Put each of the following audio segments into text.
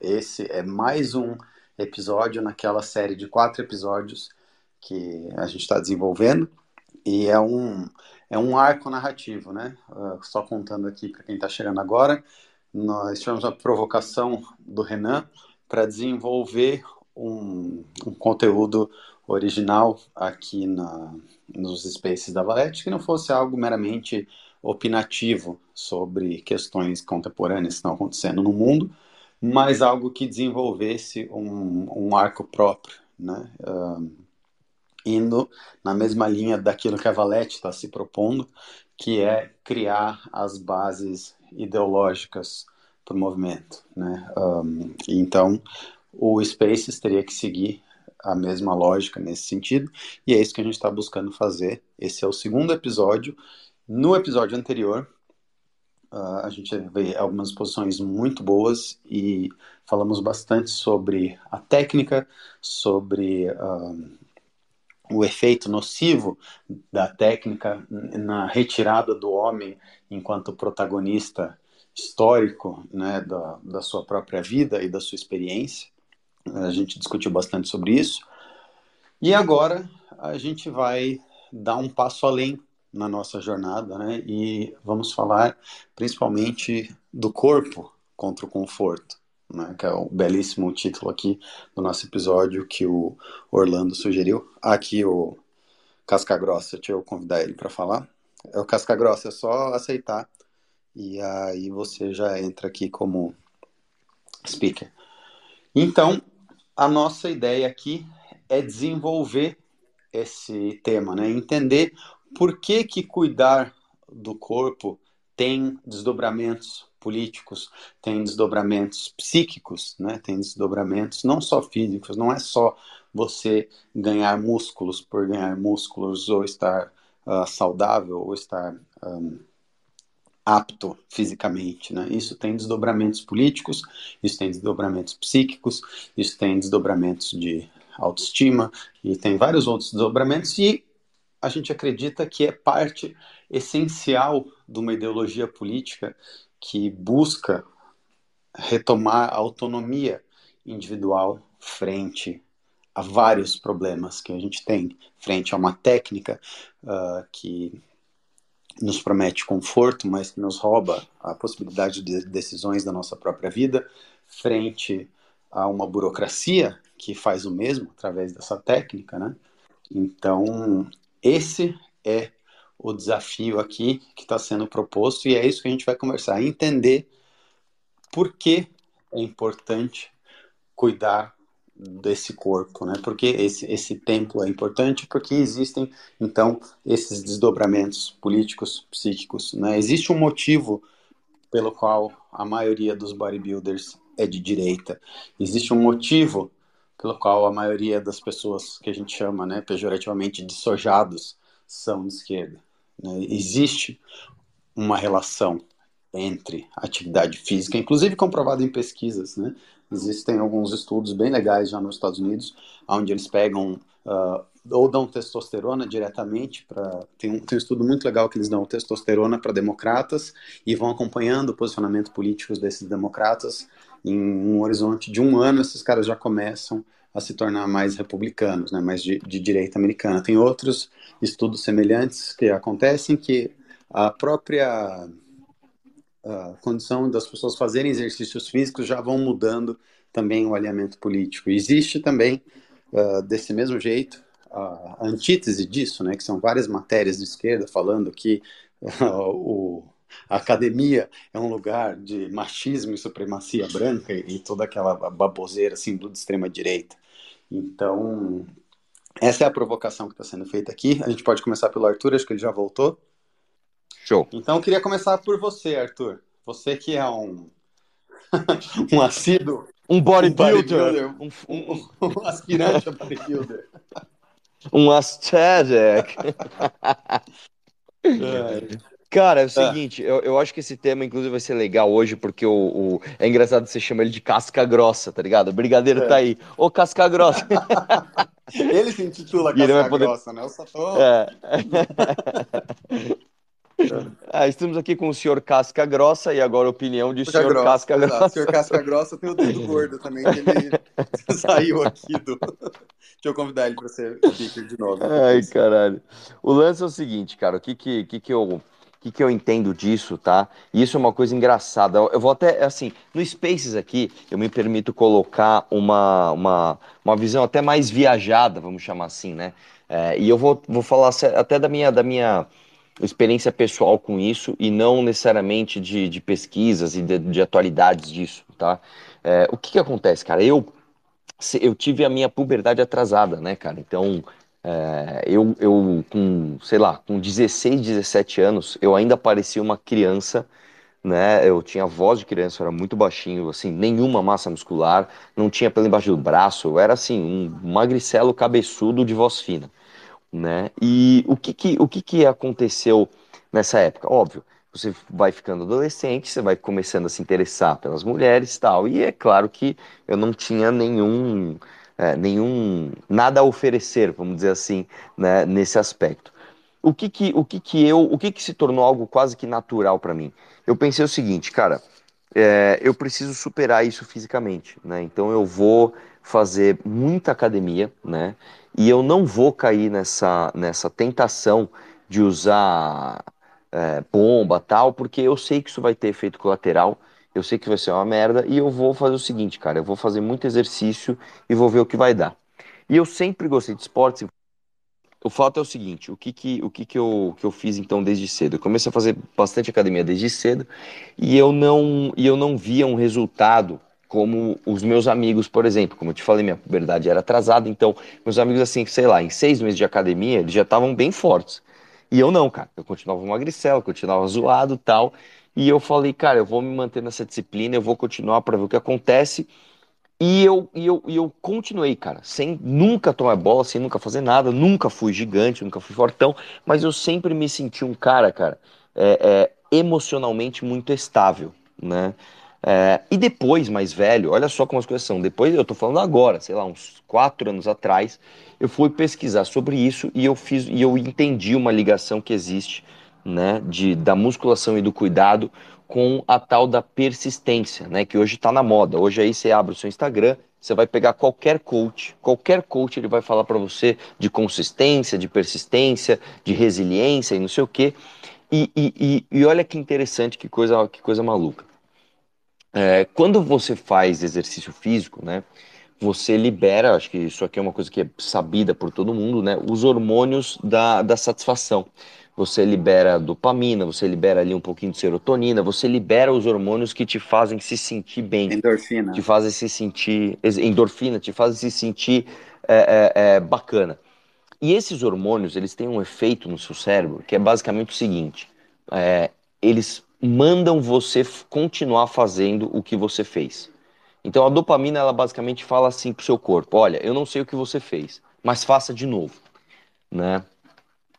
Esse é mais um episódio naquela série de quatro episódios que a gente está desenvolvendo e é um, é um arco narrativo, né? Uh, só contando aqui para quem está chegando agora, nós tivemos a provocação do Renan para desenvolver um, um, conteúdo original aqui na, nos Spaces da Valete que não fosse algo meramente opinativo sobre questões contemporâneas que estão acontecendo no mundo, mas algo que desenvolvesse um, um arco próprio, né? Indo na mesma linha daquilo que a Valete está se propondo, que é criar as bases ideológicas para o movimento, né? Um, então, o Spaces teria que seguir a mesma lógica nesse sentido, e é isso que a gente está buscando fazer. Esse é o segundo episódio. No episódio anterior, uh, a gente vê algumas posições muito boas e falamos bastante sobre a técnica, sobre uh, o efeito nocivo da técnica na retirada do homem enquanto protagonista histórico né, da, da sua própria vida e da sua experiência. A gente discutiu bastante sobre isso. E agora a gente vai dar um passo além na nossa jornada, né? E vamos falar principalmente do corpo contra o conforto, né? Que é o belíssimo título aqui do nosso episódio que o Orlando sugeriu. Aqui o Casca Grossa, deixa eu convidar ele para falar. É o Casca Grossa, é só aceitar e aí você já entra aqui como speaker. Então, a nossa ideia aqui é desenvolver esse tema, né? Entender por que, que cuidar do corpo tem desdobramentos políticos, tem desdobramentos psíquicos, né? tem desdobramentos não só físicos, não é só você ganhar músculos por ganhar músculos ou estar uh, saudável ou estar um, apto fisicamente. Né? Isso tem desdobramentos políticos, isso tem desdobramentos psíquicos, isso tem desdobramentos de autoestima e tem vários outros desdobramentos e a gente acredita que é parte essencial de uma ideologia política que busca retomar a autonomia individual frente a vários problemas que a gente tem, frente a uma técnica uh, que nos promete conforto, mas que nos rouba a possibilidade de decisões da nossa própria vida, frente a uma burocracia que faz o mesmo através dessa técnica, né? Então, esse é o desafio aqui que está sendo proposto e é isso que a gente vai conversar, entender por que é importante cuidar desse corpo, né? Porque esse, esse templo é importante, porque existem, então, esses desdobramentos políticos, psíquicos, né? Existe um motivo pelo qual a maioria dos bodybuilders é de direita. Existe um motivo pelo qual a maioria das pessoas que a gente chama, né, pejorativamente, de sojados, são de esquerda. Né? Existe uma relação entre atividade física, inclusive comprovada em pesquisas, né? Existem alguns estudos bem legais já nos Estados Unidos, onde eles pegam uh, ou dão testosterona diretamente para tem, um, tem um estudo muito legal que eles dão testosterona para democratas e vão acompanhando o posicionamento político desses democratas em um horizonte de um ano esses caras já começam a se tornar mais republicanos, né, mais de, de direita americana. Tem outros estudos semelhantes que acontecem que a própria a condição das pessoas fazerem exercícios físicos já vão mudando também o alinhamento político. Existe também, uh, desse mesmo jeito, a antítese disso, né, que são várias matérias de esquerda falando que o, a academia é um lugar de machismo e supremacia branca e, toda aquela baboseira, símbolo de extrema-direita. Então, essa é a provocação que está sendo feita aqui. A gente pode começar pelo Arthur, acho que ele já voltou. Show. Então, eu queria começar por você, Arthur. Você que é um, um assíduo. Um bodybuilder. Um, um, um, um aspirante a bodybuilder. Um aesthetic. Cara, é o ah. seguinte, eu, eu acho que esse tema, inclusive, vai ser legal hoje, porque o, o é engraçado você chama ele de casca grossa, tá ligado? O brigadeiro é. tá aí. Ô, casca grossa. ele se intitula casca poder... grossa, né? Eu só tô... É. ah, estamos aqui com o senhor Casca Grossa e agora a opinião de senhor grossa, Casca Grossa. O senhor Casca Grossa tem o dedo gordo também, que ele saiu aqui do. Deixa eu convidar ele para ser speaker de novo. Ai, caralho. O lance é o seguinte, cara, o que que, que, que eu que, que eu entendo disso, tá? E isso é uma coisa engraçada. Eu vou até, assim, no Spaces aqui, eu me permito colocar uma, uma, uma visão até mais viajada, vamos chamar assim, né? É, e eu vou, vou falar até da minha, da minha experiência pessoal com isso e não necessariamente de, de pesquisas e de, de atualidades disso, tá? É, o que que acontece, cara? Eu, eu tive a minha puberdade atrasada, né, cara? Então, é, eu, eu, com, sei lá, com 16, 17 anos, eu ainda parecia uma criança, né? Eu tinha voz de criança, eu era muito baixinho, assim, nenhuma massa muscular, não tinha pelo embaixo do braço, eu era assim, um magricelo cabeçudo de voz fina, né? E o que que, o que, que aconteceu nessa época? Óbvio, você vai ficando adolescente, você vai começando a se interessar pelas mulheres e tal, e é claro que eu não tinha nenhum é, nenhum nada a oferecer, vamos dizer assim, né, nesse aspecto. O que que, o que que eu, o que que se tornou algo quase que natural para mim? Eu pensei o seguinte, cara, é, eu preciso superar isso fisicamente, né? Então eu vou fazer muita academia, né? E eu não vou cair nessa, nessa tentação de usar é, bomba tal, porque eu sei que isso vai ter efeito colateral eu sei que vai ser uma merda e eu vou fazer o seguinte, cara, eu vou fazer muito exercício e vou ver o que vai dar. E eu sempre gostei de esportes. O fato é o seguinte, o que que, o que, que, eu, que eu fiz então desde cedo? Eu comecei a fazer bastante academia desde cedo e eu não, e eu não via um resultado como os meus amigos, por exemplo. Como eu te falei, minha puberdade era atrasada, então meus amigos, assim, sei lá, em seis meses de academia, eles já estavam bem fortes. E eu não, cara. Eu continuava magricela, continuava zoado tal. E eu falei, cara, eu vou me manter nessa disciplina, eu vou continuar para ver o que acontece. E eu, e, eu, e eu continuei, cara, sem nunca tomar bola, sem nunca fazer nada, nunca fui gigante, nunca fui fortão, mas eu sempre me senti um cara, cara, é, é, emocionalmente muito estável, né? É, e depois, mais velho, olha só como as coisas são. Depois, eu tô falando agora, sei lá, uns quatro anos atrás, eu fui pesquisar sobre isso e eu fiz e eu entendi uma ligação que existe né, de, da musculação e do cuidado com a tal da persistência, né, que hoje está na moda. Hoje aí você abre o seu Instagram, você vai pegar qualquer coach, qualquer coach ele vai falar para você de consistência, de persistência, de resiliência e não sei o quê. E, e, e, e olha que interessante, que coisa, que coisa maluca. É, quando você faz exercício físico, né, você libera, acho que isso aqui é uma coisa que é sabida por todo mundo, né, os hormônios da, da satisfação você libera dopamina, você libera ali um pouquinho de serotonina, você libera os hormônios que te fazem se sentir bem. Endorfina. Te fazem se sentir. Endorfina, te fazem se sentir é, é, é, bacana. E esses hormônios, eles têm um efeito no seu cérebro que é basicamente o seguinte: é, eles mandam você continuar fazendo o que você fez. Então a dopamina, ela basicamente fala assim pro seu corpo: olha, eu não sei o que você fez, mas faça de novo, né?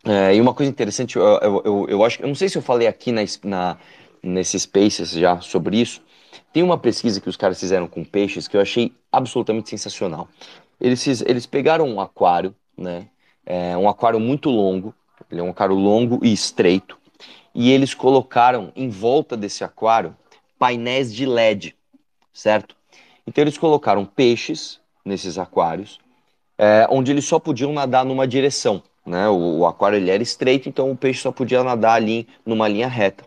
É, e uma coisa interessante, eu, eu, eu, eu, acho, eu não sei se eu falei aqui na, na, nesse Spaces já sobre isso. Tem uma pesquisa que os caras fizeram com peixes que eu achei absolutamente sensacional. Eles, eles pegaram um aquário, né? É, um aquário muito longo, ele é um aquário longo e estreito, e eles colocaram em volta desse aquário painéis de LED, certo? Então eles colocaram peixes nesses aquários, é, onde eles só podiam nadar numa direção. Né? O, o aquário ele era estreito, então o peixe só podia nadar ali numa linha reta.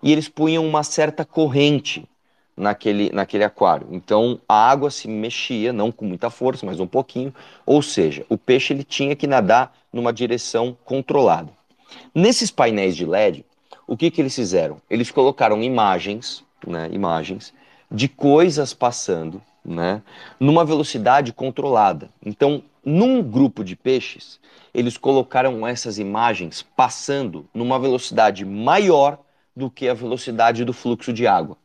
E eles punham uma certa corrente naquele, naquele aquário. Então a água se mexia, não com muita força, mas um pouquinho. Ou seja, o peixe ele tinha que nadar numa direção controlada. Nesses painéis de LED, o que, que eles fizeram? Eles colocaram imagens, né, imagens de coisas passando, né, numa velocidade controlada. Então, num grupo de peixes, eles colocaram essas imagens passando numa velocidade maior do que a velocidade do fluxo de água.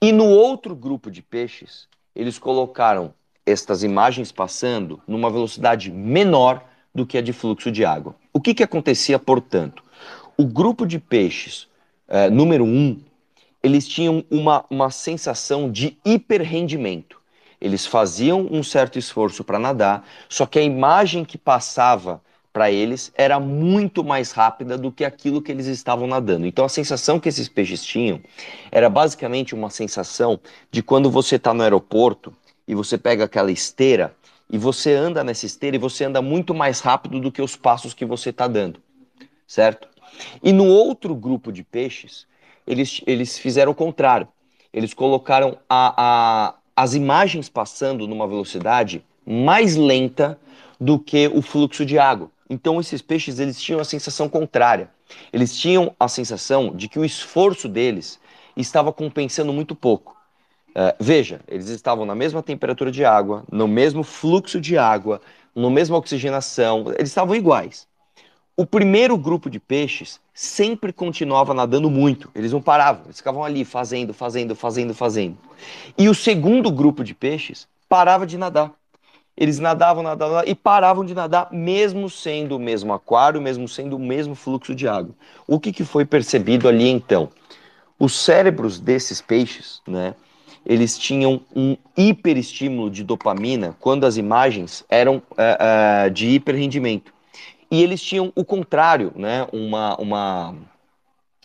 E no outro grupo de peixes, eles colocaram estas imagens passando numa velocidade menor do que a de fluxo de água. O que, que acontecia, portanto? O grupo de peixes é, número um, eles tinham uma, uma sensação de hiperrendimento. Eles faziam um certo esforço para nadar, só que a imagem que passava para eles era muito mais rápida do que aquilo que eles estavam nadando. Então a sensação que esses peixes tinham era basicamente uma sensação de quando você está no aeroporto e você pega aquela esteira e você anda nessa esteira e você anda muito mais rápido do que os passos que você está dando, certo? E no outro grupo de peixes, eles, eles fizeram o contrário. Eles colocaram a, a, as imagens passando numa velocidade mais lenta do que o fluxo de água. Então esses peixes eles tinham a sensação contrária. Eles tinham a sensação de que o esforço deles estava compensando muito pouco. Uh, veja, eles estavam na mesma temperatura de água, no mesmo fluxo de água, no mesma oxigenação, eles estavam iguais. O primeiro grupo de peixes sempre continuava nadando muito, eles não paravam, eles ficavam ali fazendo, fazendo, fazendo, fazendo. E o segundo grupo de peixes parava de nadar. Eles nadavam, nadavam e paravam de nadar, mesmo sendo o mesmo aquário, mesmo sendo o mesmo fluxo de água. O que, que foi percebido ali então? Os cérebros desses peixes, né, eles tinham um hiperestímulo de dopamina quando as imagens eram uh, uh, de hiperrendimento. E eles tinham o contrário, né, uma, uma,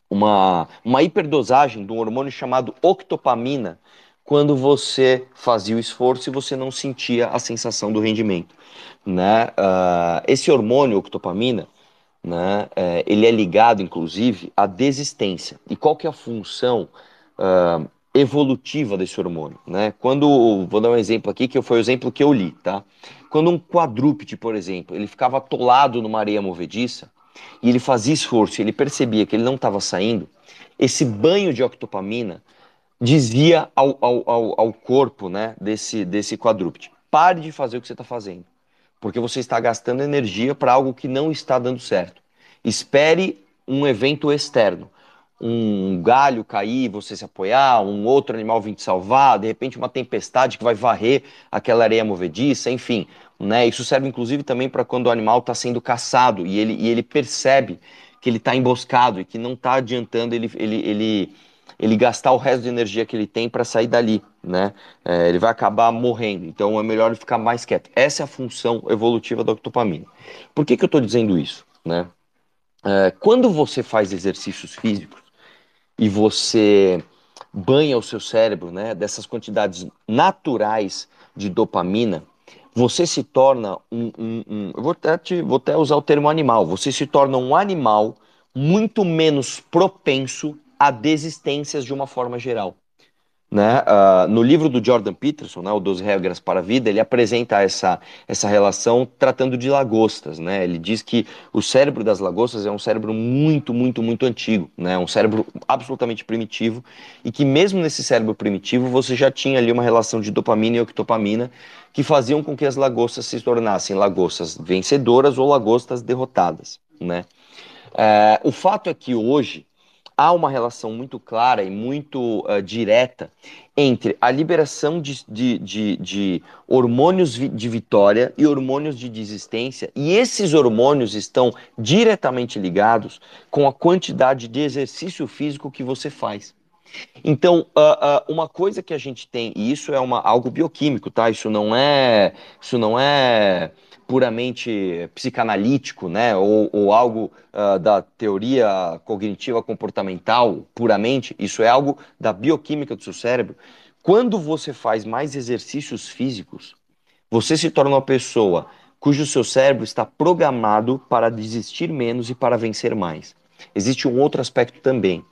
uma, uma hiperdosagem de um hormônio chamado octopamina, quando você fazia o esforço e você não sentia a sensação do rendimento. Né? Uh, esse hormônio, octopamina, né, é, ele é ligado, inclusive, à desistência. E qual que é a função uh, evolutiva desse hormônio? Né? Quando, vou dar um exemplo aqui, que foi o exemplo que eu li, tá? Quando um quadrúpede, por exemplo, ele ficava atolado numa areia movediça, e ele fazia esforço, ele percebia que ele não estava saindo, esse banho de octopamina dizia ao, ao, ao, ao corpo né, desse, desse quadrúpede: pare de fazer o que você está fazendo, porque você está gastando energia para algo que não está dando certo. Espere um evento externo. Um galho cair, você se apoiar, um outro animal vir te salvar, de repente uma tempestade que vai varrer aquela areia movediça, enfim. Né? Isso serve inclusive também para quando o animal está sendo caçado e ele, e ele percebe que ele está emboscado e que não está adiantando ele, ele, ele ele gastar o resto de energia que ele tem para sair dali, né? É, ele vai acabar morrendo. Então é melhor ele ficar mais quieto. Essa é a função evolutiva da octopamina. Por que, que eu estou dizendo isso, né? É, quando você faz exercícios físicos e você banha o seu cérebro, né, dessas quantidades naturais de dopamina, você se torna um, um, um eu vou até, te, vou até usar o termo animal, você se torna um animal muito menos propenso a desistências de uma forma geral. Né? Uh, no livro do Jordan Peterson, né, o 12 Regras para a Vida, ele apresenta essa, essa relação tratando de lagostas. Né? Ele diz que o cérebro das lagostas é um cérebro muito, muito, muito antigo, né? um cérebro absolutamente primitivo, e que mesmo nesse cérebro primitivo você já tinha ali uma relação de dopamina e octopamina que faziam com que as lagostas se tornassem lagostas vencedoras ou lagostas derrotadas. Né? Uh, o fato é que hoje há uma relação muito clara e muito uh, direta entre a liberação de, de, de, de hormônios de vitória e hormônios de desistência, e esses hormônios estão diretamente ligados com a quantidade de exercício físico que você faz. Então, uh, uh, uma coisa que a gente tem, e isso é uma, algo bioquímico, tá? Isso não é, isso não é puramente psicanalítico, né, ou, ou algo uh, da teoria cognitiva comportamental puramente, isso é algo da bioquímica do seu cérebro. Quando você faz mais exercícios físicos, você se torna uma pessoa cujo seu cérebro está programado para desistir menos e para vencer mais. Existe um outro aspecto também.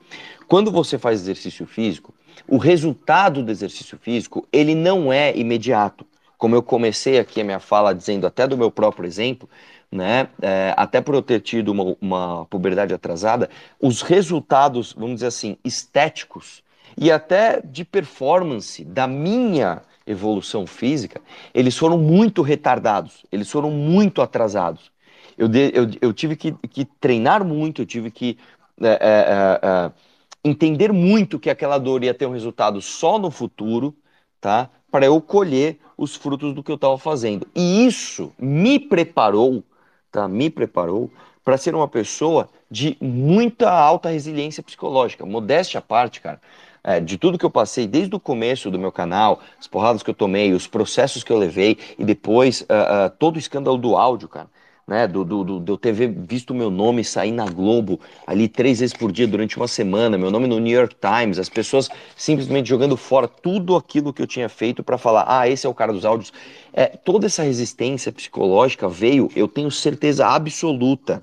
Quando você faz exercício físico, o resultado do exercício físico, ele não é imediato como eu comecei aqui a minha fala dizendo até do meu próprio exemplo, né, é, até por eu ter tido uma, uma puberdade atrasada, os resultados, vamos dizer assim, estéticos e até de performance da minha evolução física, eles foram muito retardados, eles foram muito atrasados. Eu, de, eu, eu tive que, que, treinar muito, eu tive que é, é, é, é entender muito que aquela dor ia ter um resultado só no futuro, tá? Para eu colher os frutos do que eu estava fazendo. E isso me preparou, tá? Me preparou para ser uma pessoa de muita alta resiliência psicológica. Modéstia à parte, cara. É, de tudo que eu passei desde o começo do meu canal, as porradas que eu tomei, os processos que eu levei e depois uh, uh, todo o escândalo do áudio, cara. Né? Do, do, do, eu ter visto o meu nome sair na Globo ali três vezes por dia durante uma semana, meu nome no New York Times, as pessoas simplesmente jogando fora tudo aquilo que eu tinha feito para falar, ah, esse é o cara dos áudios. É, toda essa resistência psicológica veio, eu tenho certeza absoluta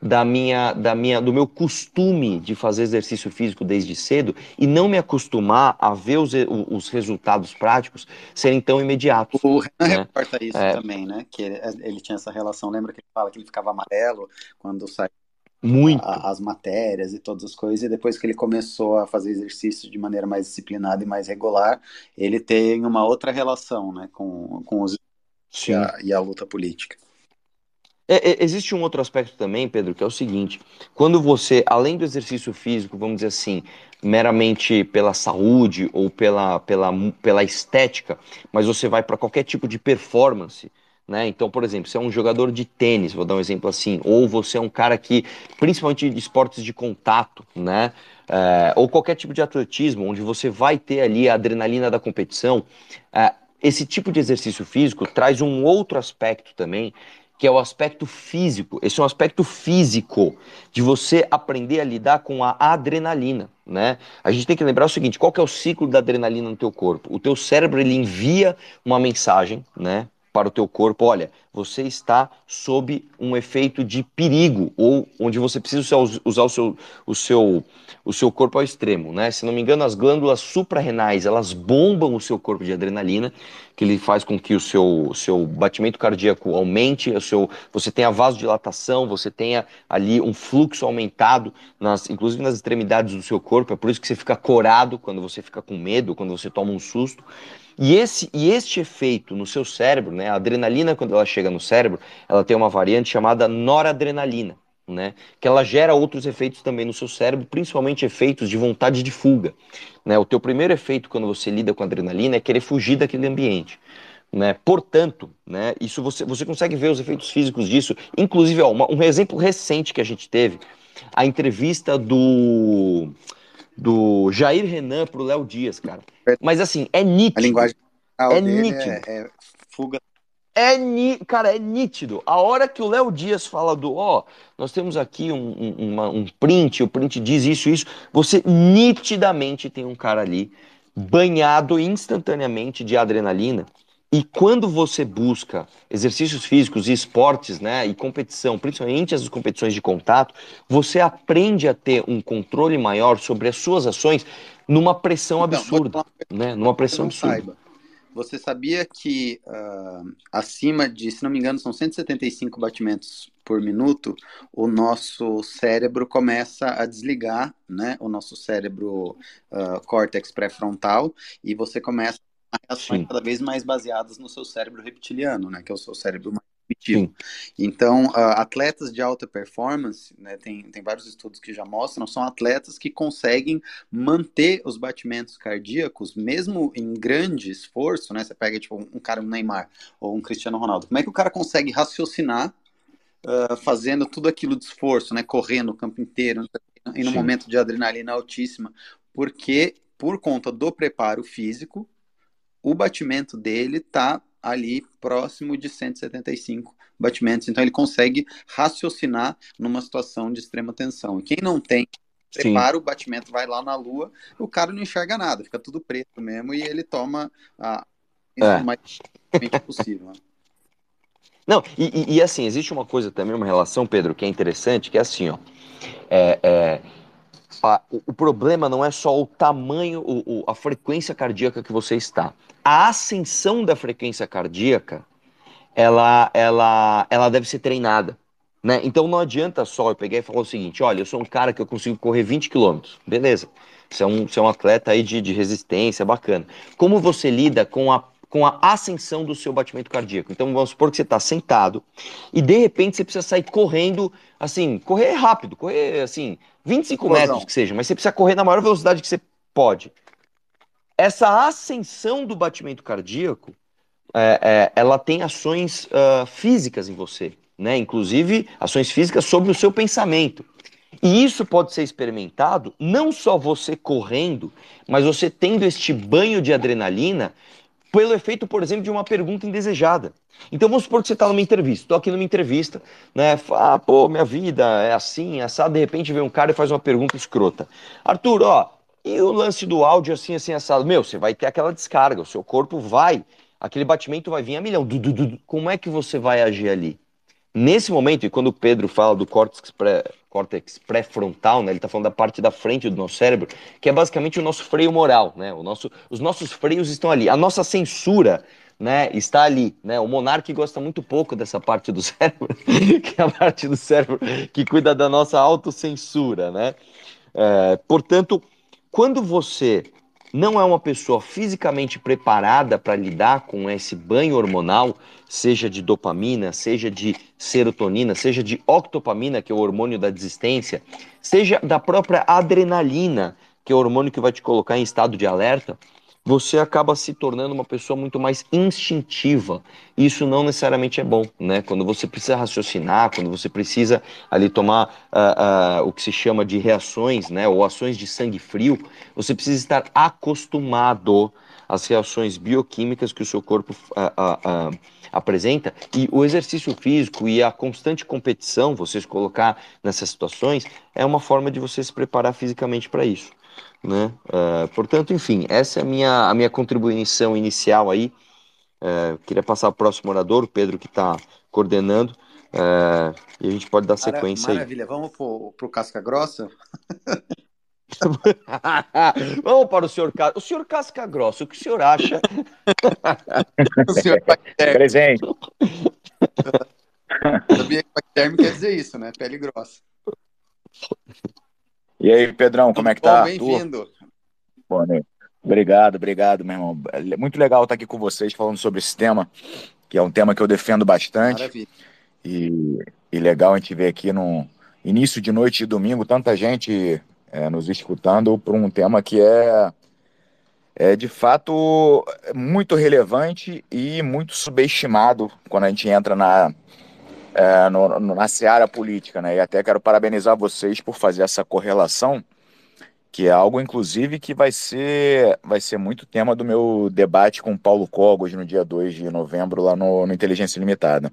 da minha, da minha, do meu costume de fazer exercício físico desde cedo e não me acostumar a ver os, os resultados práticos serem tão imediatos. O Renan né? reporta isso é. também, né? Que ele, ele, tinha essa relação. Lembra que ele fala que ele ficava amarelo quando saiu muito. A, as matérias e todas as coisas, e depois que ele começou a fazer exercício de maneira mais disciplinada e mais regular, ele tem uma outra relação né, com, com os e a, e a luta política. É, é, existe um outro aspecto também, Pedro, que é o seguinte: quando você, além do exercício físico, vamos dizer assim, meramente pela saúde ou pela, pela, pela estética, mas você vai para qualquer tipo de performance. Né? Então, por exemplo, você é um jogador de tênis, vou dar um exemplo assim, ou você é um cara que, principalmente de esportes de contato, né? É, ou qualquer tipo de atletismo, onde você vai ter ali a adrenalina da competição, é, esse tipo de exercício físico traz um outro aspecto também, que é o aspecto físico. Esse é um aspecto físico de você aprender a lidar com a adrenalina, né? A gente tem que lembrar o seguinte, qual que é o ciclo da adrenalina no teu corpo? O teu cérebro ele envia uma mensagem, né, para o teu corpo, olha, você está sob um efeito de perigo ou onde você precisa usar o seu, o seu, o seu corpo ao extremo, né? Se não me engano, as glândulas suprarrenais elas bombam o seu corpo de adrenalina, que ele faz com que o seu, seu batimento cardíaco aumente, o seu, você tenha vasodilatação, você tenha ali um fluxo aumentado, nas, inclusive nas extremidades do seu corpo. É por isso que você fica corado quando você fica com medo, quando você toma um susto. E, esse, e este efeito no seu cérebro, né, a adrenalina, quando ela chega no cérebro, ela tem uma variante chamada noradrenalina, né, que ela gera outros efeitos também no seu cérebro, principalmente efeitos de vontade de fuga. Né? O teu primeiro efeito quando você lida com adrenalina é querer fugir daquele ambiente. Né? Portanto, né, isso você, você consegue ver os efeitos físicos disso. Inclusive, ó, uma, um exemplo recente que a gente teve, a entrevista do do Jair Renan pro Léo Dias, cara. Mas assim, é nítido. A linguagem é nítido. É, é fuga. É ni... Cara, é nítido. A hora que o Léo Dias fala do, ó, oh, nós temos aqui um, um, uma, um print, o print diz isso, isso, você nitidamente tem um cara ali banhado instantaneamente de adrenalina e quando você busca exercícios físicos e esportes, né, e competição, principalmente as competições de contato, você aprende a ter um controle maior sobre as suas ações numa pressão então, absurda, né, numa pressão absurda. Saiba. Você sabia que uh, acima de, se não me engano, são 175 batimentos por minuto, o nosso cérebro começa a desligar, né? O nosso cérebro uh, córtex pré-frontal e você começa reações Sim. cada vez mais baseadas no seu cérebro reptiliano, né, que é o seu cérebro mais primitivo. Então, uh, atletas de alta performance, né, tem, tem vários estudos que já mostram, são atletas que conseguem manter os batimentos cardíacos, mesmo em grande esforço, né, você pega tipo um cara, um Neymar, ou um Cristiano Ronaldo, como é que o cara consegue raciocinar uh, fazendo tudo aquilo de esforço, né, correndo o campo inteiro, e Sim. momento de adrenalina altíssima, porque por conta do preparo físico, o batimento dele está ali próximo de 175 batimentos. Então ele consegue raciocinar numa situação de extrema tensão. E quem não tem prepara, o batimento vai lá na lua, o cara não enxerga nada, fica tudo preto mesmo e ele toma a é. mais possível. Né? Não, e, e, e, assim, existe uma coisa também, uma relação, Pedro, que é interessante, que é assim, ó. É, é, a, o, problema não é só o tamanho, o, o, a frequência cardíaca que você está. A ascensão da frequência cardíaca, ela, ela, ela deve ser treinada. Né? Então não adianta só eu pegar e falar o seguinte: olha, eu sou um cara que eu consigo correr 20 km. Beleza. Você é um, você é um atleta aí de, de resistência, bacana. Como você lida com a com a ascensão do seu batimento cardíaco. Então vamos supor que você está sentado e de repente você precisa sair correndo, assim, correr rápido, correr assim, 25 Explosão. metros que seja, mas você precisa correr na maior velocidade que você pode. Essa ascensão do batimento cardíaco, é, é, ela tem ações uh, físicas em você, né? Inclusive ações físicas sobre o seu pensamento. E isso pode ser experimentado não só você correndo, mas você tendo este banho de adrenalina pelo efeito, por exemplo, de uma pergunta indesejada. Então vamos supor que você está numa entrevista, estou aqui numa entrevista, né? Ah, pô, minha vida é assim, é assado, de repente vem um cara e faz uma pergunta escrota. Arthur, ó, e o lance do áudio assim, assim, assado? Meu, você vai ter aquela descarga, o seu corpo vai, aquele batimento vai vir a milhão. Du, du, du, como é que você vai agir ali? Nesse momento, e quando o Pedro fala do córtex, pré, córtex pré-frontal, né, ele está falando da parte da frente do nosso cérebro, que é basicamente o nosso freio moral, né, o nosso, os nossos freios estão ali, a nossa censura né, está ali, né, o monarca gosta muito pouco dessa parte do cérebro, que é a parte do cérebro que cuida da nossa autocensura, né, é, portanto, quando você não é uma pessoa fisicamente preparada para lidar com esse banho hormonal, seja de dopamina, seja de serotonina, seja de octopamina, que é o hormônio da desistência, seja da própria adrenalina, que é o hormônio que vai te colocar em estado de alerta, você acaba se tornando uma pessoa muito mais instintiva. Isso não necessariamente é bom, né? Quando você precisa raciocinar, quando você precisa ali tomar uh, uh, o que se chama de reações, né? Ou ações de sangue frio, você precisa estar acostumado às reações bioquímicas que o seu corpo uh, apresenta. E o exercício físico e a constante competição, vocês colocar nessas situações, é uma forma de você se preparar fisicamente para isso. Né? Uh, portanto, enfim, essa é a minha, a minha contribuição inicial aí. Uh, queria passar ao próximo orador, o Pedro, que está coordenando, uh, e a gente pode dar sequência Maravilha. aí. Maravilha, vamos para o Casca Grossa? vamos para o senhor Casca. O senhor Casca Grossa, o que o senhor acha? o senhor Presente. Sabia que termo quer dizer isso, né? Pele grossa. E aí, Pedrão, como é que tá? Bem-vindo. Bom, né? Obrigado, obrigado, meu irmão. É muito legal estar aqui com vocês falando sobre esse tema, que é um tema que eu defendo bastante. Maravilha. E, e legal a gente ver aqui no início de noite de domingo tanta gente é, nos escutando por um tema que é, é de fato muito relevante e muito subestimado quando a gente entra na, é, no, no, na seara política, né? E até quero parabenizar vocês por fazer essa correlação, que é algo, inclusive, que vai ser, vai ser muito tema do meu debate com Paulo Cogos no dia 2 de novembro, lá no, no Inteligência Limitada.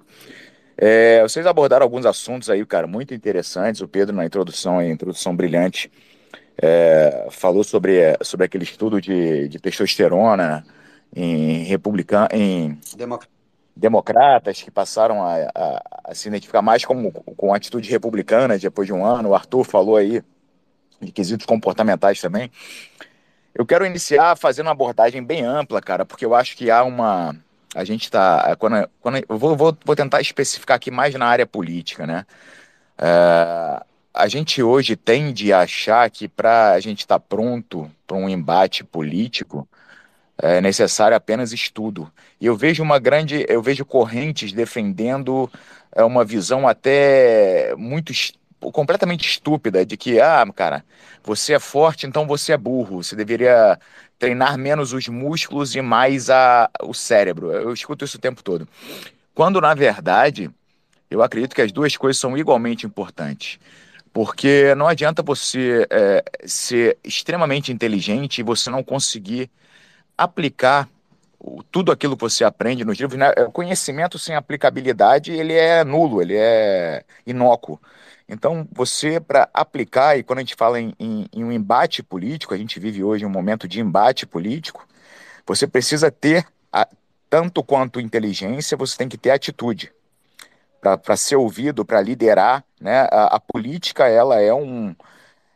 É, vocês abordaram alguns assuntos aí, cara, muito interessantes. O Pedro, na introdução, introdução brilhante, é, falou sobre, sobre aquele estudo de, de testosterona em republicano, em democratas que passaram a, a, a, se identificar mais como, com atitude republicana depois de um ano. O Arthur falou aí de quesitos comportamentais também. Eu quero iniciar fazendo uma abordagem bem ampla, cara, porque eu acho que há uma. A gente está. Quando, quando, eu vou, vou, vou, tentar especificar aqui mais na área política, né? É, a gente hoje tende a achar que para a gente estar tá pronto para um embate político, é necessário apenas estudo. E eu vejo uma grande, eu vejo correntes defendendo é, uma visão até muito completamente estúpida de que, ah, cara, você é forte, então você é burro. Você deveria treinar menos os músculos e mais a, o cérebro. Eu escuto isso o tempo todo. Quando, na verdade, eu acredito que as duas coisas são igualmente importantes. Porque não adianta você é, ser extremamente inteligente e você não conseguir aplicar tudo aquilo que você aprende nos livros, né? o conhecimento sem aplicabilidade, ele é nulo, ele é inócuo. Então, você, para aplicar, e quando a gente fala em, em, em, um embate político, a gente vive hoje um momento de embate político, você precisa ter, a, tanto quanto inteligência, você tem que ter atitude. Para ser ouvido, para liderar, né? A, a, política, ela é um...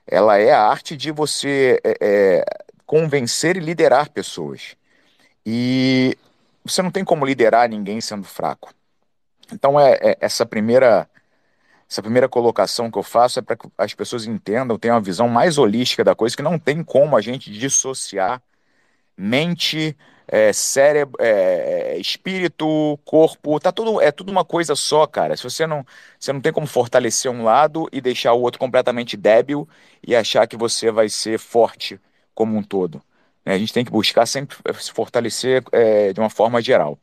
Ela é a arte de você é, é, convencer e liderar pessoas. E você não tem como liderar ninguém sendo fraco. Então é, é essa primeira essa primeira colocação que eu faço é para que as pessoas entendam, tenham uma visão mais holística da coisa, que não tem como a gente dissociar mente, é, cérebro, é, espírito, corpo, tá tudo é tudo uma coisa só, cara. Se você não, você não tem como fortalecer um lado e deixar o outro completamente débil e achar que você vai ser forte como um todo. Né? A gente tem que buscar sempre se fortalecer é, de uma forma geral.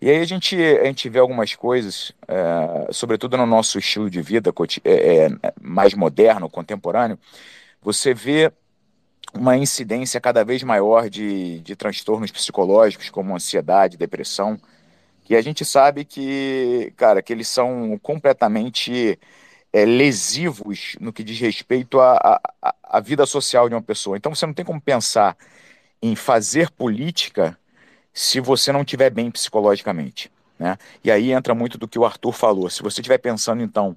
E aí a gente, a gente vê algumas coisas, é, sobretudo no nosso estilo de vida é, mais moderno, contemporâneo, você vê uma incidência cada vez maior de, de transtornos psicológicos, como ansiedade, depressão, que a gente sabe que, cara, que eles são completamente é, lesivos no que diz respeito à, vida social de uma pessoa. Então você não tem como pensar em fazer política se você não estiver bem psicologicamente. Né? E aí entra muito do que o Arthur falou. Se você estiver pensando, então,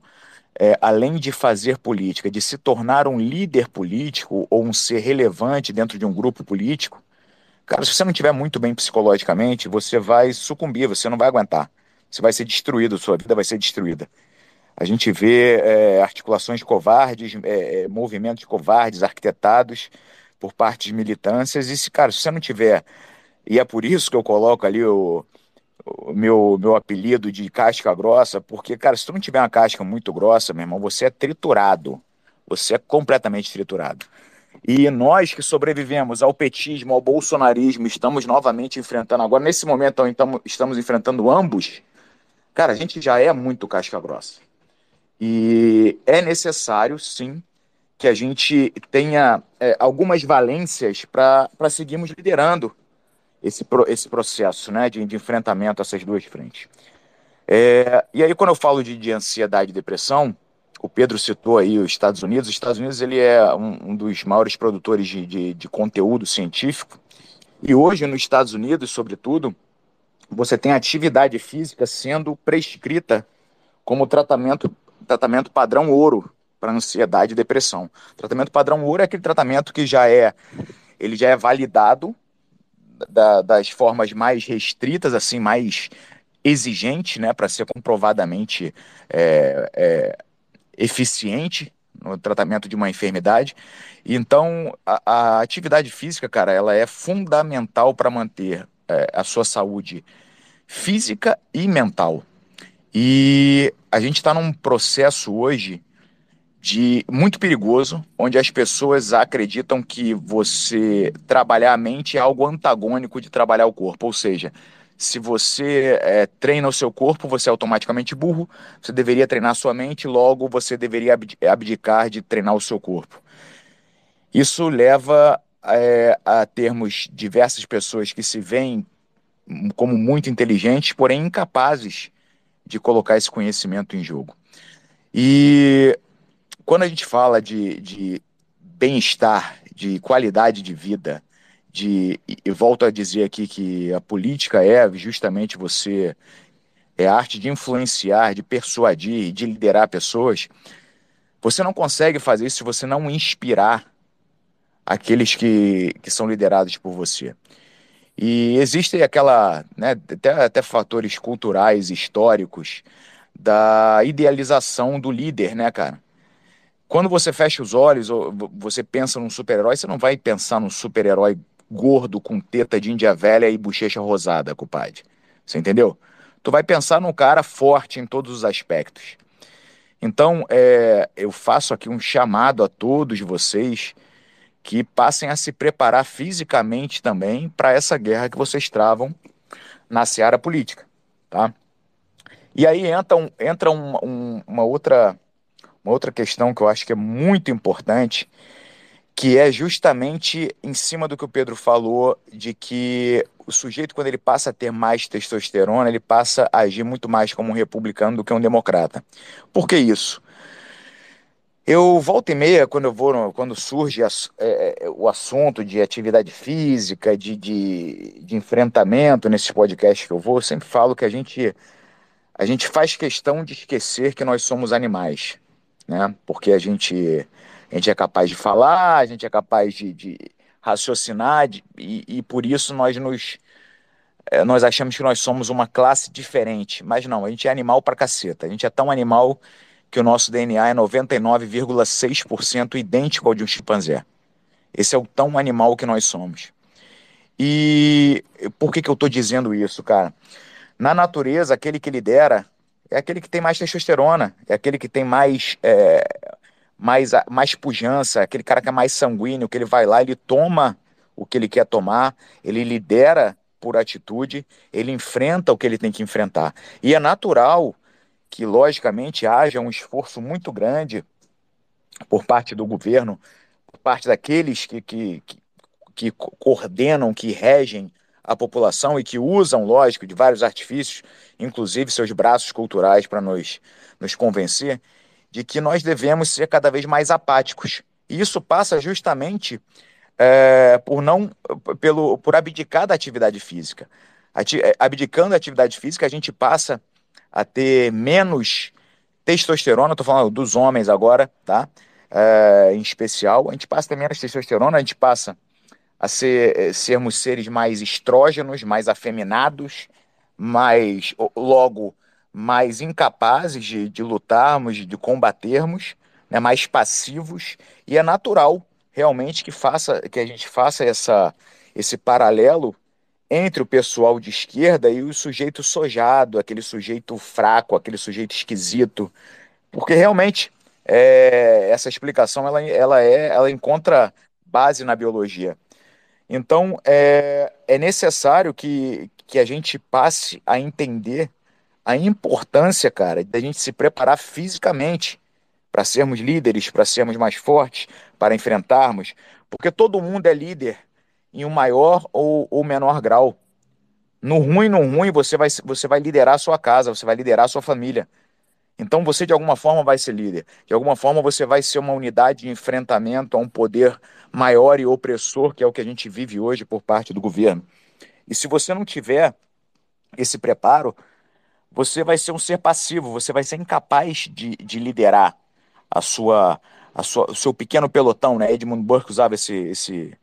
é, além de fazer política, de se tornar um líder político ou um ser relevante dentro de um grupo político, cara, se você não estiver muito bem psicologicamente, você vai sucumbir, você não vai aguentar. Você vai ser destruído, sua vida vai ser destruída. A gente vê é, articulações covardes, é, é, movimentos covardes arquitetados por parte de militâncias, e se, cara, se você não tiver, e é por isso que eu coloco ali o, o meu, meu apelido de casca grossa, porque, cara, se tu não tiver uma casca muito grossa, meu irmão, você é triturado. Você é completamente triturado. E nós que sobrevivemos ao petismo, ao bolsonarismo, estamos novamente enfrentando, agora nesse momento então, estamos enfrentando ambos, cara, a gente já é muito casca grossa. E é necessário, sim, que a gente tenha é, algumas valências para seguirmos liderando esse, esse processo né, de, de enfrentamento a essas duas frentes. É, e aí, quando eu falo de, de, ansiedade e depressão, o Pedro citou aí os Estados Unidos. Os Estados Unidos ele é um, um dos maiores produtores de, de, de, conteúdo científico. E hoje, nos Estados Unidos, sobretudo, você tem atividade física sendo prescrita como tratamento, tratamento padrão ouro para ansiedade e depressão. Tratamento padrão ouro é aquele tratamento que já é ele já é validado da, das formas mais restritas, assim, mais exigentes, né, para ser comprovadamente é, é, eficiente no tratamento de uma enfermidade. Então, a, a, atividade física, cara, ela é fundamental para manter é, a sua saúde física e mental. E a gente está num processo hoje de muito perigoso, onde as pessoas acreditam que você trabalhar a mente é algo antagônico de trabalhar o corpo, ou seja, se você é, treina o seu corpo, você é automaticamente burro, você deveria treinar sua mente, logo você deveria abdicar de treinar o seu corpo. Isso leva é, a termos diversas pessoas que se veem como muito inteligentes, porém incapazes de colocar esse conhecimento em jogo. E quando a gente fala de, de bem-estar, de qualidade de vida, de, e volto a dizer aqui que a política é justamente você, é a arte de influenciar, de persuadir, de liderar pessoas, você não consegue fazer isso se você não inspirar aqueles que, que são liderados por você. E existe aquela, né, até, até fatores culturais, históricos, da idealização do líder, né, cara? Quando você fecha os olhos, ou você pensa num super-herói, você não vai pensar num super-herói gordo com teta de índia velha e bochecha rosada, compadre. Você entendeu? Tu vai pensar num cara forte em todos os aspectos. Então, é, eu faço aqui um chamado a todos vocês que passem a se preparar fisicamente também para essa guerra que vocês travam na seara política, tá? E aí entra, um, entra um, um, uma outra uma outra questão que eu acho que é muito importante, que é justamente em cima do que o Pedro falou, de que o sujeito, quando ele passa a ter mais testosterona, ele passa a agir muito mais como um republicano do que um democrata. Por que isso? Eu volto e meia, quando eu vou, quando surge é, é, o assunto de atividade física, de, de, de enfrentamento nesses podcasts que eu vou, eu sempre falo que a gente, a gente faz questão de esquecer que nós somos animais né? Porque a gente, a gente é capaz de falar, a gente é capaz de, de raciocinar, de, e, e, por isso nós nos é, nós achamos que nós somos uma classe diferente, mas não, a gente é animal pra caceta. A gente é tão animal que o nosso DNA é 99,6% idêntico ao de um chimpanzé. Esse é o tão animal que nós somos. E por que, que eu estou dizendo isso, cara? Na natureza, aquele que lidera é aquele que tem mais testosterona, é aquele que tem mais, é, mais, mais pujança, aquele cara que é mais sanguíneo, que ele vai lá, ele toma o que ele quer tomar, ele lidera por atitude, ele enfrenta o que ele tem que enfrentar. E é natural que, logicamente, haja um esforço muito grande por parte do governo, por parte daqueles que, que, que, que coordenam, que regem a população e que usam, lógico, de vários artifícios, inclusive seus braços culturais, para nos, nos convencer de que nós devemos ser cada vez mais apáticos. E isso passa justamente é, por não pelo por abdicar da atividade física. Ati, é, abdicando da atividade física, a gente passa a ter menos testosterona, estou falando dos homens agora, tá? É, em especial, a gente passa a ter menos testosterona, a gente passa a ser, é, sermos seres mais estrógenos, mais afeminados, mais, logo, mais incapazes de, de lutarmos, de combatermos, né, mais passivos, e é natural realmente que, faça, que a gente faça essa, esse paralelo entre o pessoal de esquerda e o sujeito sojado, aquele sujeito fraco, aquele sujeito esquisito, porque realmente é, essa explicação ela, ela, é, ela encontra base na biologia. Então é, é necessário que, que a gente passe a entender a importância, cara, da gente se preparar fisicamente para sermos líderes, para sermos mais fortes, para enfrentarmos, porque todo mundo é líder em um maior ou, ou menor grau. No ruim, no ruim, você vai, você vai liderar a sua casa, você vai liderar a sua família. Então você de alguma forma vai ser líder. De alguma forma você vai ser uma unidade de enfrentamento a um poder maior e opressor, que é o que a gente vive hoje por parte do governo. E se você não tiver esse preparo, você vai ser um ser passivo, você vai ser incapaz de, de liderar a sua, a sua, o seu pequeno pelotão, né? Edmund Burke usava esse, esse,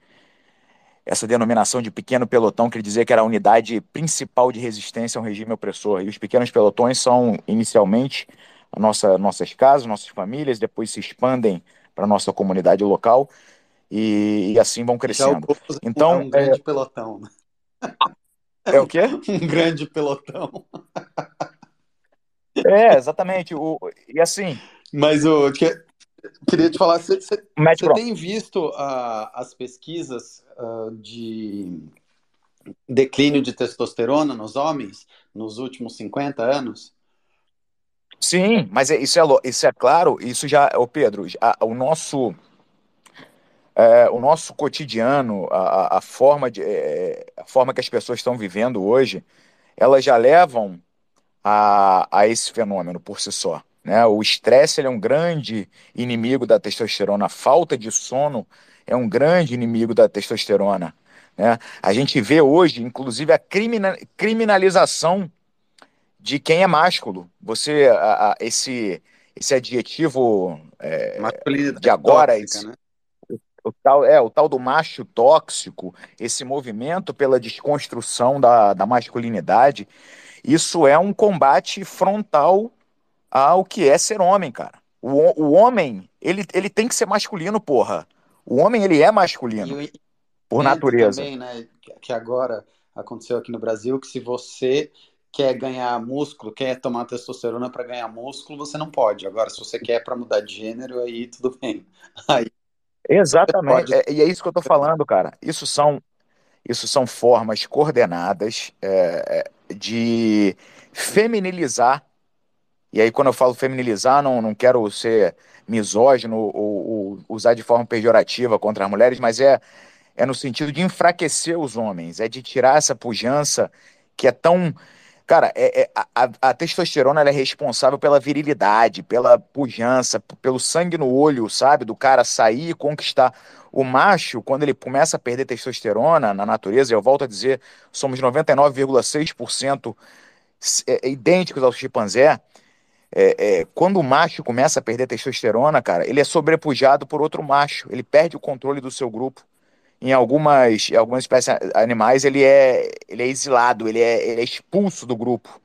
essa denominação de pequeno pelotão, que ele dizia que era a unidade principal de resistência ao regime opressor. E os pequenos pelotões são, inicialmente, nossa, nossas casas, nossas famílias, depois se expandem para a nossa comunidade local e, e assim vão crescendo. então, é um grande é... pelotão. Né? É o quê? Um grande pelotão. É, exatamente. O, e assim. Mas o que, queria te falar, você, você, você tem visto uh, as pesquisas uh, de declínio de testosterona nos homens nos últimos 50 anos? Sim, mas é, isso é, isso é claro, isso já, o Pedro, o nosso é, o nosso cotidiano, a, a forma de, é, a forma que as pessoas estão vivendo hoje, elas já levam a, a esse fenômeno por si só. Né? O estresse é um grande inimigo da testosterona, a falta de sono é um grande inimigo da testosterona. Né? A gente vê hoje, inclusive, a criminalização de quem é másculo. Você, a, a, esse, esse adjetivo é, de agora, tóxica, esse, né? o, o, tal, é, o tal do macho tóxico, esse movimento pela desconstrução da, da masculinidade, isso é um combate frontal ao que é ser homem, cara. O, o homem, ele, ele tem que ser masculino, porra. O homem, ele é masculino, e, por natureza. também, né, que agora aconteceu aqui no Brasil, que se você quer ganhar músculo, quer tomar testosterona para ganhar músculo, você não pode. Agora, se você quer para mudar de gênero, aí tudo bem. Aí, Exatamente, é, e é isso que eu tô falando, cara. Isso são, isso são formas coordenadas é, é de feminilizar e aí, quando eu falo feminilizar, não, não quero ser misógino ou, ou usar de forma pejorativa contra as mulheres, mas é, é no sentido de enfraquecer os homens, é de tirar essa pujança que é tão. Cara, é, é a, a, testosterona é responsável pela virilidade, pela pujança, pelo sangue no olho, sabe? Do cara sair e conquistar. O macho, quando ele começa a perder testosterona na natureza, eu volto a dizer, somos 99,6% é, idênticos ao chimpanzé é, é, quando o macho começa a perder testosterona, cara, ele é sobrepujado por outro macho, ele perde o controle do seu grupo. Em algumas, em algumas espécies animais, ele é, ele é exilado, ele é, ele é expulso do grupo.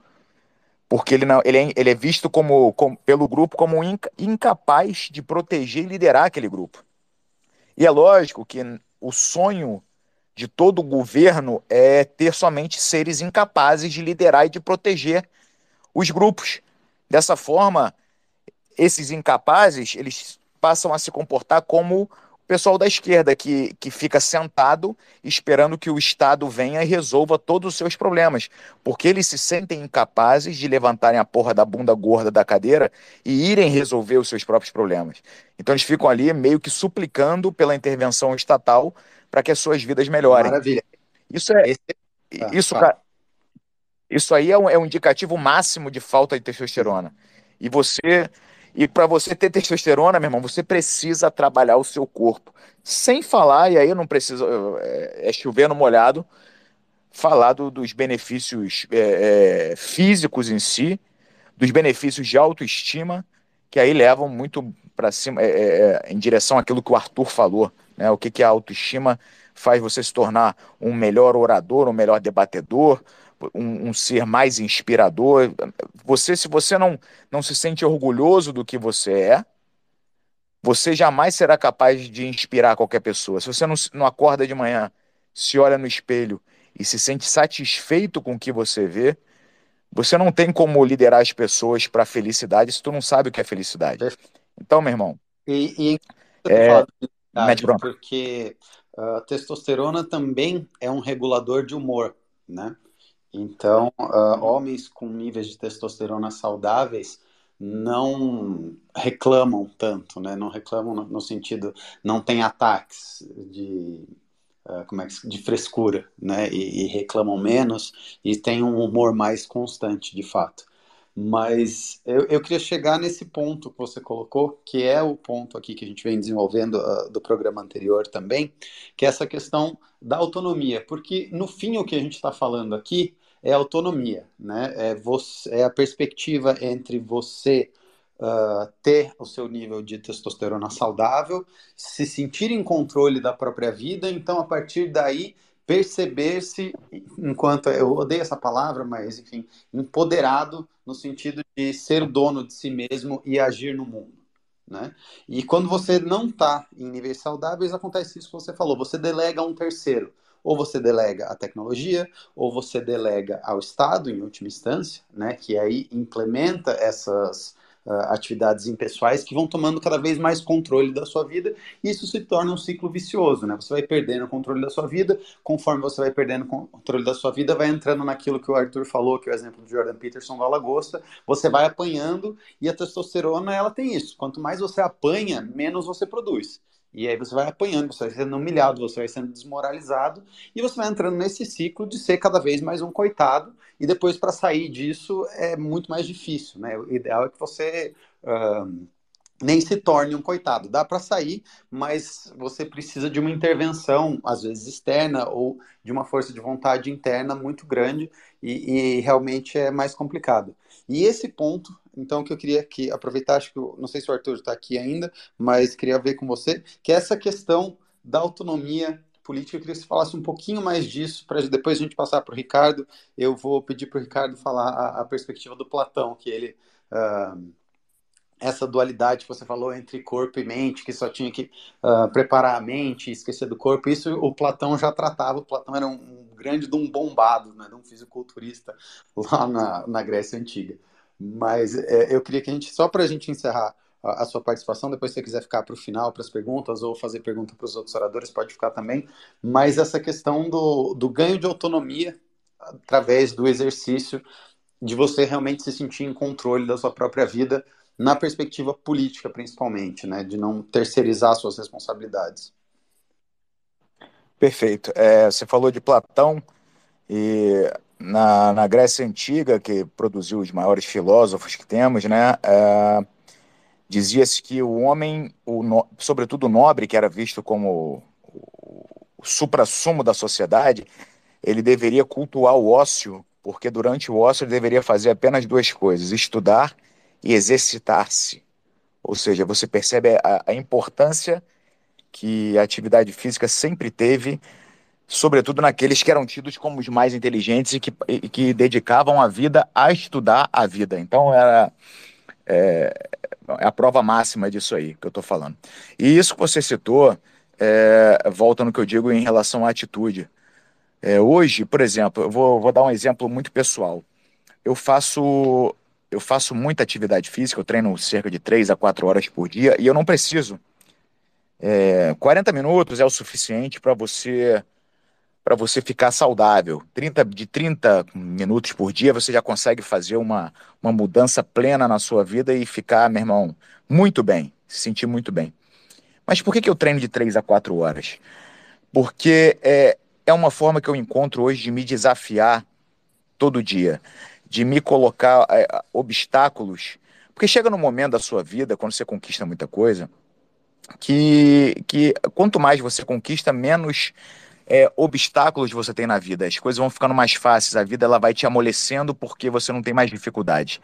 Porque ele, não, ele, é, ele é visto como, como, pelo grupo como inca, incapaz de proteger e liderar aquele grupo. E é lógico que o sonho de todo governo é ter somente seres incapazes de liderar e de proteger os grupos. Dessa forma, esses incapazes, eles passam a se comportar como pessoal da esquerda que, que fica sentado esperando que o Estado venha e resolva todos os seus problemas, porque eles se sentem incapazes de levantarem a porra da bunda gorda da cadeira e irem resolver os seus próprios problemas. Então eles ficam ali meio que suplicando pela intervenção estatal para que as suas vidas melhorem. Maravilha. Isso é. Esse... Ah, isso, tá. Isso aí é um, é um indicativo máximo de falta de testosterona. E você e para você ter testosterona, meu irmão, você precisa trabalhar o seu corpo. Sem falar, e aí não preciso, é, é chover no molhado, falar do, dos benefícios é, é, físicos em si, dos benefícios de autoestima, que aí levam muito para cima, é, é, é, em direção àquilo que o Arthur falou. Né? O que, que a autoestima faz você se tornar um melhor orador, um melhor debatedor, um, um, ser mais inspirador. Você, se você não, não se sente orgulhoso do que você é, você jamais será capaz de inspirar qualquer pessoa. Se você não, não acorda de manhã, se olha no espelho e se sente satisfeito com o que você vê, você não tem como liderar as pessoas para a felicidade se tu não sabe o que é felicidade. Então, meu irmão. E, e é, porque a uh, testosterona também é um regulador de humor, né? Então, uh, homens com níveis de testosterona saudáveis não reclamam tanto, né? Não reclamam no, no sentido, não tem ataques de uh, como é que, de frescura, né? E, e, reclamam menos e tem um humor mais constante, de fato. Mas eu, eu queria chegar nesse ponto que você colocou, que é o ponto aqui que a gente vem desenvolvendo uh, do programa anterior também, que é essa questão da autonomia, porque no fim o que a gente está falando aqui é autonomia, né? É, você, é a perspectiva entre você uh, ter o seu nível de testosterona saudável, se sentir em controle da própria vida, então a partir daí perceber-se, enquanto eu odeio essa palavra, mas enfim, empoderado no sentido de ser dono de si mesmo e agir no mundo. Né? E quando você não está em níveis saudáveis, acontece isso que você falou, você delega a um terceiro ou você delega à tecnologia, ou você delega ao Estado, em última instância, né, que aí implementa essas uh, atividades impessoais que vão tomando cada vez mais controle da sua vida, e isso se torna um ciclo vicioso, né? Você vai perdendo o controle da sua vida, conforme você vai perdendo o controle da sua vida, vai entrando naquilo que o Arthur falou, que é o exemplo do Jordan Peterson da lagosta, você vai apanhando, e a testosterona, ela tem isso, quanto mais você apanha, menos você produz. E aí você vai apanhando, você vai sendo humilhado, você vai sendo desmoralizado e você vai entrando nesse ciclo de ser cada vez mais um coitado. E depois, para sair disso, é muito mais difícil. Né? O ideal é que você nem se torne um coitado. Dá para sair, mas você precisa de uma intervenção, às vezes externa, ou de uma força de vontade interna muito grande e, e realmente é mais complicado. E esse ponto então, que eu queria que aproveitar, acho que não sei se o Arthur está aqui ainda, mas queria ver com você, que é essa questão da autonomia política. Eu queria que você falasse um pouquinho mais disso, para depois a gente passar para o Ricardo. Eu vou pedir para o Ricardo falar a, a, perspectiva do Platão, que ele. Uh, essa dualidade que você falou entre corpo e mente, que só tinha que uh, preparar a mente esquecer do corpo, isso o Platão já tratava. O Platão era um, um grande de um bombado, né, de um fisiculturista lá na, na Grécia Antiga. Mas é, eu queria que a gente, só para a gente encerrar a, a, sua participação, depois se você quiser ficar para o final, para as perguntas, ou fazer pergunta para os outros oradores, pode ficar também. Mas essa questão do, do ganho de autonomia através do exercício, de você realmente se sentir em controle da sua própria vida, na perspectiva política, principalmente, né? De não terceirizar suas responsabilidades. Perfeito. É, você falou de Platão e na, na Grécia Antiga, que produziu os maiores filósofos que temos, né, é, dizia-se que o homem, o no, sobretudo o nobre, que era visto como o, o supra-sumo da sociedade, ele deveria cultuar o ócio, porque durante o ócio ele deveria fazer apenas duas coisas: estudar e exercitar-se. Ou seja, você percebe a, a importância que a atividade física sempre teve sobretudo naqueles que eram tidos como os mais inteligentes e que, e que dedicavam a vida a estudar a vida. Então era é, é a prova máxima disso aí que eu estou falando. E isso que você citou é, volta no que eu digo em relação à atitude. É, hoje, por exemplo, eu vou, vou dar um exemplo muito pessoal. Eu faço eu faço muita atividade física, eu treino cerca de 3 a 4 horas por dia e eu não preciso É, 40 minutos é o suficiente para você para você ficar saudável. 30, de 30 minutos por dia você já consegue fazer uma, uma mudança plena na sua vida e ficar, meu irmão, muito bem, se sentir muito bem. Mas por que, que eu treino de 3 a 4 horas? Porque é, é uma forma que eu encontro hoje de me desafiar todo dia, de me colocar é, obstáculos. Porque chega no momento da sua vida, quando você conquista muita coisa, que, que quanto mais você conquista, menos é, obstáculos você tem na vida. As coisas vão ficando mais fáceis, a vida ela vai te amolecendo porque você não tem mais dificuldade.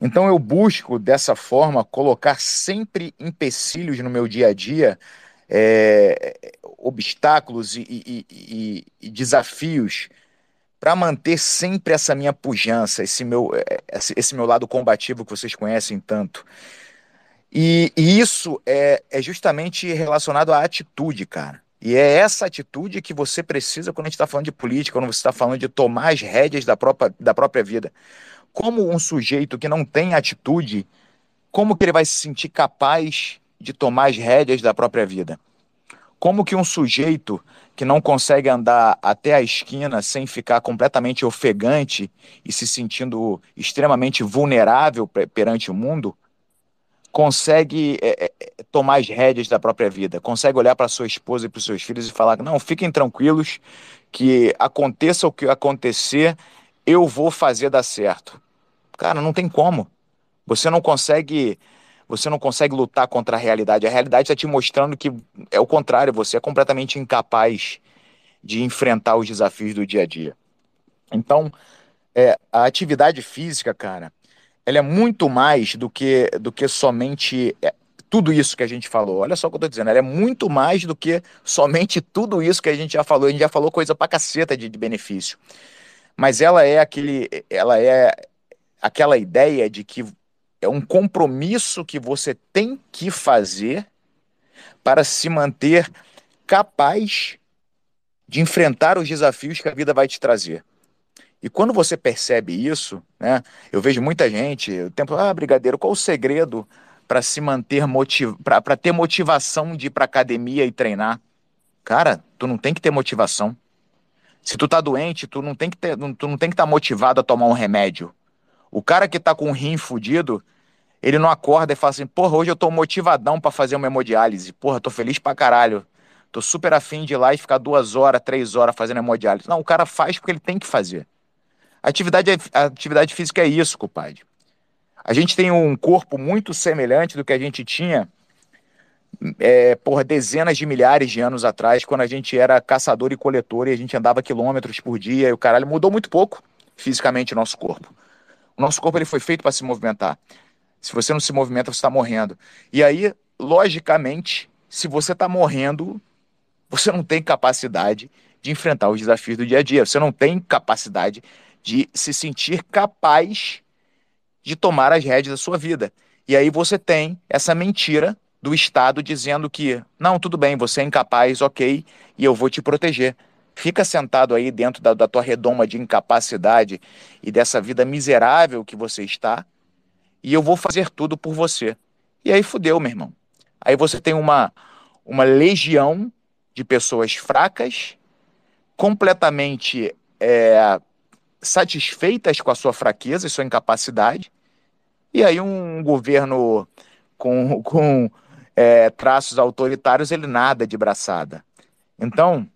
Então eu busco dessa forma colocar sempre empecilhos no meu dia a dia, é, obstáculos e, e, e, e desafios para manter sempre essa minha pujança, esse meu, é, esse meu lado combativo que vocês conhecem tanto. E, e isso é, é justamente relacionado à atitude, cara. E é essa atitude que você precisa quando a gente está falando de política, quando você está falando de tomar as rédeas da própria, da própria vida. Como um sujeito que não tem atitude, como que ele vai se sentir capaz de tomar as rédeas da própria vida? Como que um sujeito que não consegue andar até a esquina sem ficar completamente ofegante e se sentindo extremamente vulnerável perante o mundo, consegue é, é, é, tomar as rédeas da própria vida, consegue olhar para sua esposa e para os seus filhos e falar: não, fiquem tranquilos, que aconteça o que acontecer, eu vou fazer dar certo. Cara, não tem como. Você não consegue. Você não consegue lutar contra a realidade. A realidade está te mostrando que é o contrário, você é completamente incapaz de enfrentar os desafios do dia a dia. Então, é, a atividade física, cara, ela é muito mais do que, do que somente é, tudo isso que a gente falou. Olha só o que eu estou dizendo, ela é muito mais do que somente tudo isso que a gente já falou. A gente já falou coisa pra caceta de, de benefício. Mas ela é aquele, ela é aquela ideia de que é um compromisso que você tem que fazer para se manter capaz de enfrentar os desafios que a vida vai te trazer. E quando você percebe isso, né, eu vejo muita gente, o tempo, ah, brigadeiro, qual o segredo para se manter motiv... para ter motivação de ir para academia e treinar? Cara, tu não tem que ter motivação. Se tu tá doente, tu não tem que ter, tu não tem que estar tá motivado a tomar um remédio. O cara que tá com o rim fudido, ele não acorda e fala assim: "Porra, hoje eu tô motivadão para fazer uma hemodiálise. Porra, tô feliz pra caralho. Tô super afim de ir lá e ficar duas horas, três horas fazendo hemodiálise". Não, o cara faz porque ele tem que fazer. Atividade, a atividade física é isso, compadre. A gente tem um corpo muito semelhante do que a gente tinha é, por dezenas de milhares de anos atrás, quando a gente era caçador e coletor e a gente andava quilômetros por dia e o caralho mudou muito pouco fisicamente o nosso corpo. O nosso corpo ele foi feito para se movimentar. Se você não se movimenta, você está morrendo. E aí, logicamente, se você está morrendo, você não tem capacidade de enfrentar os desafios do dia a dia. Você não tem capacidade de se sentir capaz de tomar as rédeas da sua vida. E aí você tem essa mentira do Estado dizendo que, não, tudo bem, você é incapaz, ok, e eu vou te proteger. Fica sentado aí dentro da, da tua redoma de incapacidade e dessa vida miserável que você está, e eu vou fazer tudo por você. E aí fudeu, meu irmão. Aí você tem uma, uma legião de pessoas fracas, completamente é, satisfeitas com a sua fraqueza e sua incapacidade, e aí um governo com, com é, traços autoritários, ele nada de braçada. Então,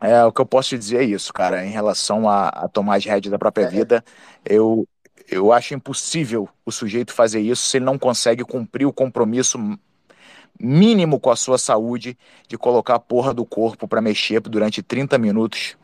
é, o que eu posso te dizer é isso, cara, em relação a, a tomar as rédeas da própria é. vida, eu, eu acho impossível o sujeito fazer isso se ele não consegue cumprir o compromisso mínimo com a sua saúde de colocar a porra do corpo para mexer durante 30 minutos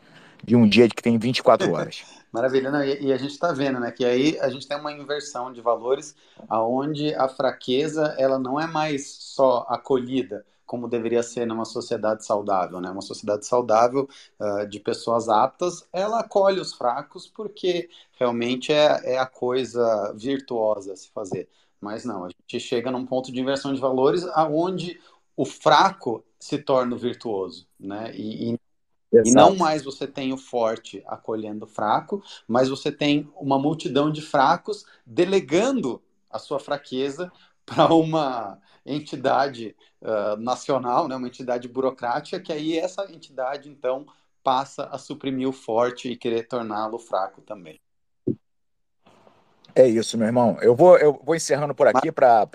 de um dia que tem 24 horas. Maravilha, Não, e, e, a gente está vendo, né, que aí a gente tem uma inversão de valores, aonde a fraqueza ela não é mais só acolhida como deveria ser numa sociedade saudável, né? Uma sociedade saudável uh, de pessoas aptas, ela acolhe os fracos porque realmente é, é a coisa virtuosa a se fazer. Mas não, a gente chega num ponto de inversão de valores aonde o fraco se torna o virtuoso, né? E, e Exato. E não mais você tem o forte acolhendo o fraco, mas você tem uma multidão de fracos delegando a sua fraqueza para uma entidade uh, nacional, né, uma entidade burocrática, que aí essa entidade, então, passa a suprimir o forte e querer torná-lo fraco também. É isso, meu irmão. Eu vou, eu vou encerrando por aqui para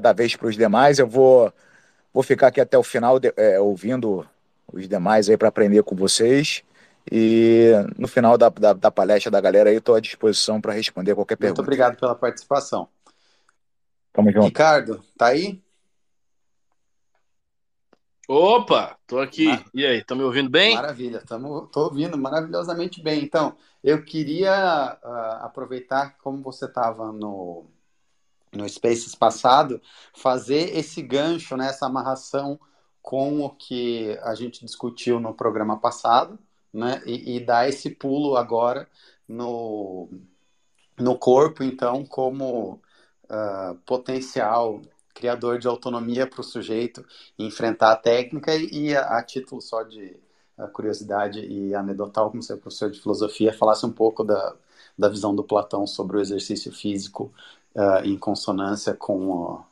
dar vez para os demais. Eu vou, vou ficar aqui até o final de, é, ouvindo os demais aí para aprender com vocês. E no final da, da, da palestra da galera aí, estou à disposição para responder qualquer pergunta. Muito obrigado pela participação. Tamo junto. Ricardo, tá aí? Opa, tô aqui. Mar... E aí, estão me ouvindo bem? Maravilha, tamo, tô ouvindo maravilhosamente bem. Então, eu queria uh, aproveitar como você estava no, no Spaces passado, fazer esse gancho, né, essa amarração com o que a gente discutiu no programa passado, né, e, e dar esse pulo agora no, no corpo, então, como uh, potencial criador de autonomia para o sujeito enfrentar a técnica e, e a, a, título só de uh, curiosidade e anedotal, como é professor de filosofia, falasse um pouco da, da visão do Platão sobre o exercício físico uh, em consonância com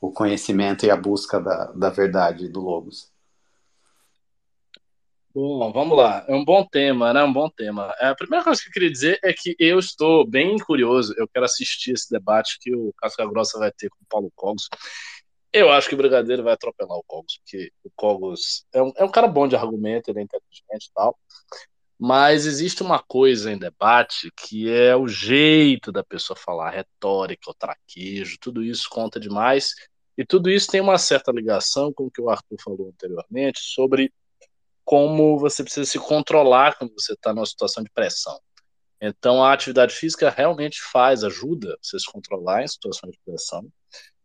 o, conhecimento e a busca da, da verdade do Logos. Bom, vamos lá. É um bom tema, né? Um bom tema. É, a primeira coisa que eu queria dizer é que eu estou bem curioso. Eu quero assistir esse debate que o Casca Grossa vai ter com o Paulo Cogos. Eu acho que o Brigadeiro vai atropelar o Cogos, porque o Cogos é um, é um cara bom de argumento, ele é inteligente e tal. Mas existe uma coisa em debate que é o jeito da pessoa falar, retórica, o traquejo, tudo isso conta demais. E tudo isso tem uma certa ligação com o que o Arthur falou anteriormente sobre como você precisa se controlar quando você está numa situação de pressão. Então, a atividade física realmente faz, ajuda você se controlar em situações de pressão.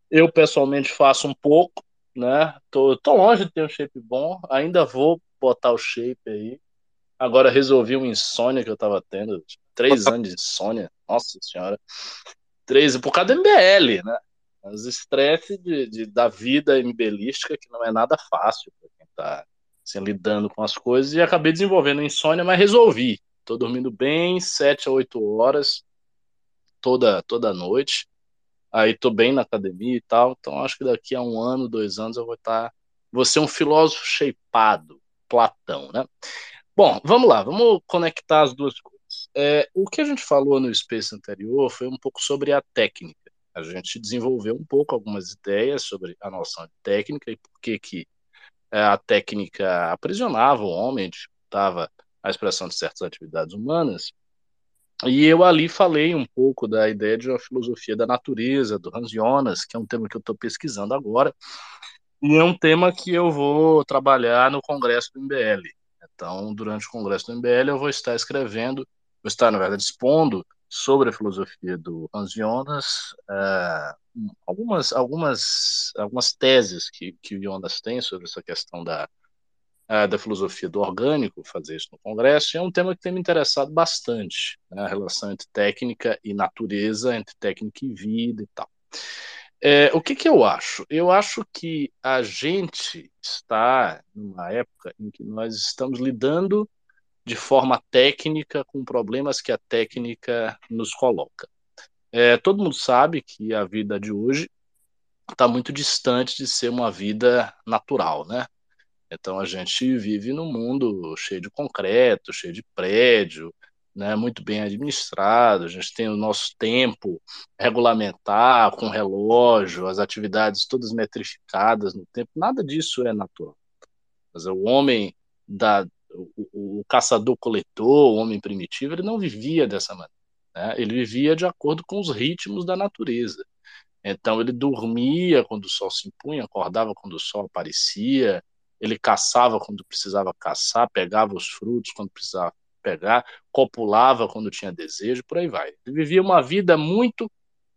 Eu, pessoalmente, faço um pouco, né? Tô, tô longe de ter um shape bom, ainda vou botar o shape aí, Agora resolvi uma insônia que eu tava tendo. Três anos de insônia. Nossa senhora. Três, por causa do MBL, né? Os estresses de, de, da vida MBLística, que não é nada fácil para quem tá assim, lidando com as coisas. E acabei desenvolvendo insônia, mas resolvi. Tô dormindo bem, sete a oito horas toda, toda noite. Aí tô bem na academia e tal. Então acho que daqui a um ano, dois anos eu vou estar. Tá, vou ser um filósofo shapeado, Platão, né? Bom, vamos lá, vamos conectar as duas coisas. É, o que a gente falou no Space anterior foi um pouco sobre a técnica. A gente desenvolveu um pouco algumas ideias sobre a noção de técnica e por que, que é, a técnica aprisionava o homem, dificultava a expressão de certas atividades humanas. E eu ali falei um pouco da ideia de uma filosofia da natureza, do Hans Jonas, que é um tema que eu estou pesquisando agora, e é um tema que eu vou trabalhar no congresso do MBL. Então, durante o congresso do MBL, eu vou estar escrevendo, vou estar, na verdade, expondo sobre a filosofia do Hans Jonas, é, algumas, algumas, algumas teses que, que o Jonas tem sobre essa questão da, é, da filosofia do orgânico, fazer isso no Congresso, e é um tema que tem me interessado bastante, né, a relação entre técnica e natureza, entre técnica e vida e tal. É, o que, que eu acho? Eu acho que a gente está numa época em que nós estamos lidando de forma técnica com problemas que a técnica nos coloca. É, todo mundo sabe que a vida de hoje está muito distante de ser uma vida natural, né? Então a gente vive num mundo cheio de concreto, cheio de prédio, né, muito bem administrado, a gente tem o nosso tempo regulamentar com relógio, as atividades todas metrificadas no tempo, nada disso é natural. Mas o homem da o, o caçador-coletor, o homem primitivo, ele não vivia dessa maneira. Né? Ele vivia de acordo com os ritmos da natureza. Então ele dormia quando o sol se impunha, acordava quando o sol aparecia, ele caçava quando precisava caçar, pegava os frutos quando precisava pegar, copulava quando tinha desejo, por aí vai. Ele vivia uma vida muito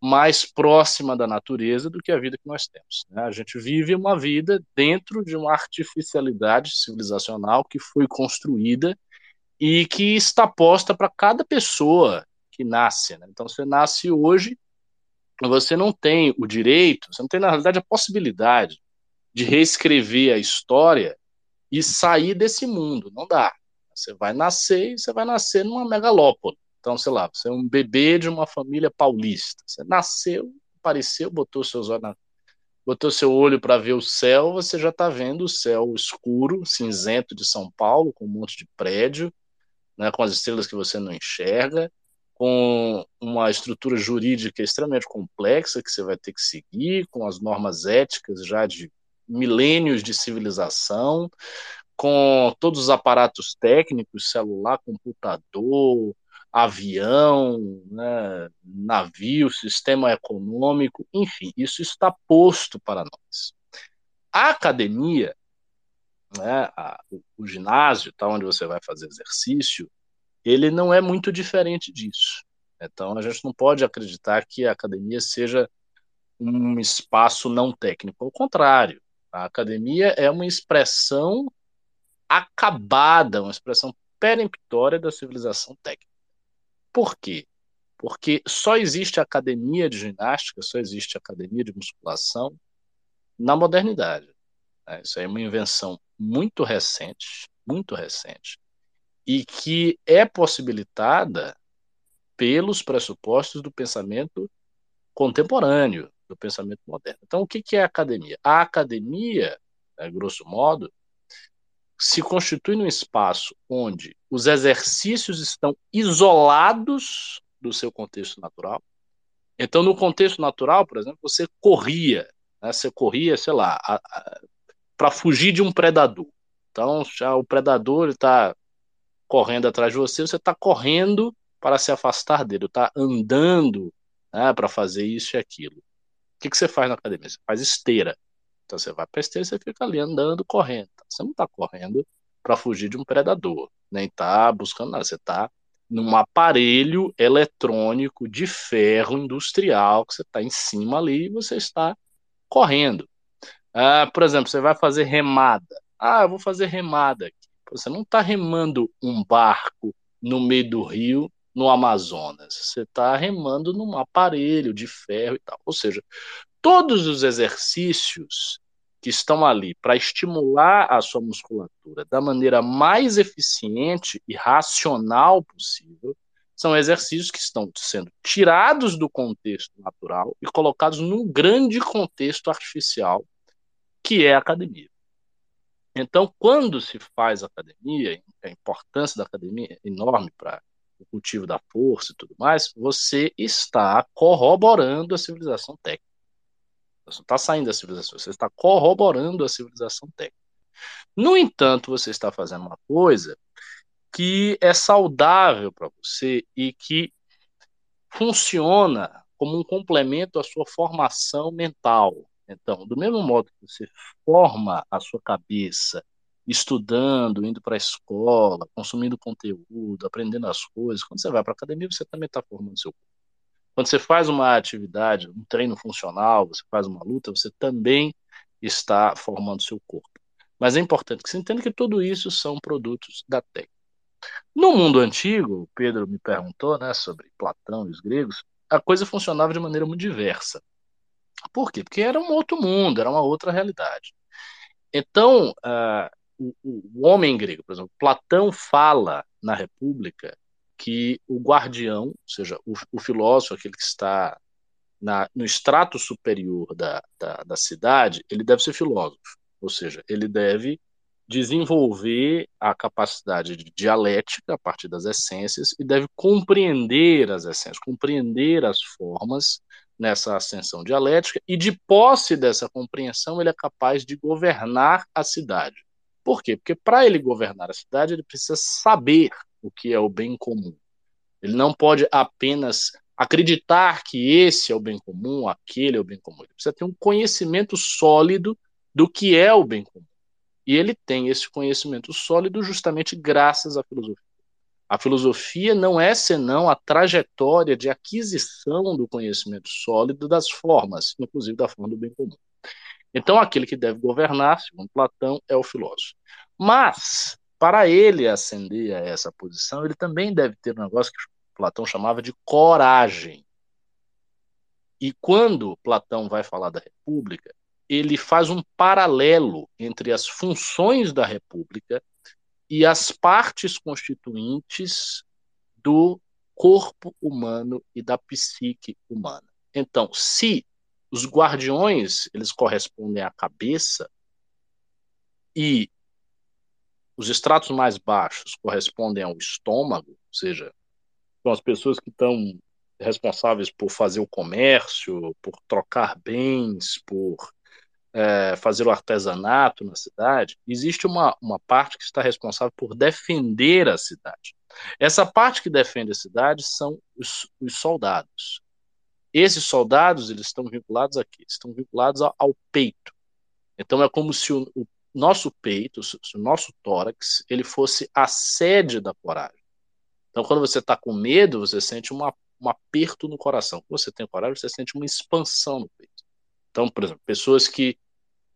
mais próxima da natureza do que a vida que nós temos. Né? A gente vive uma vida dentro de uma artificialidade civilizacional que foi construída e que está posta para cada pessoa que nasce. Né? Então, você nasce hoje, você não tem o direito, você não tem, na realidade, a possibilidade de reescrever a história e sair desse mundo. Não dá. Você vai nascer e você vai nascer numa megalópole. Então, sei lá, você é um bebê de uma família paulista. Você nasceu, apareceu, botou seus olhos botou seu olho para ver o céu, você já está vendo o céu escuro, cinzento de São Paulo, com um monte de prédio, né, com as estrelas que você não enxerga, com uma estrutura jurídica extremamente complexa que você vai ter que seguir, com as normas éticas já de milênios de civilização, com todos os aparatos técnicos, celular, computador, avião, né, navio, sistema econômico, enfim, isso está posto para nós. A academia, né, a, o, o, ginásio, tá, onde você vai fazer exercício, ele não é muito diferente disso. Então, a gente não pode acreditar que a academia seja um espaço não técnico. Ao contrário, a academia é uma expressão acabada, uma expressão peremptória da civilização técnica. Por quê? Porque só existe academia de ginástica, só existe academia de musculação na modernidade. Né? Isso é uma invenção muito recente, muito recente, e que é possibilitada pelos pressupostos do pensamento contemporâneo, do pensamento moderno. Então, o que é academia? A academia, né, grosso modo, se constitui num espaço onde os exercícios estão isolados do seu contexto natural. Então, no contexto natural, por exemplo, você corria, né? você corria, sei lá, para fugir de um predador. Então, já o predador está correndo atrás de você, você está correndo para se afastar dele, está andando né, para fazer isso e aquilo. O que, que você faz na academia? Você faz esteira. Então você vai para esteira e você fica ali andando, correndo. Você não está correndo para fugir de um predador, nem está buscando nada. Você está num aparelho eletrônico de ferro industrial que você está em cima ali e você está correndo. Ah, por exemplo, você vai fazer remada. Ah, eu vou fazer remada aqui. Você não está remando um barco no meio do rio, no Amazonas. Você está remando num aparelho de ferro e tal. Ou seja, todos os exercícios que estão ali para estimular a sua musculatura da maneira mais eficiente e racional possível são exercícios que estão sendo tirados do contexto natural e colocados num grande contexto artificial que é a academia. Então, quando se faz academia, a importância da academia é enorme para o cultivo da força e tudo mais, você está corroborando a civilização técnica. Você não está saindo da civilização, você está corroborando a civilização técnica. No entanto, você está fazendo uma coisa que é saudável para você e que funciona como um complemento à sua formação mental. Então, do mesmo modo que você forma a sua cabeça estudando, indo para a escola, consumindo conteúdo, aprendendo as coisas, quando você vai para a academia, você também está formando seu corpo. Quando você faz uma atividade, um treino funcional, você faz uma luta, você também está formando seu corpo. Mas é importante que você entenda que tudo isso são produtos da técnica. No mundo antigo, o Pedro me perguntou né, sobre Platão e os gregos, a coisa funcionava de maneira muito diversa. Por quê? Porque era um outro mundo, era uma outra realidade. Então, uh, o, o homem grego, por exemplo, Platão fala na República que o guardião, ou seja, o, o filósofo, aquele que está na, no extrato superior da, da, da cidade, ele deve ser filósofo, ou seja, ele deve desenvolver a capacidade de dialética a partir das essências e deve compreender as essências, compreender as formas nessa ascensão dialética e de posse dessa compreensão ele é capaz de governar a cidade. Por quê? Porque para ele governar a cidade ele precisa saber o que é o bem comum. Ele não pode apenas acreditar que esse é o bem comum, aquele é o bem comum. Ele precisa ter um conhecimento sólido do que é o bem comum. E ele tem esse conhecimento sólido justamente graças à filosofia. A filosofia não é senão a trajetória de aquisição do conhecimento sólido das formas, inclusive da forma do bem comum. Então, aquele que deve governar, segundo Platão, é o filósofo. Mas para ele ascender a essa posição, ele também deve ter um negócio que Platão chamava de coragem. E quando Platão vai falar da República, ele faz um paralelo entre as funções da República e as partes constituintes do corpo humano e da psique humana. Então, se os guardiões, eles correspondem à cabeça e os estratos mais baixos correspondem ao estômago, ou seja, são as pessoas que estão responsáveis por fazer o comércio, por trocar bens, por é, fazer o artesanato na cidade, existe uma, uma parte que está responsável por defender a cidade. Essa parte que defende a cidade são os, os soldados. Esses soldados eles estão vinculados aqui, estão vinculados ao, ao peito. Então é como se o, o nosso peito, o nosso tórax, ele fosse a sede da coragem. Então quando você está com medo, você sente uma, um aperto no coração. Quando você tem coragem, você sente uma expansão no peito. Então, por exemplo, pessoas que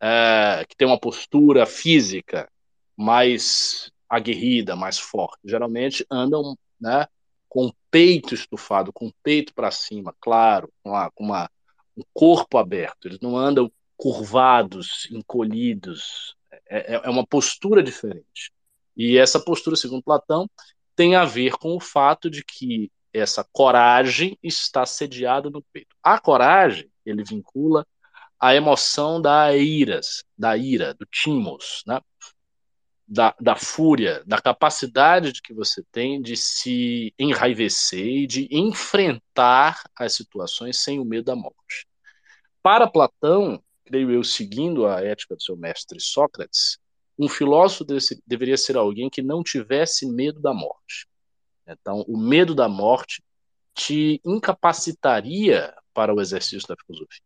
é, que tem uma postura física mais aguerrida, mais forte, geralmente andam né, com o peito estufado, com o peito para cima, claro, com, uma, com uma, um corpo aberto. Eles não andam curvados, encolhidos. É, é, é uma postura diferente. E essa postura, segundo Platão, tem a ver com o fato de que essa coragem está sediada no peito. A coragem, ele vincula a emoção da ira, da ira, do timos, né? da, da fúria, da capacidade de que você tem de se enraivecer e de enfrentar as situações sem o medo da morte. Para Platão, creio eu, seguindo a ética do seu mestre Sócrates, um filósofo deveria ser alguém que não tivesse medo da morte. Então, o medo da morte te incapacitaria para o exercício da filosofia.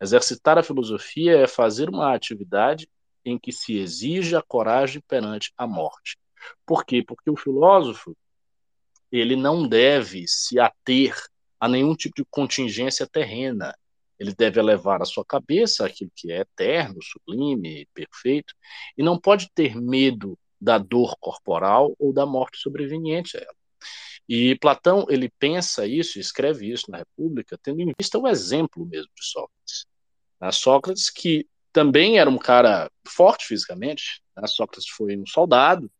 Exercitar a filosofia é fazer uma atividade em que se exige a coragem perante a morte. Por quê? Porque o filósofo ele não deve se ater a nenhum tipo de contingência terrena. Ele deve elevar a sua cabeça àquilo que é eterno, sublime, perfeito, e não pode ter medo da dor corporal ou da morte sobreveniente a ela. E Platão ele pensa isso, escreve isso na República, tendo em vista o exemplo mesmo de Sócrates. Né? Sócrates, que também era um cara forte fisicamente, né? Sócrates foi um soldado,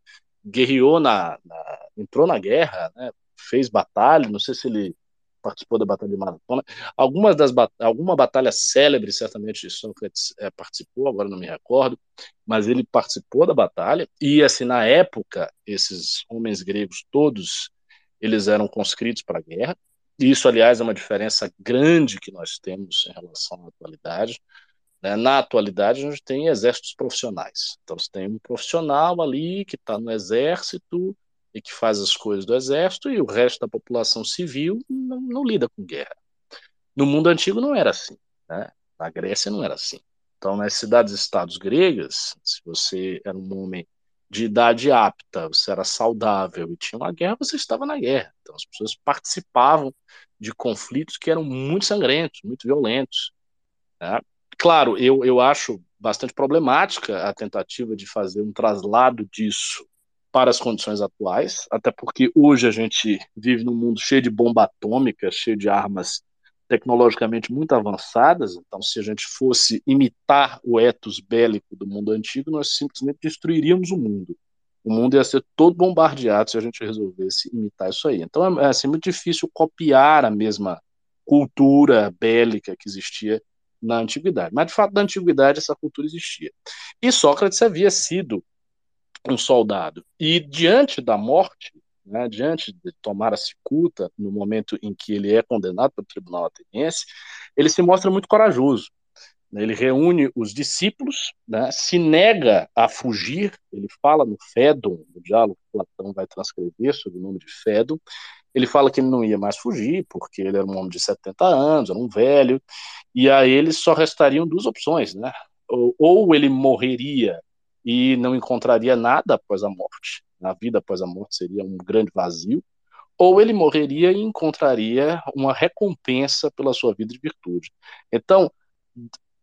guerreou na, na entrou na guerra, né? fez batalha, não sei se ele participou da batalha de Maratona, algumas das alguma batalha célebre certamente Sócrates é, participou, agora não me recordo, mas ele participou da batalha e assim na época esses homens gregos todos eles eram conscritos para a guerra isso, aliás, é uma diferença grande que nós temos em relação à atualidade. Né? Na atualidade, a gente tem exércitos profissionais. Então, você tem um profissional ali que está no exército e que faz as coisas do exército, e o resto da população civil não, não lida com guerra. No mundo antigo não era assim. Né? Na Grécia não era assim. Então, nas cidades-estados gregas, se você era um homem de idade apta, você era saudável e tinha uma guerra, você estava na guerra. Então as pessoas participavam de conflitos que eram muito sangrentos, muito violentos. Né? Claro, eu, eu acho bastante problemática a tentativa de fazer um traslado disso para as condições atuais, até porque hoje a gente vive num mundo cheio de bomba atômica, cheio de armas tecnologicamente muito avançadas, então se a gente fosse imitar o ethos bélico do mundo antigo, nós simplesmente destruiríamos o mundo. O mundo ia ser todo bombardeado se a gente resolvesse imitar isso aí. Então é assim, muito difícil copiar a mesma cultura bélica que existia na antiguidade. Mas de fato, na antiguidade essa cultura existia. E Sócrates havia sido um soldado. E diante da morte, né, diante de tomar a cicuta, no momento em que ele é condenado pelo tribunal ateniense, ele se mostra muito corajoso. Né, ele reúne os discípulos, né, se nega a fugir, ele fala no Fédon, no diálogo que Platão vai transcrever sobre o nome de Fédon, ele fala que ele não ia mais fugir, porque ele era um homem de 70 anos, era um velho, e a ele só restariam duas opções, né? Ou, ou ele morreria e não encontraria nada após a morte, na vida após a morte seria um grande vazio, ou ele morreria e encontraria uma recompensa pela sua vida de virtude. Então,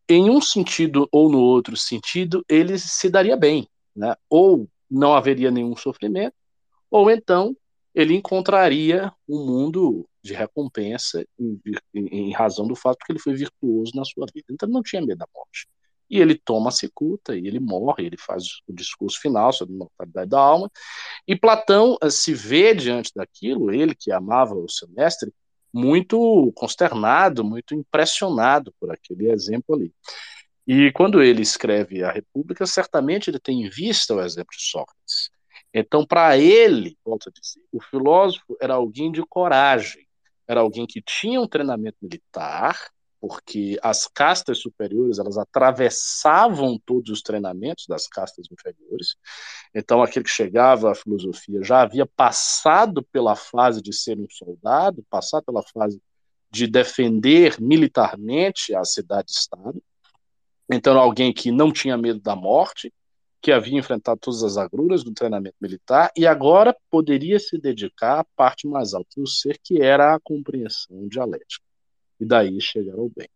em um sentido ou no outro sentido, ele se daria bem, né? Ou não haveria nenhum sofrimento, ou então ele encontraria um mundo de recompensa em, em, em razão do fato que ele foi virtuoso na sua vida. Então, não tinha medo da morte e ele toma a cicuta, e ele morre, ele faz o discurso final sobre a mortalidade da alma, e Platão eh, se vê diante daquilo, ele que amava o seu mestre, muito consternado, muito impressionado por aquele exemplo ali. E quando ele escreve a República, certamente ele tem em vista o exemplo de Sócrates. Então, para ele, volto a dizer, o filósofo era alguém de coragem, era alguém que tinha um treinamento militar, porque as castas superiores elas atravessavam todos os treinamentos das castas inferiores. Então, aquele que chegava à filosofia já havia passado pela fase de ser um soldado, passado pela fase de defender militarmente a cidade-estado. Então, alguém que não tinha medo da morte, que havia enfrentado todas as agruras do treinamento militar e agora poderia se dedicar à parte mais alta do ser, que era a compreensão dialética e daí chegar ao bem.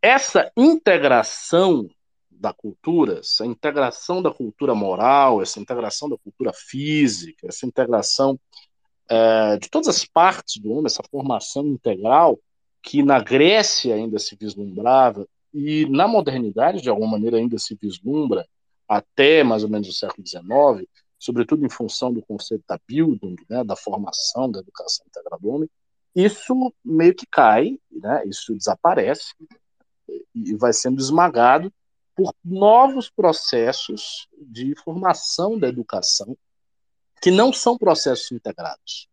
Essa integração da cultura, essa integração da cultura moral, essa integração da cultura física, essa integração é, de todas as partes do homem, essa formação integral que na Grécia ainda se vislumbrava e na modernidade de alguma maneira ainda se vislumbra até mais ou menos o século XIX, sobretudo em função do conceito da Bildung, né, da formação, da educação integral do homem, isso meio que cai, né? isso desaparece e vai sendo esmagado por novos processos de formação da educação que não são processos integrados,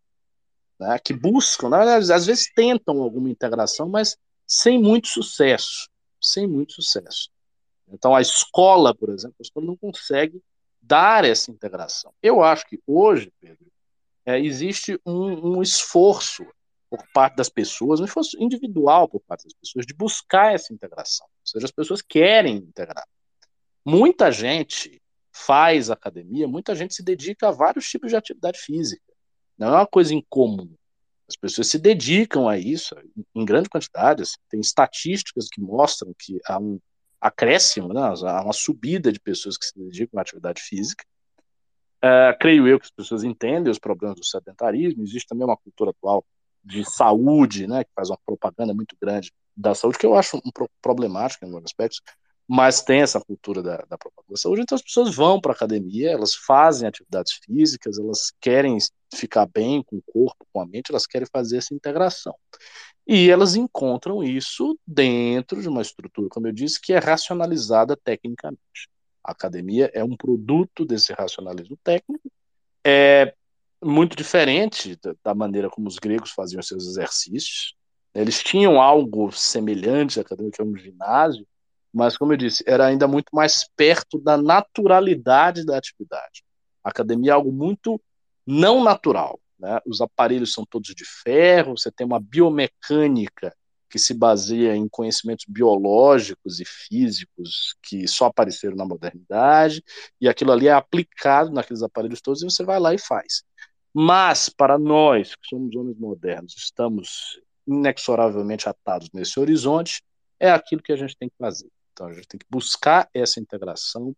né? que buscam, verdade, às vezes tentam alguma integração, mas sem muito sucesso, sem muito sucesso. Então a escola, por exemplo, a escola não consegue dar essa integração. Eu acho que hoje, Pedro, é, existe um, um esforço por parte das pessoas, um esforço individual por parte das pessoas de buscar essa integração. Ou seja, as pessoas querem integrar. Muita gente faz academia, muita gente se dedica a vários tipos de atividade física. Não é uma coisa incomum. As pessoas se dedicam a isso em grande quantidade. Assim. Tem estatísticas que mostram que há um acréscimo, né? há uma subida de pessoas que se dedicam à atividade física. Uh, creio eu que as pessoas entendem os problemas do sedentarismo. Existe também uma cultura atual de saúde, né, que faz uma propaganda muito grande da saúde, que eu acho um pro problemático em alguns aspectos, mas tem essa cultura da, da propaganda da saúde, então as pessoas vão para a academia, elas fazem atividades físicas, elas querem ficar bem com o corpo, com a mente, elas querem fazer essa integração. E elas encontram isso dentro de uma estrutura, como eu disse, que é racionalizada tecnicamente. A academia é um produto desse racionalismo técnico, é muito diferente da maneira como os gregos faziam seus exercícios. Eles tinham algo semelhante à academia, que é um ginásio, mas, como eu disse, era ainda muito mais perto da naturalidade da atividade. A academia é algo muito não natural. Né? Os aparelhos são todos de ferro, você tem uma biomecânica que se baseia em conhecimentos biológicos e físicos que só apareceram na modernidade, e aquilo ali é aplicado naqueles aparelhos todos e você vai lá e faz. Mas, para nós, que somos homens modernos, estamos inexoravelmente atados nesse horizonte, é aquilo que a gente tem que fazer. Então, a gente tem que buscar essa integração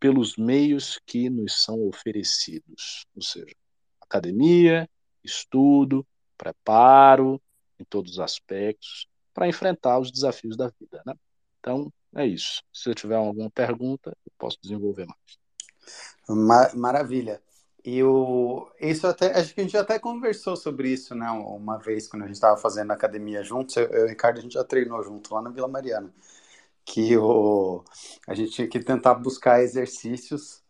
pelos meios que nos são oferecidos, ou seja, academia, estudo, preparo em todos os aspectos para enfrentar os desafios da vida, né? Então, é isso. Se eu tiver alguma pergunta, eu posso desenvolver mais. Maravilha. E o, isso até, acho que a gente até conversou sobre isso, né, uma vez, quando a gente estava fazendo academia juntos, eu, eu e o Ricardo, a gente já treinou junto lá na Vila Mariana, que o, a gente tinha que tentar buscar exercícios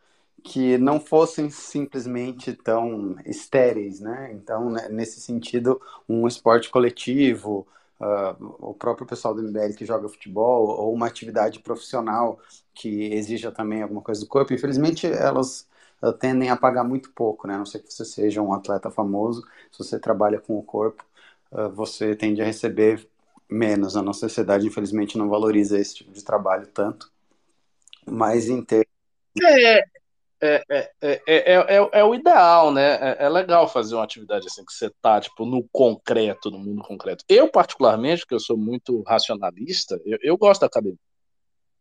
que não fossem simplesmente tão estéreis, né, então, né, nesse sentido, um esporte coletivo, uh, o próprio pessoal do MBL que joga futebol, ou uma atividade profissional que exija também alguma coisa do corpo, infelizmente elas tendem a pagar muito pouco, né? A não ser que você seja um atleta famoso, se você trabalha com o corpo, uh, você tende a receber menos. A nossa sociedade, infelizmente, não valoriza esse tipo de trabalho tanto. Mas em. É, é, é, é, é, é, o ideal, né? É, legal fazer uma atividade assim, que você tá, tipo, no concreto, no mundo concreto. Eu, particularmente, que eu sou muito racionalista, eu, eu gosto da academia.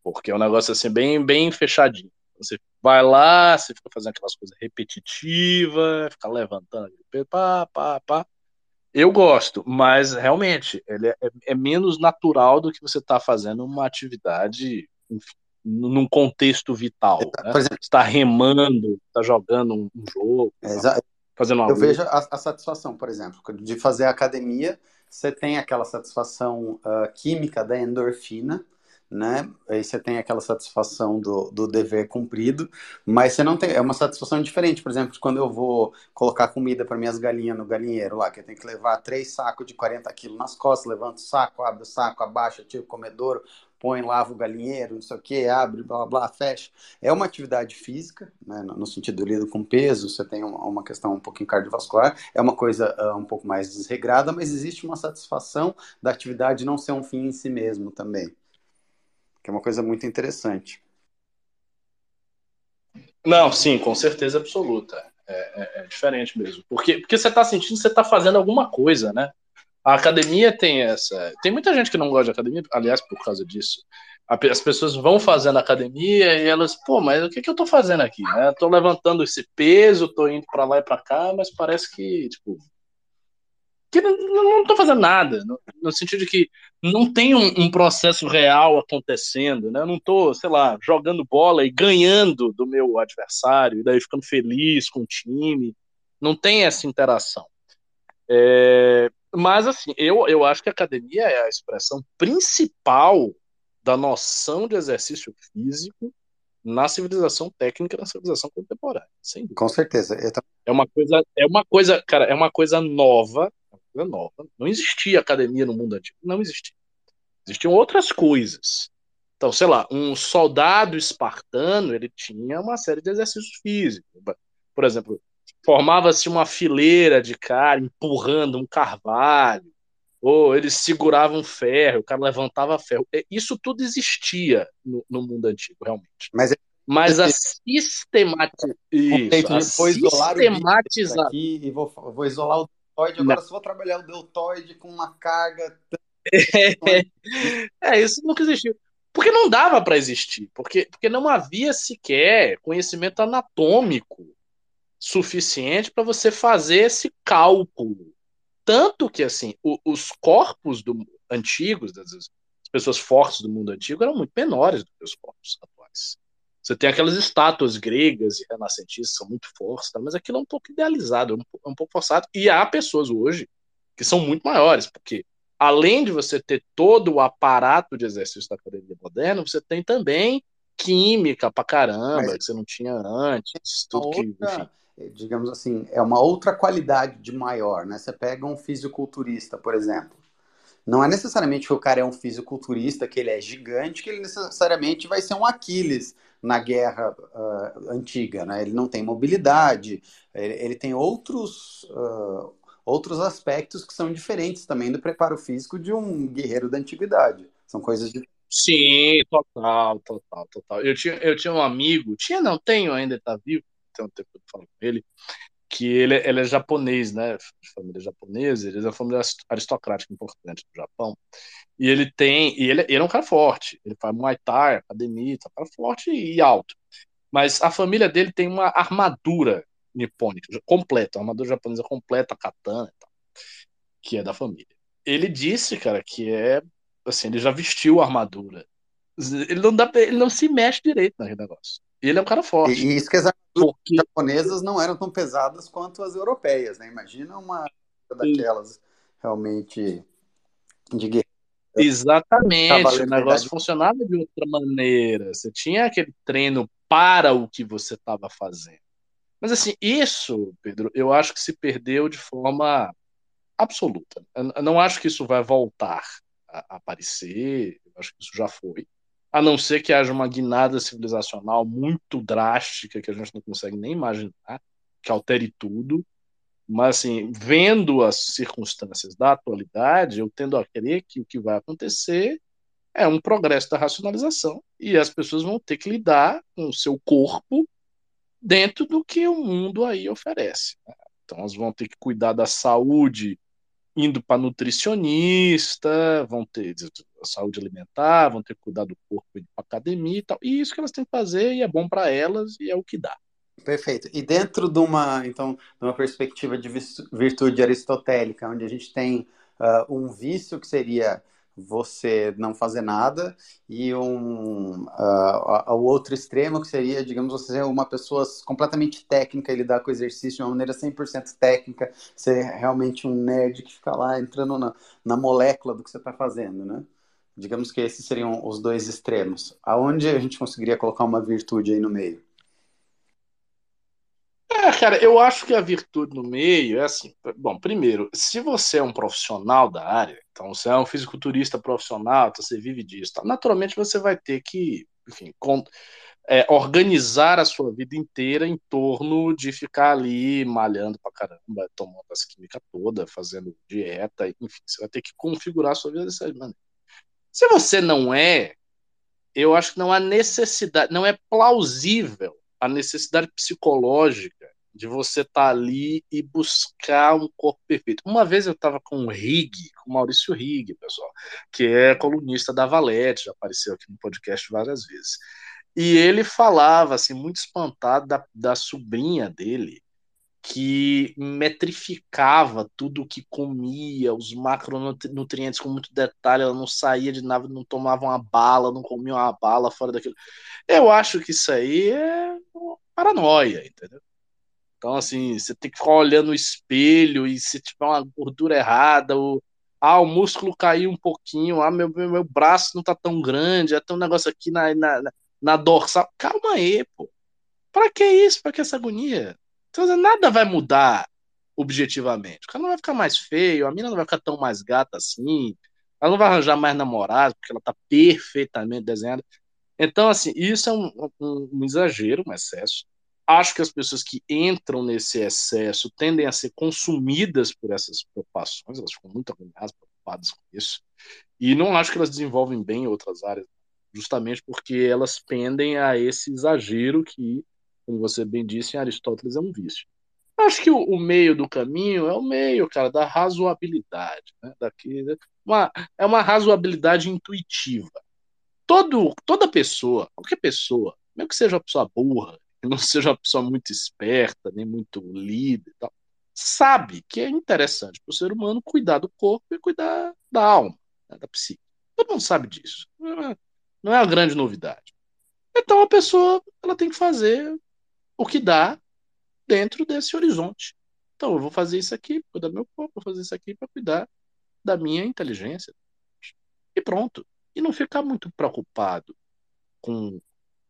Porque é um negócio assim, bem, bem fechadinho. Você vai lá, você fica fazendo aquelas coisas repetitivas, fica levantando, pá, pá, pá. Eu gosto, mas realmente ele é, é menos natural do que você está fazendo uma atividade enfim, num contexto vital. Né? Exemplo, você está remando, está jogando um, jogo. Exa fazendo algo. Eu vejo a, a, satisfação, por exemplo, de fazer academia, você tem aquela satisfação uh, química da endorfina, né? Aí você tem aquela satisfação do, do dever cumprido, mas você não tem. É uma satisfação diferente. Por exemplo, quando eu vou colocar comida para minhas galinhas no galinheiro lá, que eu tenho que levar três sacos de 40 quilos nas costas, levanto o saco, abro o saco, abaixa, tiro o comedouro, põe, lava o galinheiro, não sei o que, abre, blá, blá, fecha. É uma atividade física, né, no sentido lido com peso, você tem uma, uma, questão um pouquinho cardiovascular, é uma coisa uh, um pouco mais desregrada, mas existe uma satisfação da atividade não ser um fim em si mesmo também que é uma coisa muito interessante. Não, sim, com certeza absoluta. É, é, é diferente mesmo. Porque, porque você está sentindo que você está fazendo alguma coisa, né? A academia tem essa. Tem muita gente que não gosta de academia, aliás, por causa disso. As pessoas vão fazendo academia e elas, pô, mas o que, que eu estou fazendo aqui? Né? Levantando esse peso, estou indo para lá e para cá, mas parece que, tipo, que não estou fazendo nada, no, no, sentido de que não tem um, um processo real acontecendo, né? Eu não estou, sei lá, jogando bola e ganhando do meu adversário, e daí ficando feliz com o time. Não tem essa interação. É, mas, assim, eu, eu acho que a academia é a expressão principal da noção de exercício físico na civilização técnica, na civilização contemporânea. Com certeza. É uma coisa, é uma coisa, cara, é uma coisa nova coisa nova. Não existia academia no mundo antigo. Não existia. Existiam outras coisas. Então, sei lá, um soldado espartano, ele tinha uma série de exercícios físicos. Por exemplo, formava-se uma fileira de cara empurrando um carvalho, ou eles seguravam ferro, o cara levantava ferro. Isso tudo existia no, no mundo antigo, realmente. Mas, Mas a sistemática. Isso, a sistematizar. Aqui e vou, vou isolar o deltoide, agora só vou trabalhar o deltoide com uma carga. é, isso nunca existiu. Porque não dava para existir, porque, porque não havia sequer conhecimento anatômico suficiente para você fazer esse cálculo. Tanto que, assim, o, os corpos do, antigos, das pessoas fortes do mundo antigo, eram muito menores do que os corpos atuais. Você tem aquelas estátuas gregas e renascentistas que são muito fortes, tá? mas aquilo é um pouco idealizado, é um, é um pouco forçado. E há pessoas hoje que são muito maiores, porque além de você ter todo o aparato de exercício da academia moderna, você tem também química pra caramba, Mas, que você não tinha antes. Tudo outra, que, digamos assim, é uma outra qualidade de maior, né? Você pega um fisiculturista, por exemplo. Não é necessariamente que o cara é um fisiculturista, que ele é gigante, que ele necessariamente vai ser um Aquiles na guerra uh, antiga, né? Ele não tem mobilidade, ele, ele tem outros uh, outros aspectos que são diferentes também do preparo físico de um guerreiro da antiguidade. São coisas de Sim, total, total, total. Eu tinha, eu tinha um amigo, tinha não, tenho ainda, está vivo, tem um tempo que eu falo com ele, que ele, ele é japonês, né? Família japonesa, ele é uma família aristocrática importante do Japão. E ele tem. E ele, ele é um cara forte. Ele faz Muay Thai, academia, tá um cara forte e alto. Mas a família dele tem uma armadura nipônica, completa, uma armadura japonesa completa, katana e tal, que é da família. Ele disse, cara, que é. Assim, ele já vestiu a armadura. Ele não, dá, ele não se mexe direito naquele negócio. Ele é um cara forte. E, isso que as porque... japonesas não eram tão pesadas quanto as europeias, né? Imagina uma daquelas realmente de guerra. Exatamente, o negócio funcionava de outra maneira. Você tinha aquele treino para o que você estava fazendo. Mas assim, isso, Pedro, eu acho que se perdeu de forma absoluta. Eu não acho que isso vai voltar a aparecer, eu acho que isso já foi. A não ser que haja uma guinada civilizacional muito drástica que a gente não consegue nem imaginar, que altere tudo. Mas, assim, vendo as circunstâncias da atualidade, eu tendo a crer que o que vai acontecer é um progresso da racionalização e as pessoas vão ter que lidar com o seu corpo dentro do que o mundo aí oferece. Né? Então, elas vão ter que cuidar da saúde indo para nutricionista, vão ter saúde alimentar, vão ter que cuidar do corpo indo para academia e tal. E isso que elas têm que fazer e é bom para elas e é o que dá. Perfeito. E dentro de uma, então, de uma perspectiva de virtude aristotélica, onde a gente tem uh, um vício que seria você não fazer nada, e um, uh, o outro extremo que seria, digamos, você ser uma pessoa completamente técnica e lidar com o exercício de uma maneira 100% técnica, ser realmente um nerd que fica lá entrando na, na molécula do que você está fazendo, né? Digamos que esses seriam os dois extremos. Aonde a gente conseguiria colocar uma virtude aí no meio? É, cara, eu acho que a virtude no meio é assim. Bom, primeiro, se você é um profissional da área, então você é um fisiculturista profissional, então você vive disso, tá? naturalmente você vai ter que, enfim, com, é, organizar a sua vida inteira em torno de ficar ali malhando pra caramba, tomando as químicas toda, fazendo dieta, enfim, você vai ter que configurar a sua vida dessa maneira. Se você não é, eu acho que não há necessidade, não é plausível a necessidade psicológica de você estar tá ali e buscar um corpo perfeito. Uma vez eu estava com o Rig, com o Maurício Rig, pessoal, que é colunista da Valete, já apareceu aqui no podcast várias vezes. E ele falava, assim, muito espantado da, da sobrinha dele, que metrificava tudo o que comia, os macronutrientes com muito detalhe, ela não saía de nada, não tomava uma bala, não comia uma bala fora daquilo. Eu acho que isso aí é paranoia, entendeu? Então, assim, você tem que ficar olhando o espelho e se tiver uma gordura errada, ou, ah, o músculo caiu um pouquinho, ah, meu, meu, meu braço não tá tão grande, até um negócio aqui na, na, na dorsal. Calma aí, pô. Pra que isso? Pra que essa agonia? Então, nada vai mudar objetivamente. O cara não vai ficar mais feio, a mina não vai ficar tão mais gata assim, ela não vai arranjar mais namorado, porque ela tá perfeitamente desenhada. Então, assim, isso é um, um, um exagero, um excesso. Acho que as pessoas que entram nesse excesso tendem a ser consumidas por essas preocupações, elas ficam muito agoniadas, preocupadas com isso. E não acho que elas desenvolvem bem em outras áreas, justamente porque elas pendem a esse exagero que como você bem disse, em Aristóteles é um vício. Acho que o, o meio do caminho é o meio, cara, da razoabilidade. Né? Daqui, uma, é uma razoabilidade intuitiva. Todo, toda pessoa, qualquer pessoa, mesmo que seja uma pessoa burra, não seja uma pessoa muito esperta, nem muito líder, tal, sabe que é interessante para o ser humano cuidar do corpo e cuidar da alma, né, da psique. Todo mundo sabe disso. Não é, não é uma grande novidade. Então a pessoa ela tem que fazer o que dá dentro desse horizonte. Então, eu vou fazer isso aqui para cuidar do meu corpo, vou fazer isso aqui para cuidar da minha inteligência. E pronto. E não ficar muito preocupado com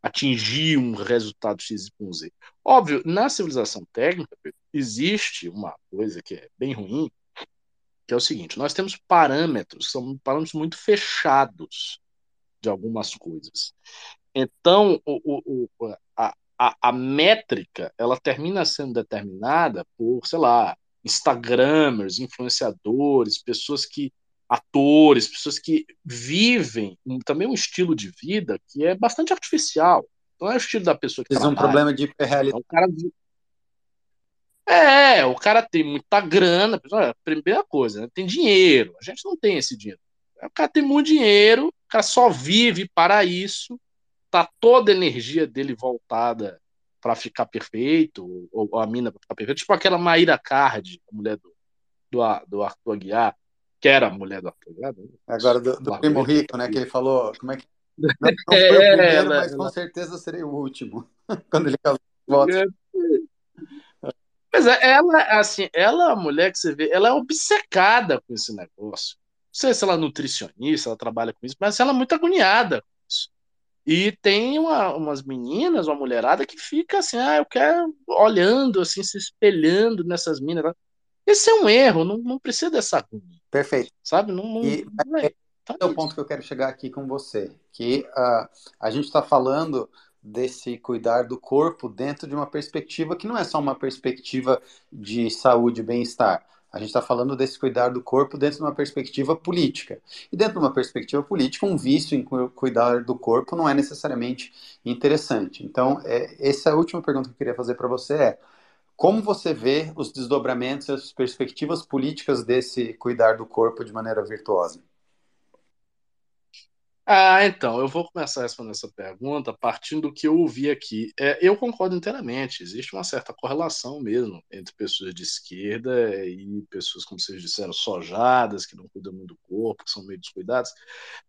atingir um resultado X e Z. Óbvio, na civilização técnica, existe uma coisa que é bem ruim, que é o seguinte: nós temos parâmetros, são parâmetros muito fechados de algumas coisas. Então, o, o, a, a, a métrica ela termina sendo determinada por, sei lá, Instagramers, influenciadores, pessoas que atores, pessoas que vivem também um estilo de vida que é bastante artificial. Não é o estilo da pessoa que Tem um problema de hiperrealidade. Então, é, o cara tem muita grana, a primeira coisa, né? tem dinheiro. A gente não tem esse dinheiro. O cara tem muito dinheiro, o cara só vive para isso, tá toda a energia dele voltada para ficar perfeito, ou, ou a mina para ficar perfeita, tipo aquela Maíra Card, a mulher do, do, do Arthur Aguiar, que era a mulher do Aguiar. Né? Agora, do, do Primo Rico, né, que ele falou, como é que... Não, não foi o primeiro, é, mas com certeza serei o último, quando ele casou é. Mas é, ela, assim, ela é a mulher que você vê, ela é obcecada com esse negócio. Não sei se ela é nutricionista, ela trabalha com isso, mas ela é muito agoniada com isso. E tem uma, umas meninas, uma mulherada que fica assim, ah, eu quero olhando, assim, se espelhando nessas minas. Esse é um erro, não, não precisa dessa Perfeito. Sabe? Não, não, e não é, tá é o ponto que eu quero chegar aqui com você, que uh, a gente está falando desse cuidar do corpo dentro de uma perspectiva que não é só uma perspectiva de saúde e bem-estar. A gente está falando desse cuidar do corpo dentro de uma perspectiva política. E dentro de uma perspectiva política, um vício em cuidar do corpo não é necessariamente interessante. Então, é, essa última pergunta que eu queria fazer para você é: como você vê os desdobramentos, as perspectivas políticas desse cuidar do corpo de maneira virtuosa? Ah, então, eu vou começar a responder essa pergunta partindo do que eu ouvi aqui. É, eu concordo inteiramente, existe uma certa correlação mesmo entre pessoas de esquerda e pessoas, como vocês disseram, sojadas, que não cuidam muito do corpo, que são meio descuidadas.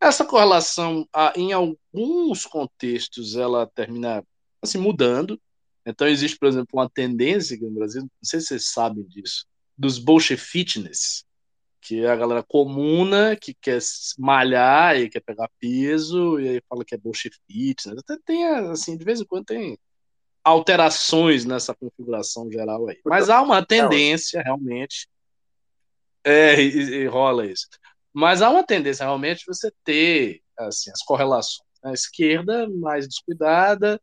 Essa correlação, ah, em alguns contextos, ela termina assim, mudando. Então, existe, por exemplo, uma tendência aqui no Brasil, não sei se vocês sabem disso, dos bolchefitness, que é a galera comuna que quer malhar e quer pegar peso, e aí fala que é bullshit fitness. Até tem, assim, de vez em quando tem alterações nessa configuração geral aí. Mas há uma tendência, realmente, é, e, e rola isso. Mas há uma tendência, realmente, você ter, assim, as correlações. A esquerda mais descuidada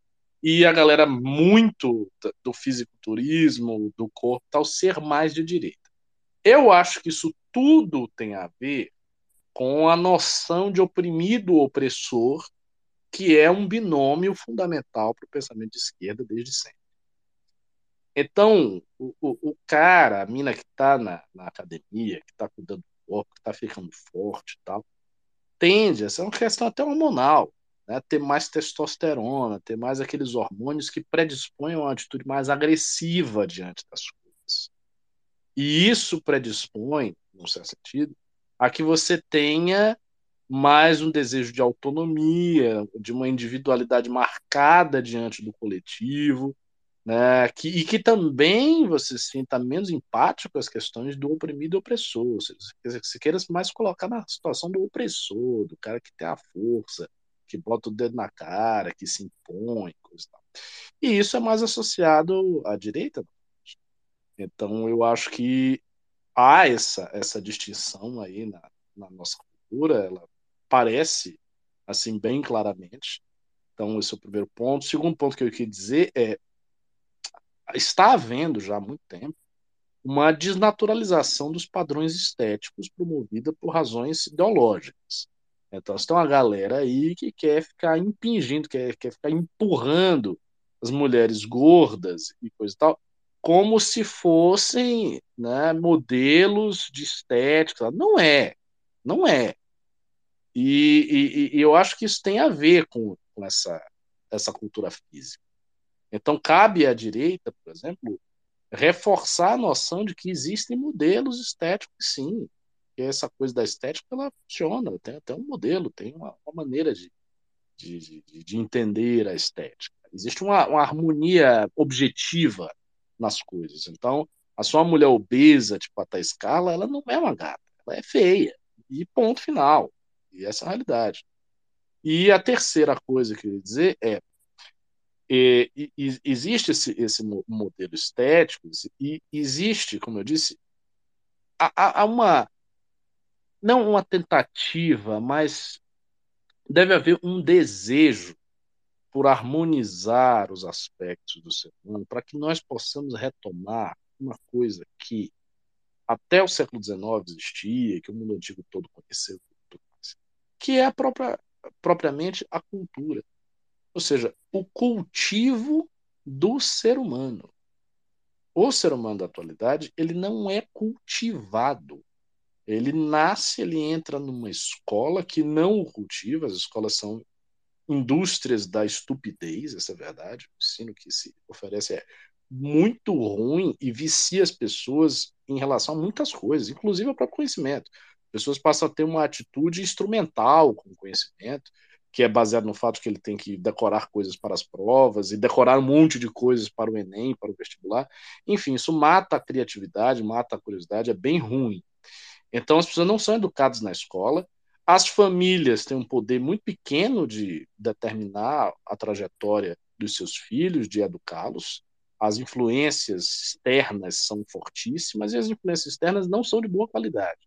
e a galera muito do fisiculturismo, do corpo, tal, ser mais de direita. Eu acho que isso tudo tem a ver com a noção de oprimido opressor, que é um binômio fundamental para o pensamento de esquerda desde sempre. Então, o, o, o cara, a mina que está na, na, academia, que está cuidando do corpo, que está ficando forte e tal, tende a ser uma questão até hormonal, né? ter mais testosterona, ter mais aqueles hormônios que predispõem a uma atitude mais agressiva diante das coisas. E isso predispõe, num certo sentido, a que você tenha mais um desejo de autonomia, de uma individualidade marcada diante do coletivo, né? que, e que também você sinta menos empático com as questões do oprimido e opressor. Ou seja, você queira mais colocar na situação do opressor, do cara que tem a força, que bota o dedo na cara, que se impõe, coisa e tal. E isso é mais associado à direita, então, eu acho que há essa, essa distinção aí na, na nossa cultura, ela parece assim bem claramente. Então, esse é o primeiro ponto. O segundo ponto que eu queria dizer é está havendo já há muito tempo uma desnaturalização dos padrões estéticos promovida por razões ideológicas. Então, você tem uma galera aí que quer ficar impingindo, quer, quer ficar empurrando as mulheres gordas e coisa e tal, como se fossem né, modelos de estética. Não é, não é. E, e, e, eu acho que isso tem a ver com, com essa, essa cultura física. Então, cabe à direita, por exemplo, reforçar a noção de que existem modelos estéticos, sim. Que essa coisa da estética ela funciona, tem até um modelo, tem uma, uma maneira de, de, de, de, entender a estética. Existe uma, uma harmonia objetiva nas coisas. Então, a sua mulher obesa, tipo a escala, ela não é uma gata, ela é feia. E ponto final. E essa é a realidade. E a terceira coisa que eu ia dizer é, é existe esse, esse modelo estético e existe, como eu disse, há, há uma não uma tentativa, mas deve haver um desejo por harmonizar os aspectos do ser humano, para que nós possamos retomar uma coisa que até o século XIX existia, que o mundo antigo todo conheceu, que é a própria, propriamente a cultura. Ou seja, o cultivo do ser humano. O ser humano da atualidade, ele não é cultivado. Ele nasce, ele entra numa escola que não o cultiva, as escolas são indústrias da estupidez, essa é a verdade. O ensino que se oferece é muito ruim e vicia as pessoas em relação a muitas coisas, inclusive ao próprio conhecimento. As pessoas passam a ter uma atitude instrumental com o conhecimento, que é baseado no fato que ele tem que decorar coisas para as provas e decorar um monte de coisas para o Enem, para o vestibular. Enfim, isso mata a criatividade, mata a curiosidade, é bem ruim. Então, as pessoas não são educadas na escola, as famílias têm um poder muito pequeno de determinar a trajetória dos seus filhos, de educá-los. As influências externas são fortíssimas e as influências externas não são de boa qualidade.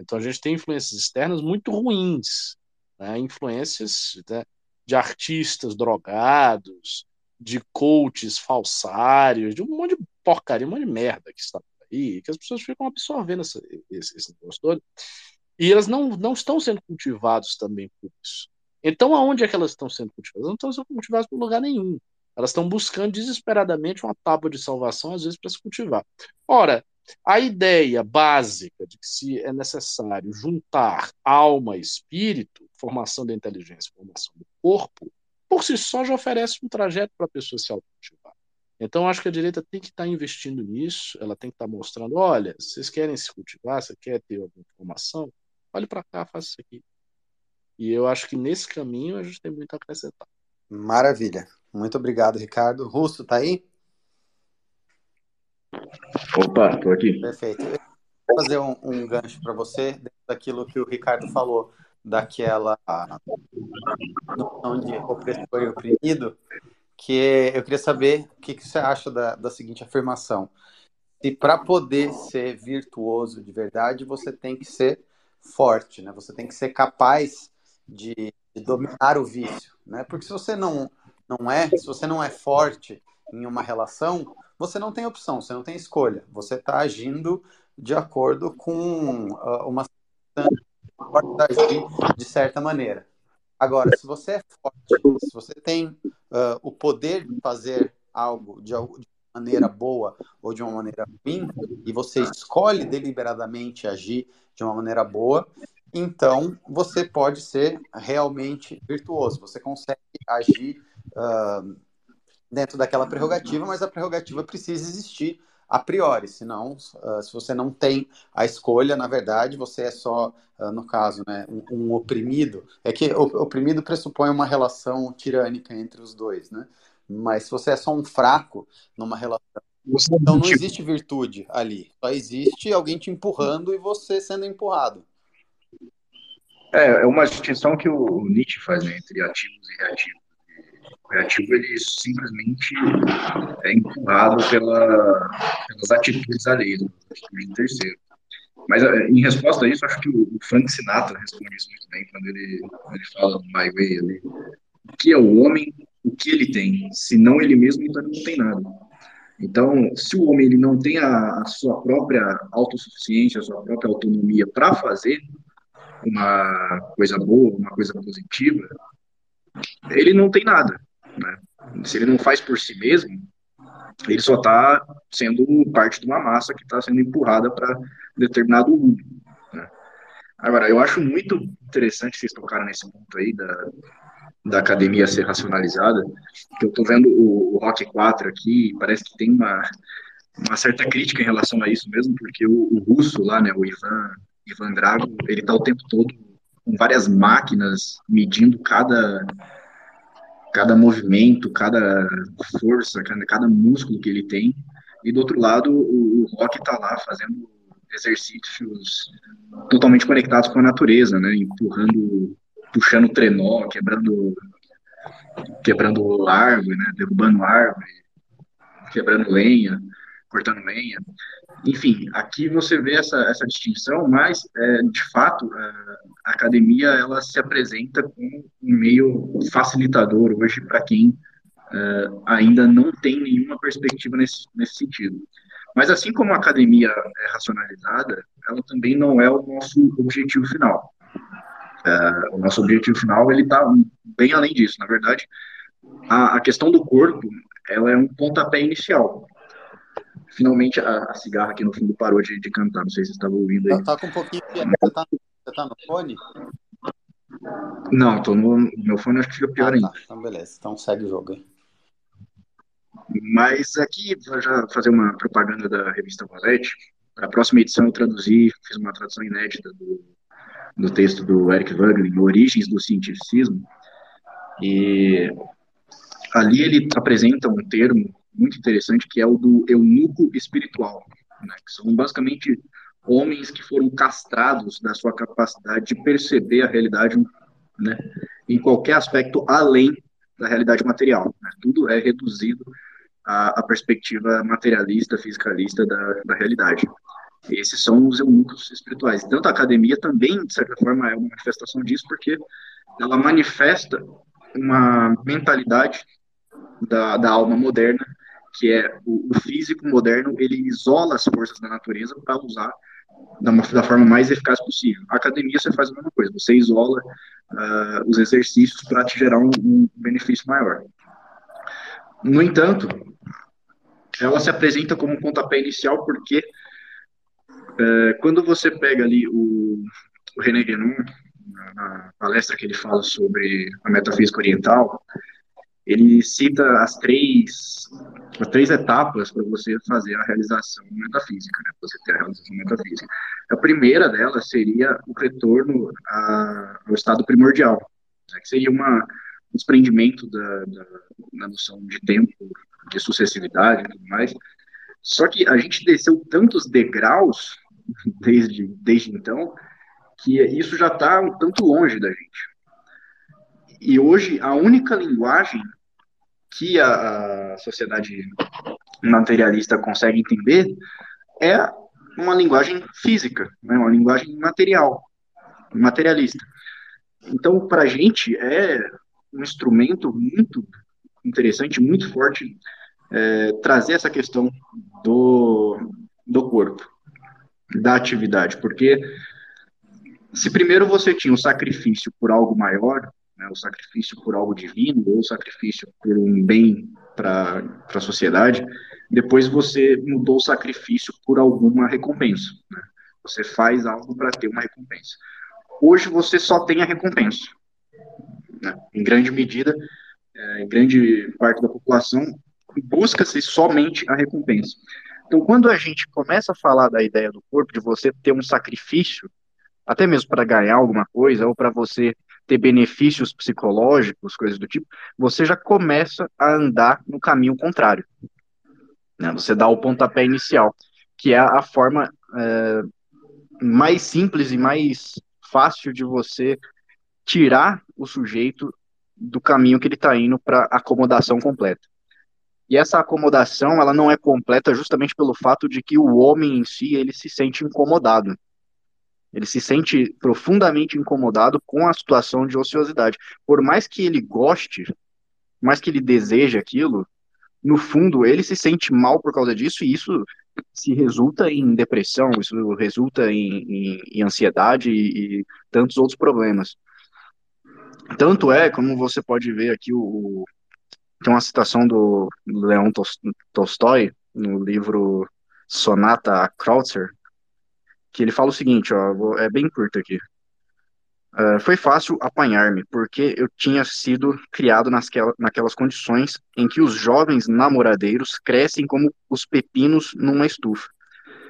Então a gente tem influências externas muito ruins, né? influências né, de artistas drogados, de coaches falsários, de um monte de porcaria, um monte de merda que está aí, que as pessoas ficam absorvendo essa, esse, esse negócio todo. E elas não, não estão sendo cultivadas também por isso. Então, aonde é que elas estão sendo cultivadas? Elas não estão sendo cultivadas por lugar nenhum. Elas estão buscando desesperadamente uma tábua de salvação, às vezes, para se cultivar. Ora, a ideia básica de que se é necessário juntar alma e espírito formação da inteligência, formação do corpo, por si só já oferece um trajeto para a pessoa se autocultivar. Então, acho que a direita tem que estar tá investindo nisso, ela tem que estar tá mostrando: olha, vocês querem se cultivar, você quer ter alguma informação? Olhe para cá, faça isso aqui. E eu acho que nesse caminho a gente tem muito a acrescentar. Maravilha. Muito obrigado, Ricardo. Russo, tá aí? Opa, tô aqui. Perfeito. Vou fazer um, um gancho para você daquilo que o Ricardo falou, daquela noção de opressor e oprimido que eu queria saber o que, que você acha da, da seguinte afirmação. Se para poder ser virtuoso de verdade, você tem que ser forte, né? Você tem que ser capaz de, de dominar o vício, né? Porque se você não não é, se você não é forte em uma relação, você não tem opção, você não tem escolha. Você está agindo de acordo com uh, uma de certa maneira. Agora, se você é forte, se você tem uh, o poder de fazer algo de, de maneira boa ou de uma maneira ruim, e você escolhe deliberadamente agir de uma maneira boa, então você pode ser realmente virtuoso. Você consegue agir uh, dentro daquela prerrogativa, mas a prerrogativa precisa existir a priori, senão, uh, se você não tem a escolha, na verdade, você é só, uh, no caso, né, um, um, oprimido. É que o oprimido pressupõe uma relação tirânica entre os dois, né? Mas se você é só um fraco numa relação, então não existe virtude ali. Só existe alguém te empurrando e você sendo empurrado. É, é uma distinção que o Nietzsche faz né, entre ativos e reativos. O reativo ele simplesmente é empurrado pela, pelas atitudes alheias, atitudes de terceiro. Mas é, em resposta a isso, acho que o Frank Sinatra responde isso muito bem quando ele, ele fala My Way ali. O que é o homem? O que ele tem? Se não ele mesmo, então ele não tem nada. Então, se o homem ele não tem a, a sua própria autossuficiência, a sua própria autonomia para fazer uma coisa boa, uma coisa positiva, ele não tem nada. Né? Se ele não faz por si mesmo, ele só está sendo parte de uma massa que está sendo empurrada para determinado rumo. Né? Agora, eu acho muito interessante vocês tocaram nesse ponto aí da, da academia ser racionalizada, que eu estou vendo o, o Rock 4 aqui, parece que tem uma, uma certa crítica em relação a isso mesmo, porque o, o russo lá, né, o Ivan, Ivan Drago, ele está o tempo todo com várias máquinas medindo cada cada movimento, cada força, cada, cada músculo que ele tem. E do outro lado, o, o Rock está lá fazendo exercícios totalmente conectados com a natureza, né? Empurrando, puxando trenó, quebrando, quebrando árvore, né? Derrubando árvore, quebrando lenha, cortando lenha. Enfim, aqui você vê essa, essa distinção, mas, é, de fato, a academia ela se apresenta como um meio facilitador hoje para quem é, ainda não tem nenhuma perspectiva nesse, nesse sentido. Mas, assim como a academia é racionalizada, ela também não é o nosso objetivo final. É, o nosso objetivo final ele está bem além disso. Na verdade, a, a questão do corpo ela é um pontapé inicial finalmente a, a, cigarra aqui no fundo parou de, de cantar. Não sei se você estava ouvindo aí. Tá, tá, com um pouquinho. Você tá, você tá no fone? Não, tô no meu fone, acho que fica pior ah, ainda. Tá. Então, beleza. Então segue o jogo aí. Mas aqui, já fazer uma propaganda da revista Valete. Para a próxima edição, eu traduzi, fiz uma tradução inédita do, do texto do Eric Wagner, Origens do Cientificismo. E ali ele apresenta um termo muito interessante, que é o do eunuco espiritual, né, que são basicamente homens que foram castrados da sua capacidade de perceber a realidade né, em qualquer aspecto além da realidade material. Né, tudo é reduzido à, à, perspectiva materialista, fiscalista da, da realidade. Esses são os eunucos espirituais. Tanto a academia também, de certa forma, é uma manifestação disso, porque ela manifesta uma mentalidade da, da alma moderna que é o, o físico moderno, ele isola as forças da natureza para usar da, uma, da, forma mais eficaz possível. A academia você faz a mesma coisa, você isola uh, os exercícios para te gerar um, um, benefício maior. No entanto, ela se apresenta como um pontapé inicial porque uh, quando você pega ali o, o René Guénon, na, palestra que ele fala sobre a metafísica oriental, ele cita as três, as três etapas para você fazer a realização metafísica, né? Você ter a realização metafísica. A primeira delas seria o retorno a, ao estado primordial, né? que seria uma, um desprendimento da, da, da noção de tempo, de sucessividade e tudo mais. Só que a gente desceu tantos degraus desde, desde então que isso já está um tanto longe da gente. E hoje a única linguagem que a, a sociedade materialista consegue entender é uma linguagem física, né, uma linguagem material, materialista. Então, para a gente é um instrumento muito interessante, muito forte, é, trazer essa questão do, do corpo, da atividade, porque se primeiro você tinha o sacrifício por algo maior, né, o sacrifício por algo divino, ou o sacrifício por um bem para a sociedade, depois você mudou o sacrifício por alguma recompensa. Né? Você faz algo para ter uma recompensa. Hoje você só tem a recompensa. Né? Em grande medida, é, em grande parte da população, busca-se somente a recompensa. Então, quando a gente começa a falar da ideia do corpo, de você ter um sacrifício, até mesmo para ganhar alguma coisa, ou para você ter benefícios psicológicos, coisas do tipo, você já começa a andar no caminho contrário. Né? Você dá o pontapé inicial, que é a forma é, mais simples e mais fácil de você tirar o sujeito do caminho que ele está indo para acomodação completa. E essa acomodação, ela não é completa justamente pelo fato de que o homem em si, ele se sente incomodado. Ele se sente profundamente incomodado com a situação de ociosidade. Por mais que ele goste, por mais que ele deseje aquilo, no fundo ele se sente mal por causa disso e isso se resulta em depressão, isso resulta em, em, em ansiedade e, e, tantos outros problemas. Tanto é, como você pode ver aqui, o, tem uma citação do Leon Tolstói no livro Sonata a Kreutzer, que ele fala o seguinte, ó, é bem curto aqui. Uh, foi fácil apanhar-me, porque eu tinha sido criado nasquela, naquelas condições em que os jovens namoradeiros crescem como os pepinos numa estufa.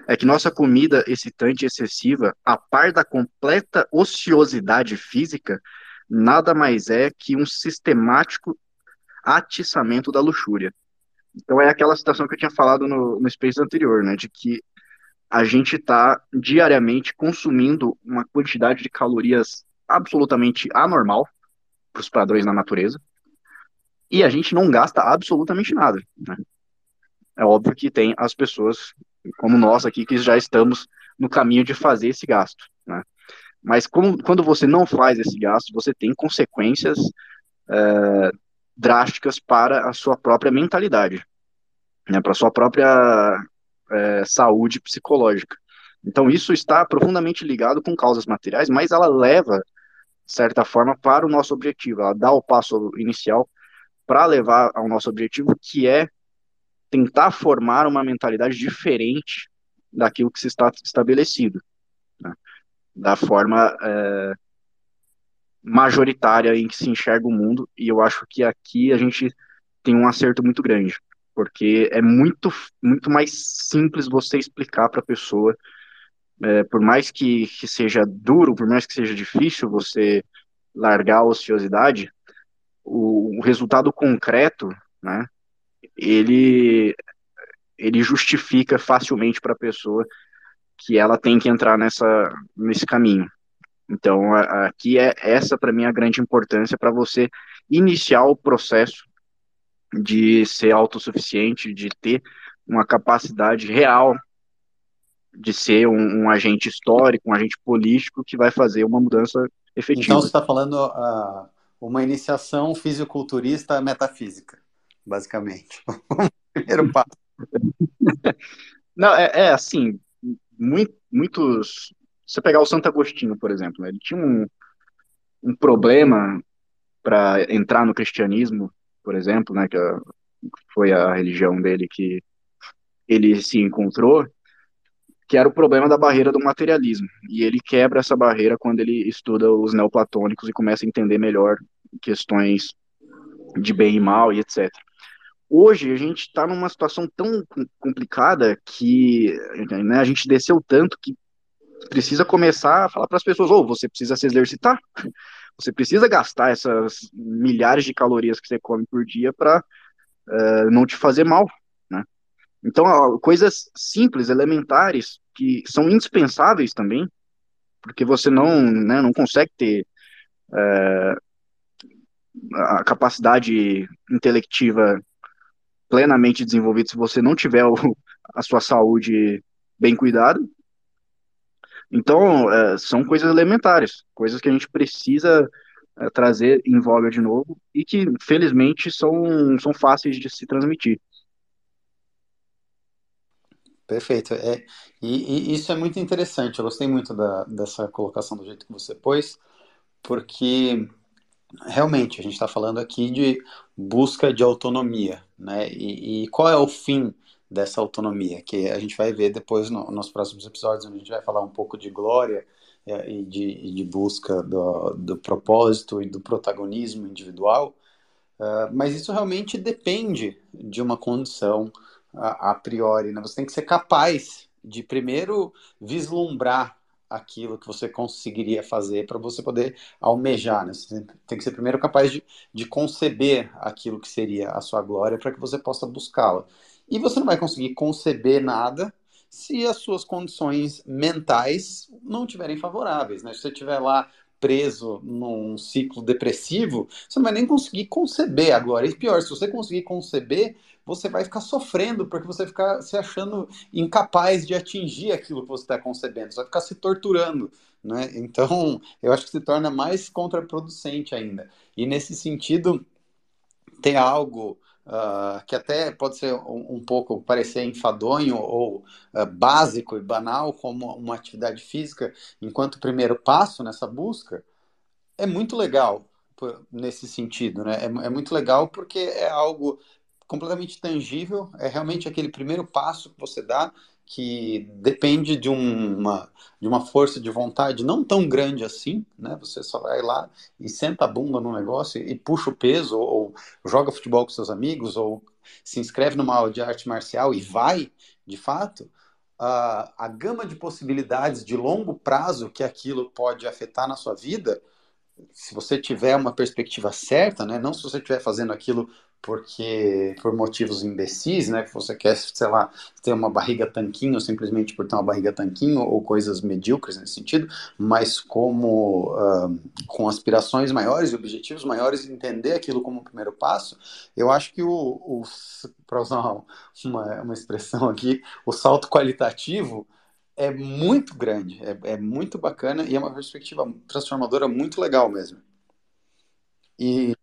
É que nossa comida excitante e excessiva, a par da completa ociosidade física, nada mais é que um sistemático atiçamento da luxúria. Então é aquela situação que eu tinha falado no, no space anterior, né, de que a gente está diariamente consumindo uma quantidade de calorias absolutamente anormal para os padrões da natureza e a gente não gasta absolutamente nada. Né? É óbvio que tem as pessoas como nós aqui que já estamos no caminho de fazer esse gasto. Né? Mas como, quando você não faz esse gasto, você tem consequências é, drásticas para a sua própria mentalidade, né? para a sua própria é, saúde psicológica. Então, isso está profundamente ligado com causas materiais, mas ela leva, de certa forma, para o nosso objetivo. Ela dá o passo inicial para levar ao nosso objetivo, que é tentar formar uma mentalidade diferente daquilo que se está estabelecido, né? da forma é, majoritária em que se enxerga o mundo. E eu acho que aqui a gente tem um acerto muito grande porque é muito, muito mais simples você explicar para a pessoa, é, por mais que, que seja duro, por mais que seja difícil você largar a ociosidade, o, o resultado concreto, né, ele, ele justifica facilmente para a pessoa que ela tem que entrar nessa, nesse caminho. Então, aqui é essa para mim a grande importância para você iniciar o processo de ser autossuficiente, de ter uma capacidade real de ser um, um, agente histórico, um agente político que vai fazer uma mudança efetiva. Então você está falando uh, uma iniciação fisiculturista metafísica, basicamente. Primeiro passo. Não, é, é assim, muito, muitos. Você pegar o Santo Agostinho, por exemplo, né, ele tinha um, um problema para entrar no cristianismo por exemplo, né, que foi a religião dele que ele se encontrou, que era o problema da barreira do materialismo. E ele quebra essa barreira quando ele estuda os neoplatônicos e começa a entender melhor questões de bem e mal e etc. Hoje a gente está numa situação tão complicada que né, a gente desceu tanto que precisa começar a falar para as pessoas: ou oh, você precisa se exercitar, você precisa gastar essas milhares de calorias que você come por dia para uh, eh, não te fazer mal. Né? Então, coisas simples, elementares, que são indispensáveis também, porque você não, né, não consegue ter uh, a capacidade intelectiva plenamente desenvolvida se você não tiver o, a sua saúde bem cuidada. Então, é, são coisas elementares, coisas que a gente precisa é, trazer em voga de novo e que, felizmente, são, são fáceis de se transmitir. Perfeito. É, e, e, isso é muito interessante. Eu gostei muito da, dessa colocação do jeito que você pôs, porque realmente a gente está falando aqui de busca de autonomia, né? E, e, qual é o fim dessa autonomia? Que a gente vai ver depois no, nos próximos episódios, onde a gente vai falar um pouco de glória é, e de, e de busca do, do, propósito e do protagonismo individual. Uh, mas isso realmente depende de uma condição a, a priori, né? Você tem que ser capaz de primeiro vislumbrar aquilo que você conseguiria fazer para você poder almejar. Né? Você tem que ser primeiro capaz de, de conceber aquilo que seria a sua glória para que você possa buscá-la. E você não vai conseguir conceber nada se as suas condições mentais não tiverem favoráveis. Né? Se você estiver lá preso num ciclo depressivo, você não vai nem conseguir conceber a glória. E pior, se você conseguir conceber, você vai ficar sofrendo porque você ficar se achando incapaz de atingir aquilo que você está concebendo, você vai ficar se torturando, né? Então, eu acho que se torna mais contraproducente ainda. E nesse sentido, tem algo uh, que até pode ser um, um, pouco parecer enfadonho ou uh, básico e banal, como uma atividade física, enquanto primeiro passo nessa busca, é muito legal nesse sentido, né? É, é muito legal porque é algo completamente tangível, é realmente aquele primeiro passo que você dá que depende de uma, de uma força de vontade não tão grande assim, né? Você só vai lá e senta a bunda no negócio e, puxa o peso, ou, ou, joga futebol com seus amigos, ou se inscreve numa aula de arte marcial e vai, de fato, a, a gama de possibilidades de longo prazo que aquilo pode afetar na sua vida, se você tiver uma perspectiva certa, né? Não se você estiver fazendo aquilo porque por motivos imbecis, né, que você quer, sei lá, ter uma barriga tanquinho simplesmente por ter uma barriga tanquinho ou coisas medíocres nesse sentido, mas como uh, com aspirações maiores e objetivos maiores, entender aquilo como o primeiro passo, eu acho que o, o para usar uma, uma expressão aqui, o salto qualitativo é muito grande, é, é muito bacana e é uma perspectiva transformadora muito legal mesmo. E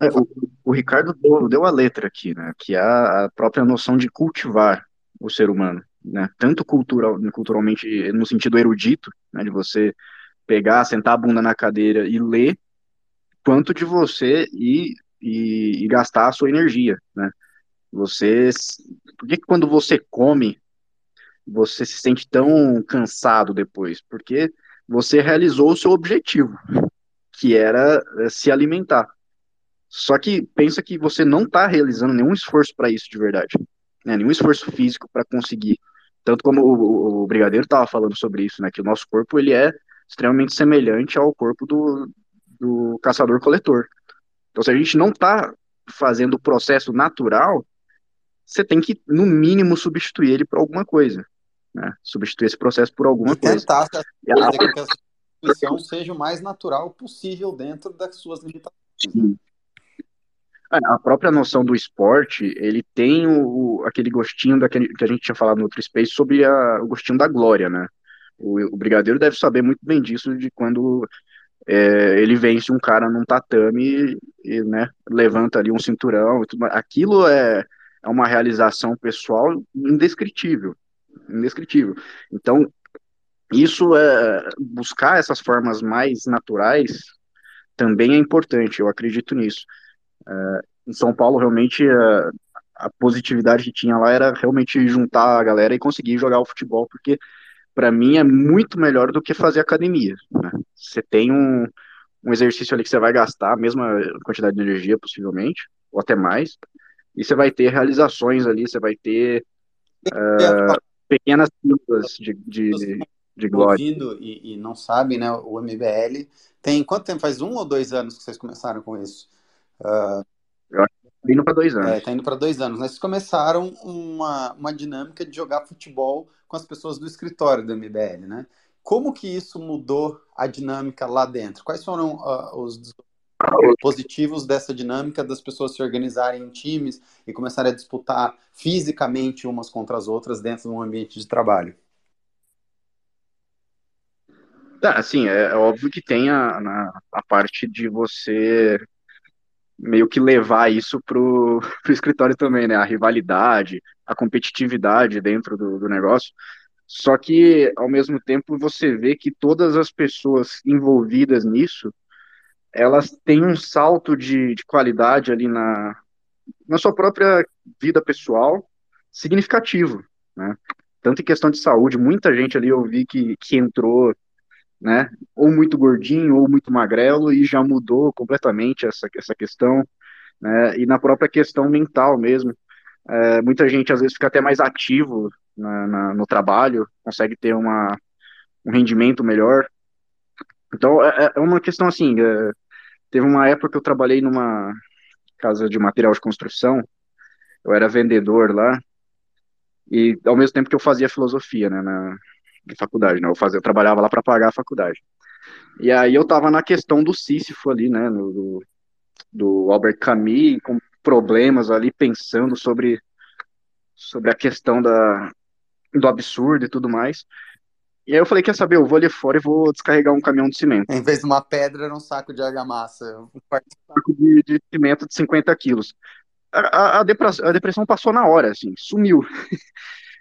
é, o, o, Ricardo deu, deu, a letra aqui, né? Que é a, própria noção de cultivar o ser humano, né? Tanto cultural, culturalmente, no sentido erudito, né? De você pegar, sentar a bunda na cadeira e ler, quanto de você e, e, e gastar a sua energia, né? Você, por que quando você come, você se sente tão cansado depois? Porque você realizou o seu objetivo, que era eh, se alimentar. Só que pensa que você não está realizando nenhum esforço para isso de verdade, né? nenhum esforço físico para conseguir. Tanto como o, o Brigadeiro estava falando sobre isso, né? Que o nosso corpo ele é extremamente semelhante ao corpo do, do caçador-coletor. Então, se a gente não está fazendo o processo natural, você tem que, no mínimo, substituir ele por alguma coisa. Né? Substituir esse processo por alguma e coisa. Tentar fazer que a substituição seja o mais natural possível dentro das suas limitações. Sim. A própria noção do esporte, ele tem o, aquele gostinho daquele que a gente tinha falado no outro space sobre a, o gostinho da glória, né? O, o Brigadeiro deve saber muito bem disso, de quando é, ele vence um cara num tatame e, né, levanta ali um cinturão. Aquilo é, é uma realização pessoal indescritível, indescritível. Então, isso é buscar essas formas mais naturais também é importante, eu acredito nisso. É, em São Paulo, realmente, a, a positividade que tinha lá era realmente juntar a galera e conseguir jogar o futebol, porque para mim é muito melhor do que fazer academia. Né? Você tem um, um exercício ali que você vai gastar a mesma quantidade de energia, possivelmente, ou até mais, e você vai ter realizações ali, você vai ter uh, pequenas pílulas de, de, de glória. Ouvindo e, e, não sabem, né, o MBL tem quanto tempo? Faz um ou dois anos que vocês começaram com isso? Uh, Eu acho que tá indo para dois anos. É, tá indo para dois anos. Né? Vocês começaram uma, uma dinâmica de jogar futebol com as pessoas do escritório do MBL, né? Como que isso mudou a dinâmica lá dentro? Quais foram uh, os positivos dessa dinâmica das pessoas se organizarem em times e começarem a disputar fisicamente umas contra as outras dentro de um ambiente de trabalho? Tá, assim, é, é óbvio que tem a, na, a parte de você meio que levar isso pro, pro escritório também, né? A rivalidade, a competitividade dentro do, do negócio. Só que, ao mesmo tempo, você vê que todas as pessoas envolvidas nisso, elas têm um salto de, de qualidade ali na, na sua própria vida pessoal significativo, né? Tanto em questão de saúde, muita gente ali eu vi que, que entrou né? Ou muito gordinho, ou muito magrelo, e já mudou completamente essa, essa questão, né? E na própria questão mental mesmo. É, muita gente às vezes fica até mais ativo na, na, no trabalho, consegue ter uma, um rendimento melhor. Então é, é, é uma questão assim. É, teve uma época que eu trabalhei numa casa de material de construção, eu era vendedor lá, e ao mesmo tempo que eu fazia filosofia, né, na, de faculdade, né? Eu, fazia, eu trabalhava lá para pagar a faculdade. E aí eu tava na questão do Sísifo ali, né? No, do, do Albert Camus, com problemas ali, pensando sobre, sobre a questão da, do absurdo e tudo mais. E aí eu falei, quer saber, eu vou ali fora e vou descarregar um caminhão de cimento. Em vez de uma pedra, era um saco de argamassa. Um saco de, de cimento de 50 quilos. A, a, a, depressão, a depressão passou na hora, assim, sumiu.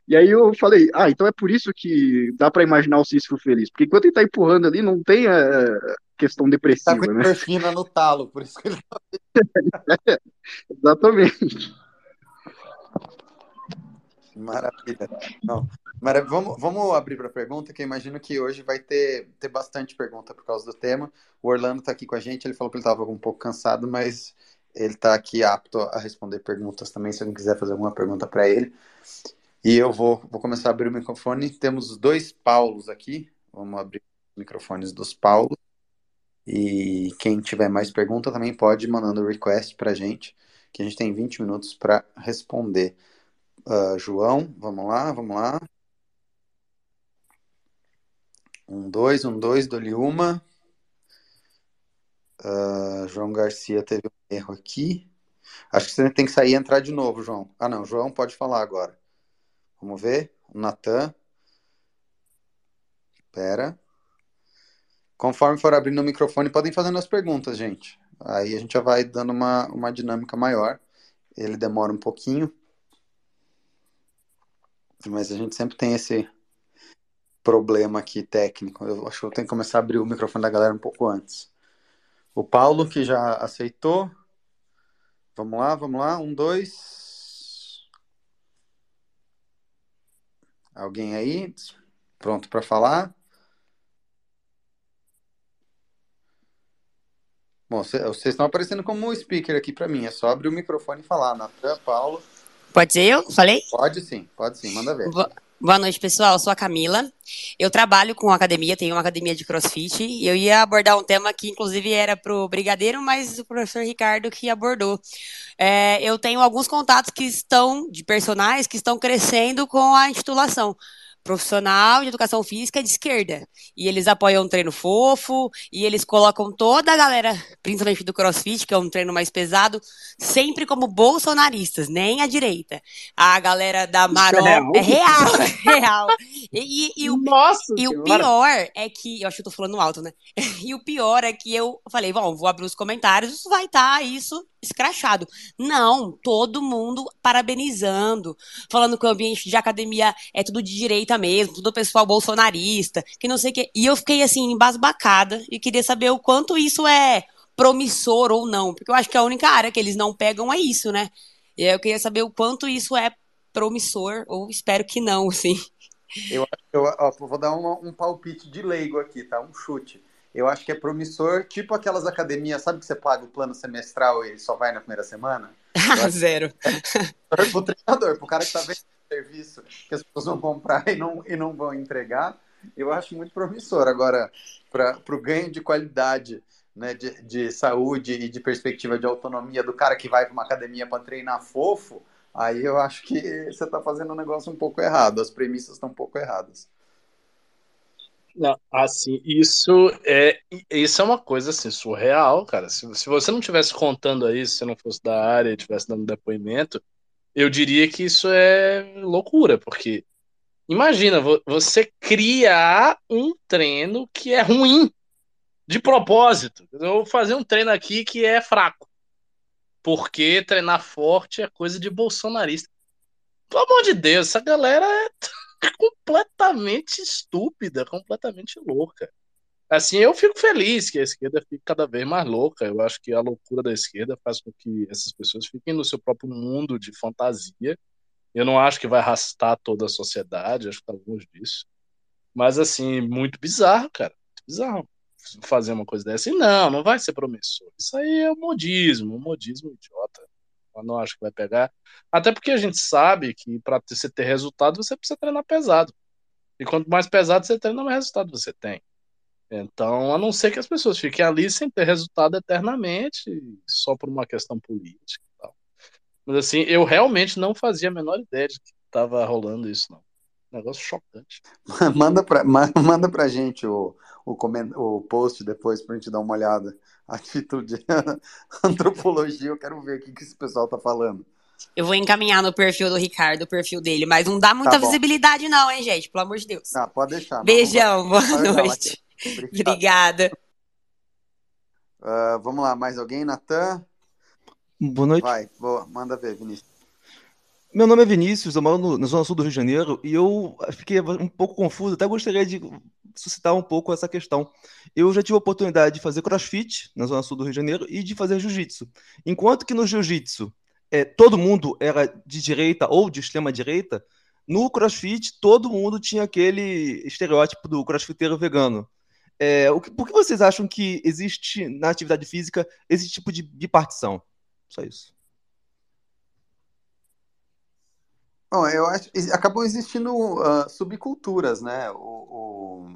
E aí eu falei, ah, então é por isso que dá para imaginar o Sísifo feliz. Porque enquanto ele tá empurrando ali, não tem a questão depressiva, tá com né? endorfina no talo, por isso que ele tá... é, Exatamente. Maravilha. Não, maravilha. Vamos, vamos abrir para pergunta, que eu imagino que hoje vai ter, ter bastante pergunta por causa do tema. O Orlando está aqui com a gente, ele falou que ele estava um pouco cansado, mas ele está aqui apto a responder perguntas também, se alguém quiser fazer alguma pergunta para ele. E eu vou, vou começar a abrir o microfone. Temos dois Paulos aqui. Vamos abrir os microfones dos Paulos. E quem tiver mais pergunta também pode ir mandando request para a gente, que a gente tem 20 minutos para responder. Uh, João, vamos lá, vamos lá. Um, dois, um, dois, dou-lhe uma. Uh, João Garcia teve um erro aqui. Acho que você tem que sair e entrar de novo, João. Ah, não, João pode falar agora. Vamos ver. Natan. Espera. Conforme for abrindo o microfone, podem fazendo as perguntas, gente. Aí a gente já vai dando uma, uma dinâmica maior. Ele demora um pouquinho. Mas a gente sempre tem esse problema aqui técnico. Eu acho que eu tenho que começar a abrir o microfone da galera um pouco antes. O Paulo, que já aceitou. Vamos lá, vamos lá. Um, dois. Alguém aí? Pronto para falar? Bom, vocês estão aparecendo como speaker aqui para mim. É só abrir o microfone e falar. Natan, Paulo. Pode ser eu? Falei? Pode sim, pode sim. Manda ver. Boa noite, pessoal. Eu sou a Camila. Eu trabalho com academia, tenho uma academia de crossfit. E eu ia abordar um tema que, inclusive, era para o Brigadeiro, mas o professor Ricardo que abordou. É, eu tenho alguns contatos que estão, de personagens, que estão crescendo com a intitulação profissional de educação física de esquerda. E eles apoiam um treino fofo, e eles colocam toda a galera, principalmente do crossfit, que é um treino mais pesado, sempre como bolsonaristas, nem a direita. A galera da Marol. É real, é real. E, e, e o, Nossa, e o pior é que. Eu acho que eu tô falando alto, né? E o pior é que eu falei, bom, vou abrir os comentários, isso vai estar tá, isso escrachado. Não, todo mundo parabenizando, falando que o ambiente de academia é tudo de direita mesmo, tudo pessoal bolsonarista, que não sei o quê. E eu fiquei assim, embasbacada e queria saber o quanto isso é promissor ou não, porque eu acho que a única área que eles não pegam é isso, né? E eu queria saber o quanto isso é promissor, ou espero que não, assim. Eu, eu ó, vou dar um palpite de leigo aqui, tá? Um chute. Eu acho que é promissor, tipo aquelas academias, sabe que você paga o plano semestral e só vai na primeira semana? Zero. É pro treinador, pro cara que tá vendo o serviço que as pessoas vão comprar e não, e não vão entregar, eu acho muito promissor. Agora, para o ganho de qualidade né, de, de saúde e de perspectiva de autonomia do cara que vai para uma academia para treinar fofo, aí eu acho que você está fazendo um negócio um pouco errado, as premissas estão um pouco erradas. Não, assim, isso é isso é uma coisa assim surreal, cara. Se, se você não tivesse contando aí, se você não fosse da área e estivesse dando depoimento, eu diria que isso é loucura, porque imagina você criar um treino que é ruim de propósito. Eu vou fazer um treino aqui que é fraco. Porque treinar forte é coisa de bolsonarista. Pelo amor de Deus, essa galera é completamente estúpida, completamente louca. Assim, eu fico feliz que a esquerda fique cada vez mais louca. Eu acho que a loucura da esquerda faz com que essas pessoas fiquem no seu próprio mundo de fantasia. Eu não acho que vai arrastar toda a sociedade, acho que tá longe disso. Mas, assim, muito bizarro, cara. Muito bizarro fazer uma coisa dessa. E não, não vai ser promissor. Isso aí é um modismo, um modismo idiota. Eu não acho que vai pegar. Até porque a gente sabe que para você ter resultado, você precisa treinar pesado. E quanto mais pesado você treina, mais resultado você tem. Então, a não ser que as pessoas fiquem ali sem ter resultado eternamente, só por uma questão política e tal. Mas assim, eu realmente não fazia a menor ideia de que estava rolando isso, não. Negócio chocante. manda, pra, manda pra gente o, o, coment, o post depois pra gente dar uma olhada. Atitude antropologia, eu quero ver o que, que esse pessoal tá falando. Eu vou encaminhar no perfil do Ricardo, o perfil dele, mas não dá muita tá visibilidade, não, hein, gente? Pelo amor de Deus. Tá, pode deixar. Beijão, boa noite. Obrigada. Uh, vamos lá, mais alguém? Natan? Boa noite. Vai, boa, manda ver, Vinícius. Meu nome é Vinícius, eu moro no, na Zona Sul do Rio de Janeiro e eu fiquei um pouco confuso, até gostaria de suscitar um pouco essa questão. Eu já tive a oportunidade de fazer crossfit na Zona Sul do Rio de Janeiro e de fazer jiu-jitsu. Enquanto que no jiu-jitsu é, todo mundo era de direita ou de extrema-direita, no crossfit todo mundo tinha aquele estereótipo do crossfiteiro vegano. É, o que, por que vocês acham que existe na atividade física esse tipo de bipartição? Só isso. Bom, eu acho acabam existindo uh, subculturas, né? O,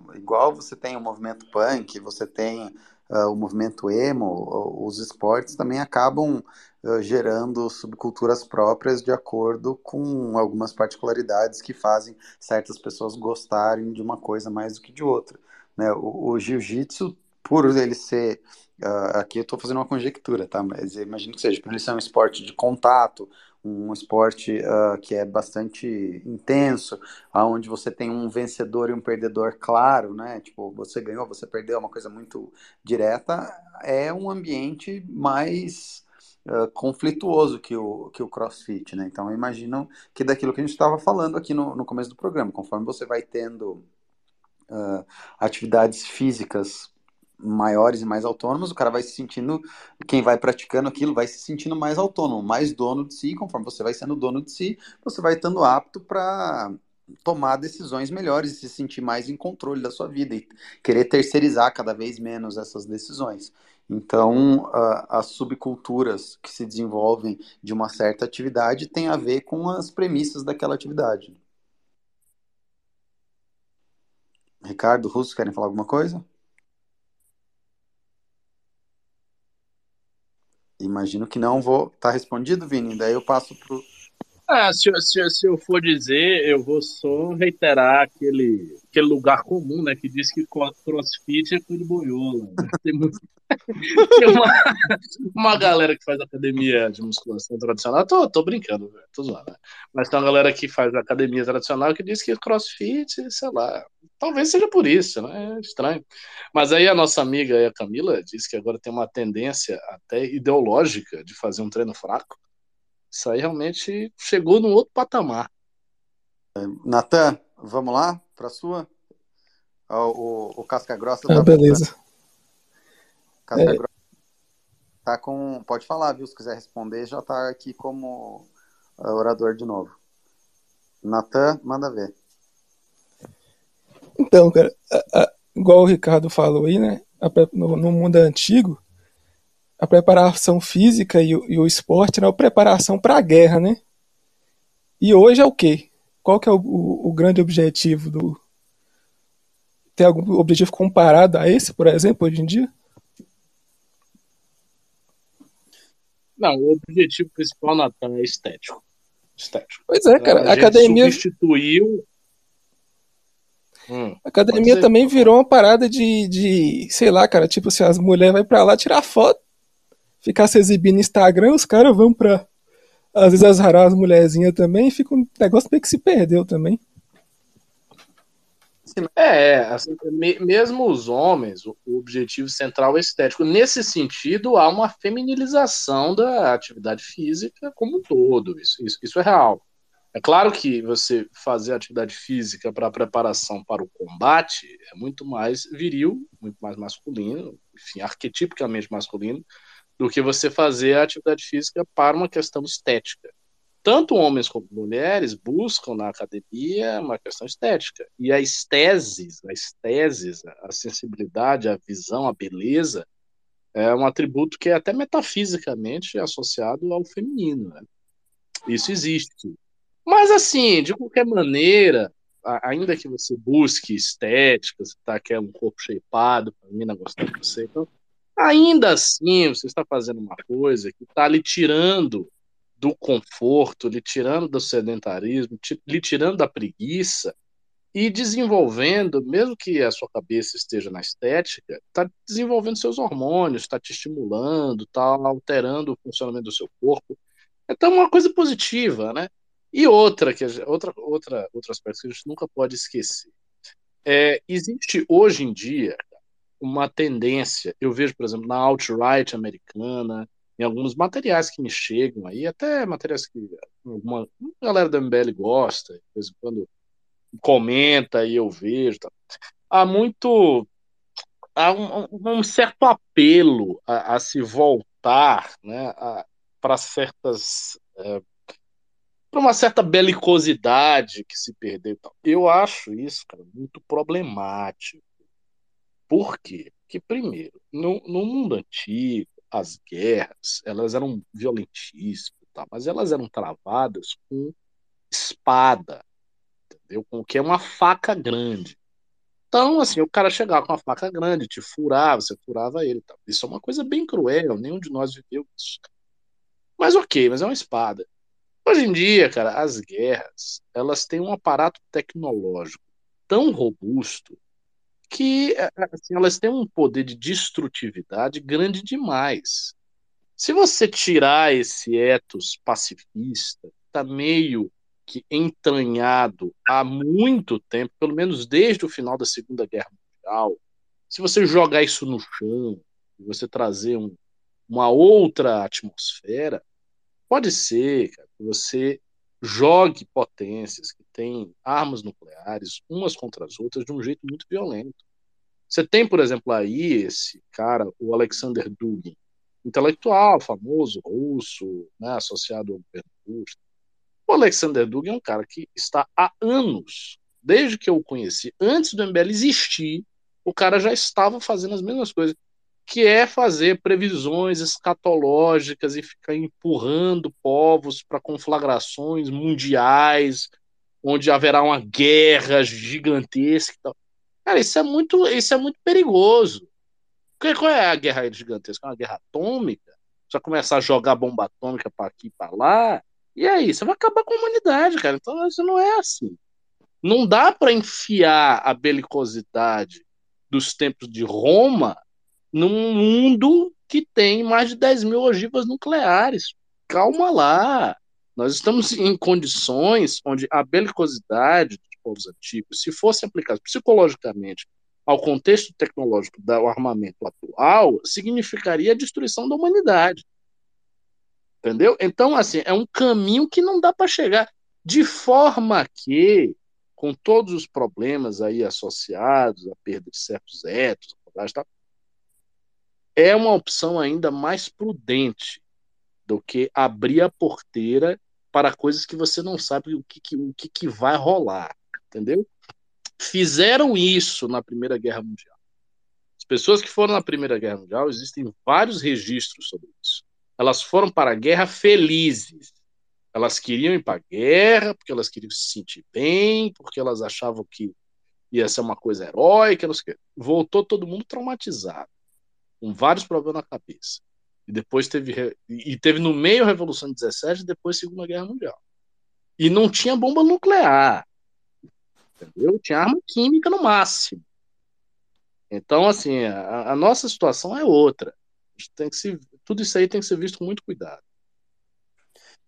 o, igual você tem o movimento punk, você tem uh, o movimento emo, os esportes também acabam uh, gerando subculturas próprias de acordo com algumas particularidades que fazem certas pessoas gostarem de uma coisa mais do que de outra. Né? O, o jiu-jitsu, por ele ser aqui eu estou fazendo uma conjectura, tá? Mas imagino que seja, por ele ser um esporte de contato, um esporte uh, que é bastante intenso, aonde você tem um vencedor e um perdedor claro, né? Tipo, você ganhou, você perdeu, é uma coisa muito direta. É um ambiente mais uh, conflituoso que o, que o CrossFit, né? Então, imagino que daquilo que a gente estava falando aqui no, no começo do programa, conforme você vai tendo uh, atividades físicas maiores e mais autônomos, o cara vai se sentindo, quem vai praticando aquilo vai se sentindo mais autônomo, mais dono de si, conforme você vai sendo dono de si, você vai estando apto para tomar decisões melhores e se sentir mais em controle da sua vida e querer terceirizar cada vez menos essas decisões. Então, as subculturas que se desenvolvem de uma certa atividade têm a ver com as premissas daquela atividade. Ricardo, Russo, querem falar alguma coisa? Imagino que não vou. Tá respondido, Vini? Daí eu passo pro. Ah, se, se, se eu for dizer, eu vou só reiterar aquele, aquele lugar comum, né? Que diz que crossfit é coisa de boiola. Né? Tem, muito... Tem uma, uma galera que faz academia de musculação tradicional. Tô, tô brincando, velho, tô zoando. Né? Mas tem uma galera que faz academia tradicional que diz que crossfit, sei lá. Talvez seja por isso, né? É estranho. Mas aí a nossa amiga a Camila disse que agora tem uma tendência até ideológica de fazer um treino fraco. Isso aí realmente chegou num outro patamar. Natan, vamos lá para a sua? O, o, o, Casca Grossa ah, tá beleza. Casca é... Grossa tá com. Pode falar, viu? Se quiser responder, já está aqui como uh, orador de novo. Natan, manda ver. Então, cara, a, a, igual o Ricardo falou aí, né? A, no, no, mundo antigo, a preparação física e o, e o esporte era a preparação para a guerra, né? E hoje é o quê? Qual que é o, o, o grande objetivo do. Tem algum objetivo comparado a esse, por exemplo, hoje em dia? Não, o objetivo principal, Natan, é estético. estético. Pois é, cara. A, a academia. Substituiu. Hum, a academia também virou uma parada de, de. Sei lá, cara. Tipo, se as mulheres vão pra lá tirar foto, ficar se exibindo no Instagram, os caras vão pra. Às vezes azarrar as mulherzinhas também, fica um negócio meio que se perdeu também. É, assim, mesmo os homens, o objetivo central é estético. Nesse sentido, há uma feminilização da atividade física como um todo. Isso, isso, isso é real. É claro que você fazer atividade física para preparação para o combate é muito mais viril, muito mais masculino, enfim, arquetipicamente masculino, do que você fazer a atividade física para uma questão estética tanto homens como mulheres buscam na academia uma questão estética. E a esteses, a esteses, a sensibilidade, a visão, a beleza, é um atributo que é até metafisicamente associado ao feminino. Né? Isso existe. Mas, assim, de qualquer maneira, ainda que você busque estética, você tá, quer um corpo shapeado, para a menina gostar de você, então, ainda assim, você está fazendo uma coisa que está lhe tirando do conforto, lhe tirando do sedentarismo, lhe tirando da preguiça e desenvolvendo, mesmo que a sua cabeça esteja na estética, está desenvolvendo seus hormônios, está te estimulando, está alterando o funcionamento do seu corpo. Então, é uma coisa positiva, né? E outra, que outra, outra, outro aspecto que a gente nunca pode esquecer. É, existe hoje em dia uma tendência, eu vejo, por exemplo, na alt-right americana, em alguns materiais que me chegam aí, até materiais que alguma galera da MBL gosta, de vez em quando comenta e eu vejo. Tá. Há muito. Há um, um certo apelo a, a, se voltar né, para certas. É, para uma certa belicosidade que se perdeu. Eu acho isso, cara, muito problemático. Por quê? Porque, primeiro, no, no mundo antigo, as guerras, elas eram violentíssimas, tá? mas elas eram travadas com espada, entendeu? Com que é uma faca grande. Então, assim, o cara chegava com uma faca grande, te furava, você furava ele. Tá? Isso é uma coisa bem cruel, nenhum de nós viveu isso. Mas ok, mas é uma espada. Hoje em dia, cara, as guerras, elas têm um aparato tecnológico tão robusto que é, assim, elas têm um poder de destrutividade grande demais. Se você tirar esse ethos pacifista, está meio que entranhado há muito tempo, pelo menos desde o final da Segunda Guerra Mundial, se você jogar isso no chão, você trazer um, uma outra atmosfera, pode ser cara, que você jogue potências que têm armas nucleares umas contra as outras de um jeito muito violento. Você tem, por exemplo, aí esse cara, o Alexander Dugin, intelectual, famoso, russo, né, associado ao governo russo. O Alexander Dugin é um cara que está há anos, desde que eu o conheci, antes do MBL existir, o cara já estava fazendo as mesmas coisas, que é fazer previsões escatológicas e ficar empurrando povos para conflagrações mundiais, onde haverá uma guerra gigantesca. Tal. Cara, isso é muito, isso é muito perigoso. Qual é a guerra gigantesca? É uma guerra atômica? Você vai começar a jogar bomba atômica para aqui e para lá? E aí, você vai acabar com a humanidade, cara. Então isso não é assim. Não dá para enfiar a belicosidade dos tempos de Roma num mundo que tem mais de 10 mil ogivas nucleares. Calma lá. Nós estamos em condições onde a belicosidade dos povos antigos, se fosse aplicado psicologicamente ao contexto tecnológico do armamento atual, significaria a destruição da humanidade. Entendeu? Então, assim, é um caminho que não dá para chegar. De forma que, com todos os problemas aí associados à perda de certos etos, é uma opção ainda mais prudente do que abrir a porteira para coisas que você não sabe o que, que o que, que vai rolar, entendeu? fizeram isso na Primeira Guerra Mundial. As pessoas que foram na Primeira Guerra Mundial, existem vários registros sobre isso. Elas foram para a guerra felizes. Elas queriam ir para a guerra porque elas queriam se sentir bem, porque elas achavam que ia ser uma coisa heróica. Voltou todo mundo traumatizado, com vários problemas na cabeça. E depois teve e teve no meio a Revolução de 17 e depois a Segunda Guerra Mundial. E não tinha bomba nuclear. Entendeu? Tinha arma química no máximo. Então, assim, a, a nossa situação é outra. tem que se, tudo isso aí tem que ser visto com muito cuidado.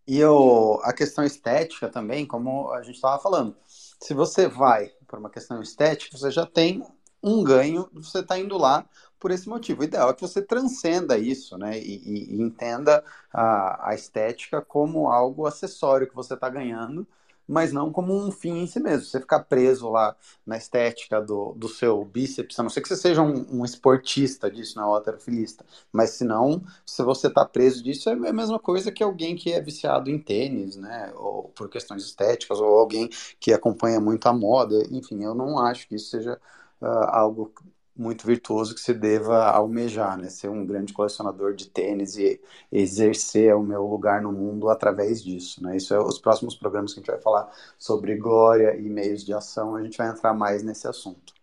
E o, a questão estética também, como a gente estava falando. Se você vai por uma questão estética, você já tem um ganho, você está indo lá por esse motivo. O ideal é que você transcenda isso, né? E, e, entenda a, a, estética como algo acessório que você está ganhando, mas não como um fim em si mesmo. Você ficar preso lá na estética do, do seu bíceps, a não ser que você seja um, um esportista disso, não é alterofilista. Mas se não, se você está preso disso, é a mesma coisa que alguém que é viciado em tênis, né? Ou por questões estéticas, ou alguém que acompanha muito a moda. Enfim, eu não acho que isso seja uh, algo muito virtuoso que se deva almejar, né? Ser um grande colecionador de tênis e exercer o meu lugar no mundo através disso, né? Isso é os próximos programas que a gente vai falar sobre glória e meios de ação, a gente vai entrar mais nesse assunto.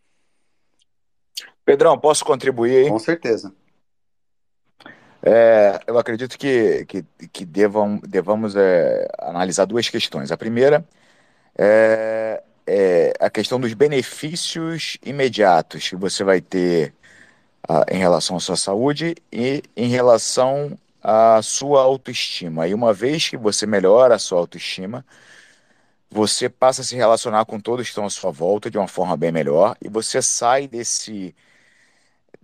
Pedrão, posso contribuir aí? Com certeza. É, eu acredito que, que, que devam, devamos é, analisar duas questões. A primeira é é, a questão dos benefícios imediatos que você vai ter ah, em relação à sua saúde e em relação à sua autoestima. E uma vez que você melhora a sua autoestima, você passa a se relacionar com todos que estão à sua volta de uma forma bem melhor e você sai desse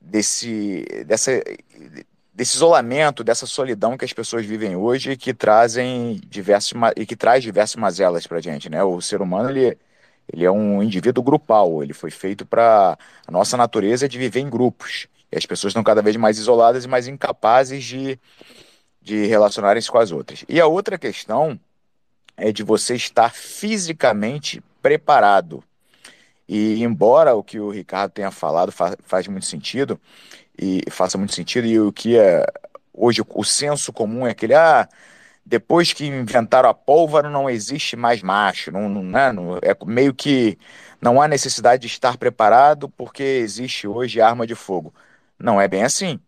desse dessa desse isolamento, dessa solidão que as pessoas vivem hoje e que trazem diversos e que traz diversas mazelas para gente, né? O ser humano ele ele é um indivíduo grupal, ele foi feito para. A nossa natureza é de viver em grupos. E as pessoas estão cada vez mais isoladas e mais incapazes de, de relacionarem-se com as outras. E a outra questão é de você estar fisicamente preparado. E embora o que o Ricardo tenha falado fa faz muito sentido, e faça muito sentido, e o que é hoje o senso comum é aquele, ah, depois que inventaram a pólvora, não existe mais macho. Não, não, né? não, é meio que não há necessidade de estar preparado porque existe hoje arma de fogo. Não é bem assim.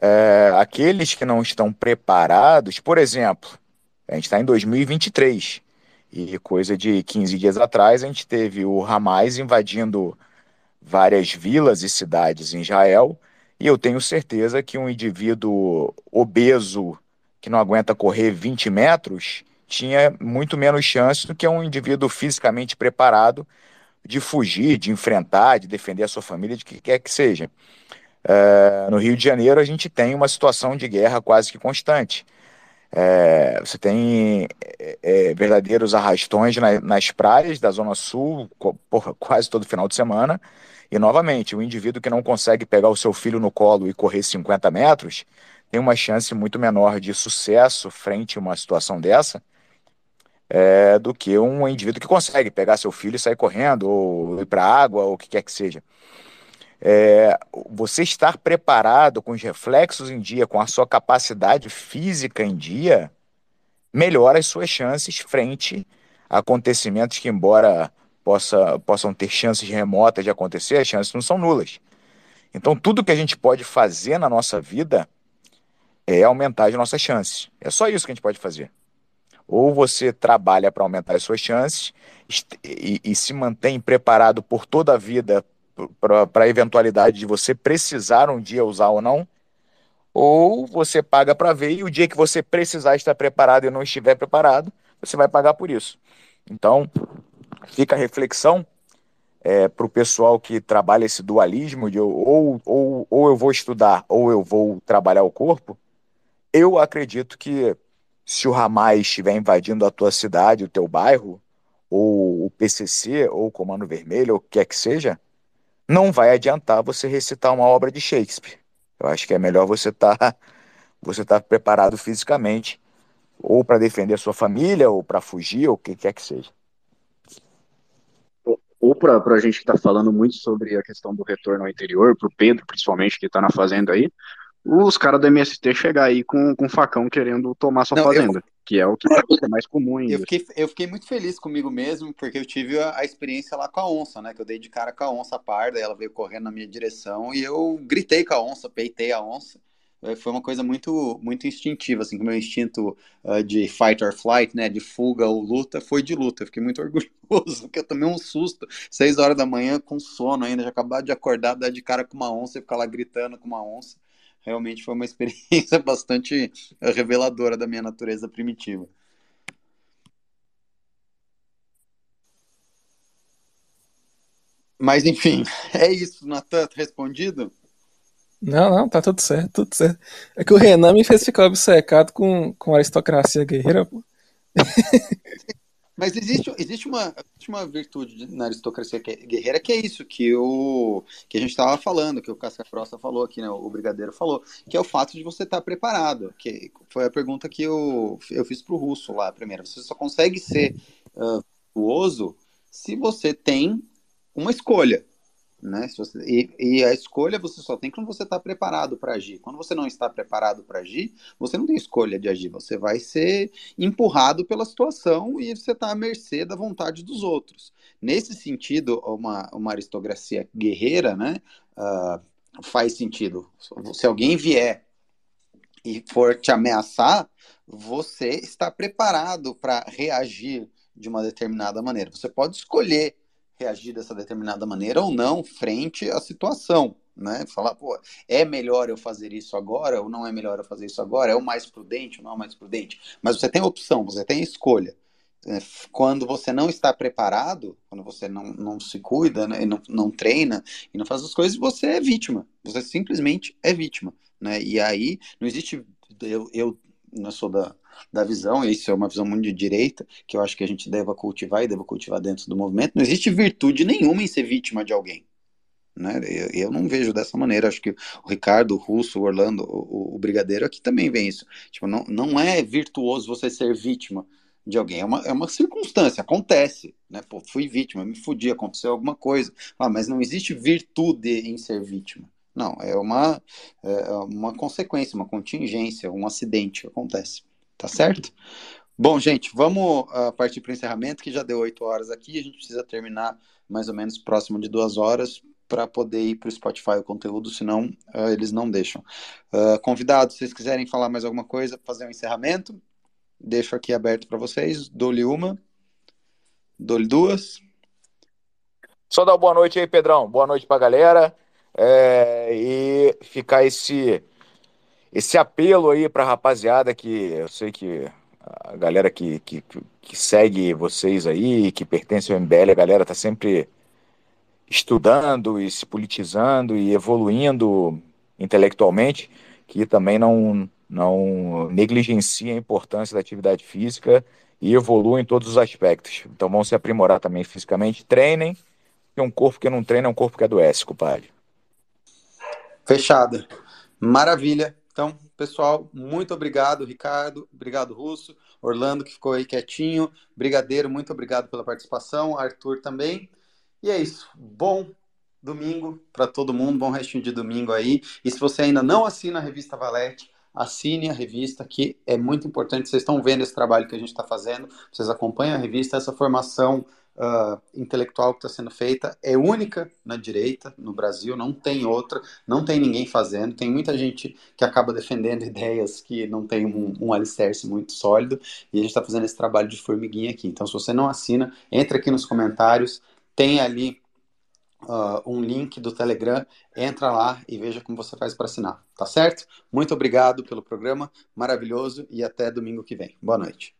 É, aqueles que não estão preparados, por exemplo, a gente está em 2023 e coisa de 15 dias atrás a gente teve o Hamas invadindo várias vilas e cidades em Israel e eu tenho certeza que um indivíduo obeso que não aguenta correr 20 metros tinha muito menos chance do que um indivíduo fisicamente preparado de fugir, de enfrentar, de defender a sua família, de que quer que seja. Uh, no Rio de Janeiro, a gente tem uma situação de guerra quase que constante. É, você tem é, é verdadeiros arrastões na, nas praias da Zona Sul, porra, quase todo final de semana. E, novamente, o indivíduo que não consegue pegar o seu filho no colo e correr 50 metros tem uma chance muito menor de sucesso frente a uma situação dessa é, do que um indivíduo que consegue pegar seu filho e sair correndo, ou ir para a água, ou o que quer que seja. É, você estar preparado com os reflexos em dia, com a sua capacidade física em dia, melhora as suas chances frente a acontecimentos que, embora possa, possam ter chances remotas de acontecer, as chances não são nulas. Então, tudo que a gente pode fazer na nossa vida é aumentar as nossas chances. É só isso que a gente pode fazer. Ou você trabalha para aumentar as suas chances e, e, se mantém preparado por toda a vida para a eventualidade de você precisar um dia usar ou não, ou você paga para ver e o dia que você precisar estar preparado e não estiver preparado, você vai pagar por isso. Então, fica a reflexão é, para o pessoal que trabalha esse dualismo de ou, ou, ou eu vou estudar ou eu vou trabalhar o corpo, eu acredito que se o Hamas estiver invadindo a tua cidade, o teu bairro, ou o PCC, ou o Comando Vermelho, ou o que quer que seja, não vai adiantar você recitar uma obra de Shakespeare. Eu acho que é melhor você estar tá, você tá preparado fisicamente, ou para defender a sua família, ou para fugir, ou o que quer que seja. ou para a gente que está falando muito sobre a questão do retorno ao interior, para o Pedro, principalmente, que está na fazenda aí, os caras do MST chegar aí com, com facão querendo tomar sua Não, fazenda, eu... que é o que é mais comum ainda. Eu fiquei, eu fiquei muito feliz comigo mesmo, porque eu tive a, a, experiência lá com a onça, né? Que eu dei de cara com a onça parda, ela veio correndo na minha direção e eu gritei com a onça, peitei a onça. É, foi uma coisa muito muito instintiva, assim, o meu instinto uh, de fight or flight, né, de fuga ou luta, foi de luta. Eu fiquei muito orgulhoso, porque eu tomei um susto, seis horas da manhã, com sono ainda, já acabado de acordar, dar de cara com uma onça e ficar lá gritando com uma onça realmente foi uma experiência bastante reveladora da minha natureza primitiva. Mas enfim, é isso, Natan, tá respondido? Não, não, tá tudo certo, tudo certo. É que o Renan me fez ficar obcecado com, com aristocracia guerreira, pô. Mas existe, existe, uma, existe uma virtude na aristocracia guerreira que é isso, que, o, que a gente estava falando, que o Casca Grossa falou aqui, né, o Brigadeiro falou, que é o fato de você estar tá preparado. Que foi a pergunta que eu, eu fiz para o Russo lá primeiro. Você só consegue ser uh, virtuoso se você tem uma escolha. Né? Você, e, e, a escolha você só tem quando você está preparado para agir. Quando você não está preparado para agir, você não tem escolha de agir. Você vai ser empurrado pela situação e você está à mercê da vontade dos outros. Nesse sentido, uma, uma aristocracia guerreira né, uh, faz sentido. Se alguém vier e for te ameaçar, você está preparado para reagir de uma determinada maneira. Você pode escolher reagir dessa determinada maneira ou não frente à situação, né? Falar, pô, é melhor eu fazer isso agora ou não é melhor eu fazer isso agora? É o mais prudente ou não é o mais prudente? Mas você tem opção, você tem escolha. É, quando você não está preparado, quando você não, não se cuida, né, não, não treina e não faz as coisas, você é vítima. Você simplesmente é vítima, né? E aí não existe eu, eu não sou da, da visão, e isso é uma visão muito de direita, que eu acho que a gente deva cultivar e deva cultivar dentro do movimento. Não existe virtude nenhuma em ser vítima de alguém. Né? Eu, eu não vejo dessa maneira. Acho que o Ricardo, o Russo, o Orlando, o, o Brigadeiro aqui também vem isso. Tipo, não, não é virtuoso você ser vítima de alguém. É uma, é uma circunstância, acontece. Né? Pô, fui vítima, me fudi, aconteceu alguma coisa. Ah, mas não existe virtude em ser vítima. Não, é uma, é uma consequência, uma contingência, um acidente que acontece. Tá certo? Bom, gente, vamos uh, partir para o encerramento, que já deu oito horas aqui. A gente precisa terminar mais ou menos próximo de duas horas para poder ir para o Spotify o conteúdo, senão uh, eles não deixam. Uh, convidados, se vocês quiserem falar mais alguma coisa, fazer um encerramento, deixo aqui aberto para vocês. Dou-lhe uma, dou-lhe duas. Só dar boa noite aí, Pedrão. Boa noite para a galera é, e ficar esse esse apelo aí para a rapaziada que eu sei que a galera que, que, que segue vocês aí, que pertence ao MBL, a galera tá sempre estudando e se politizando e evoluindo intelectualmente, que também não, não negligencia a importância da atividade física e evolua em todos os aspectos. Então vão se aprimorar também fisicamente, treinem, porque um corpo que não treina é um corpo que adoece, compadre. Fechada. Maravilha. Então, pessoal, muito obrigado, Ricardo. Obrigado, Russo. Orlando, que ficou aí quietinho. Brigadeiro, muito obrigado pela participação. Arthur também. E é isso. Bom domingo para todo mundo. Bom restinho de domingo aí. E se você ainda não assina a revista Valete, assine a revista, que é muito importante. Vocês estão vendo esse trabalho que a gente está fazendo. Vocês acompanham a revista, essa formação uh, intelectual que está sendo feita é única na direita, no Brasil, não tem outra, não tem ninguém fazendo. Tem muita gente que acaba defendendo ideias que não tem um, um alicerce muito sólido, e a gente está fazendo esse trabalho de formiguinha aqui. Então, se você não assina, entre aqui nos comentários, tem ali Uh, um link do Telegram, entra lá e veja como você faz para assinar, tá certo? Muito obrigado pelo programa, maravilhoso e até domingo que vem. Boa noite.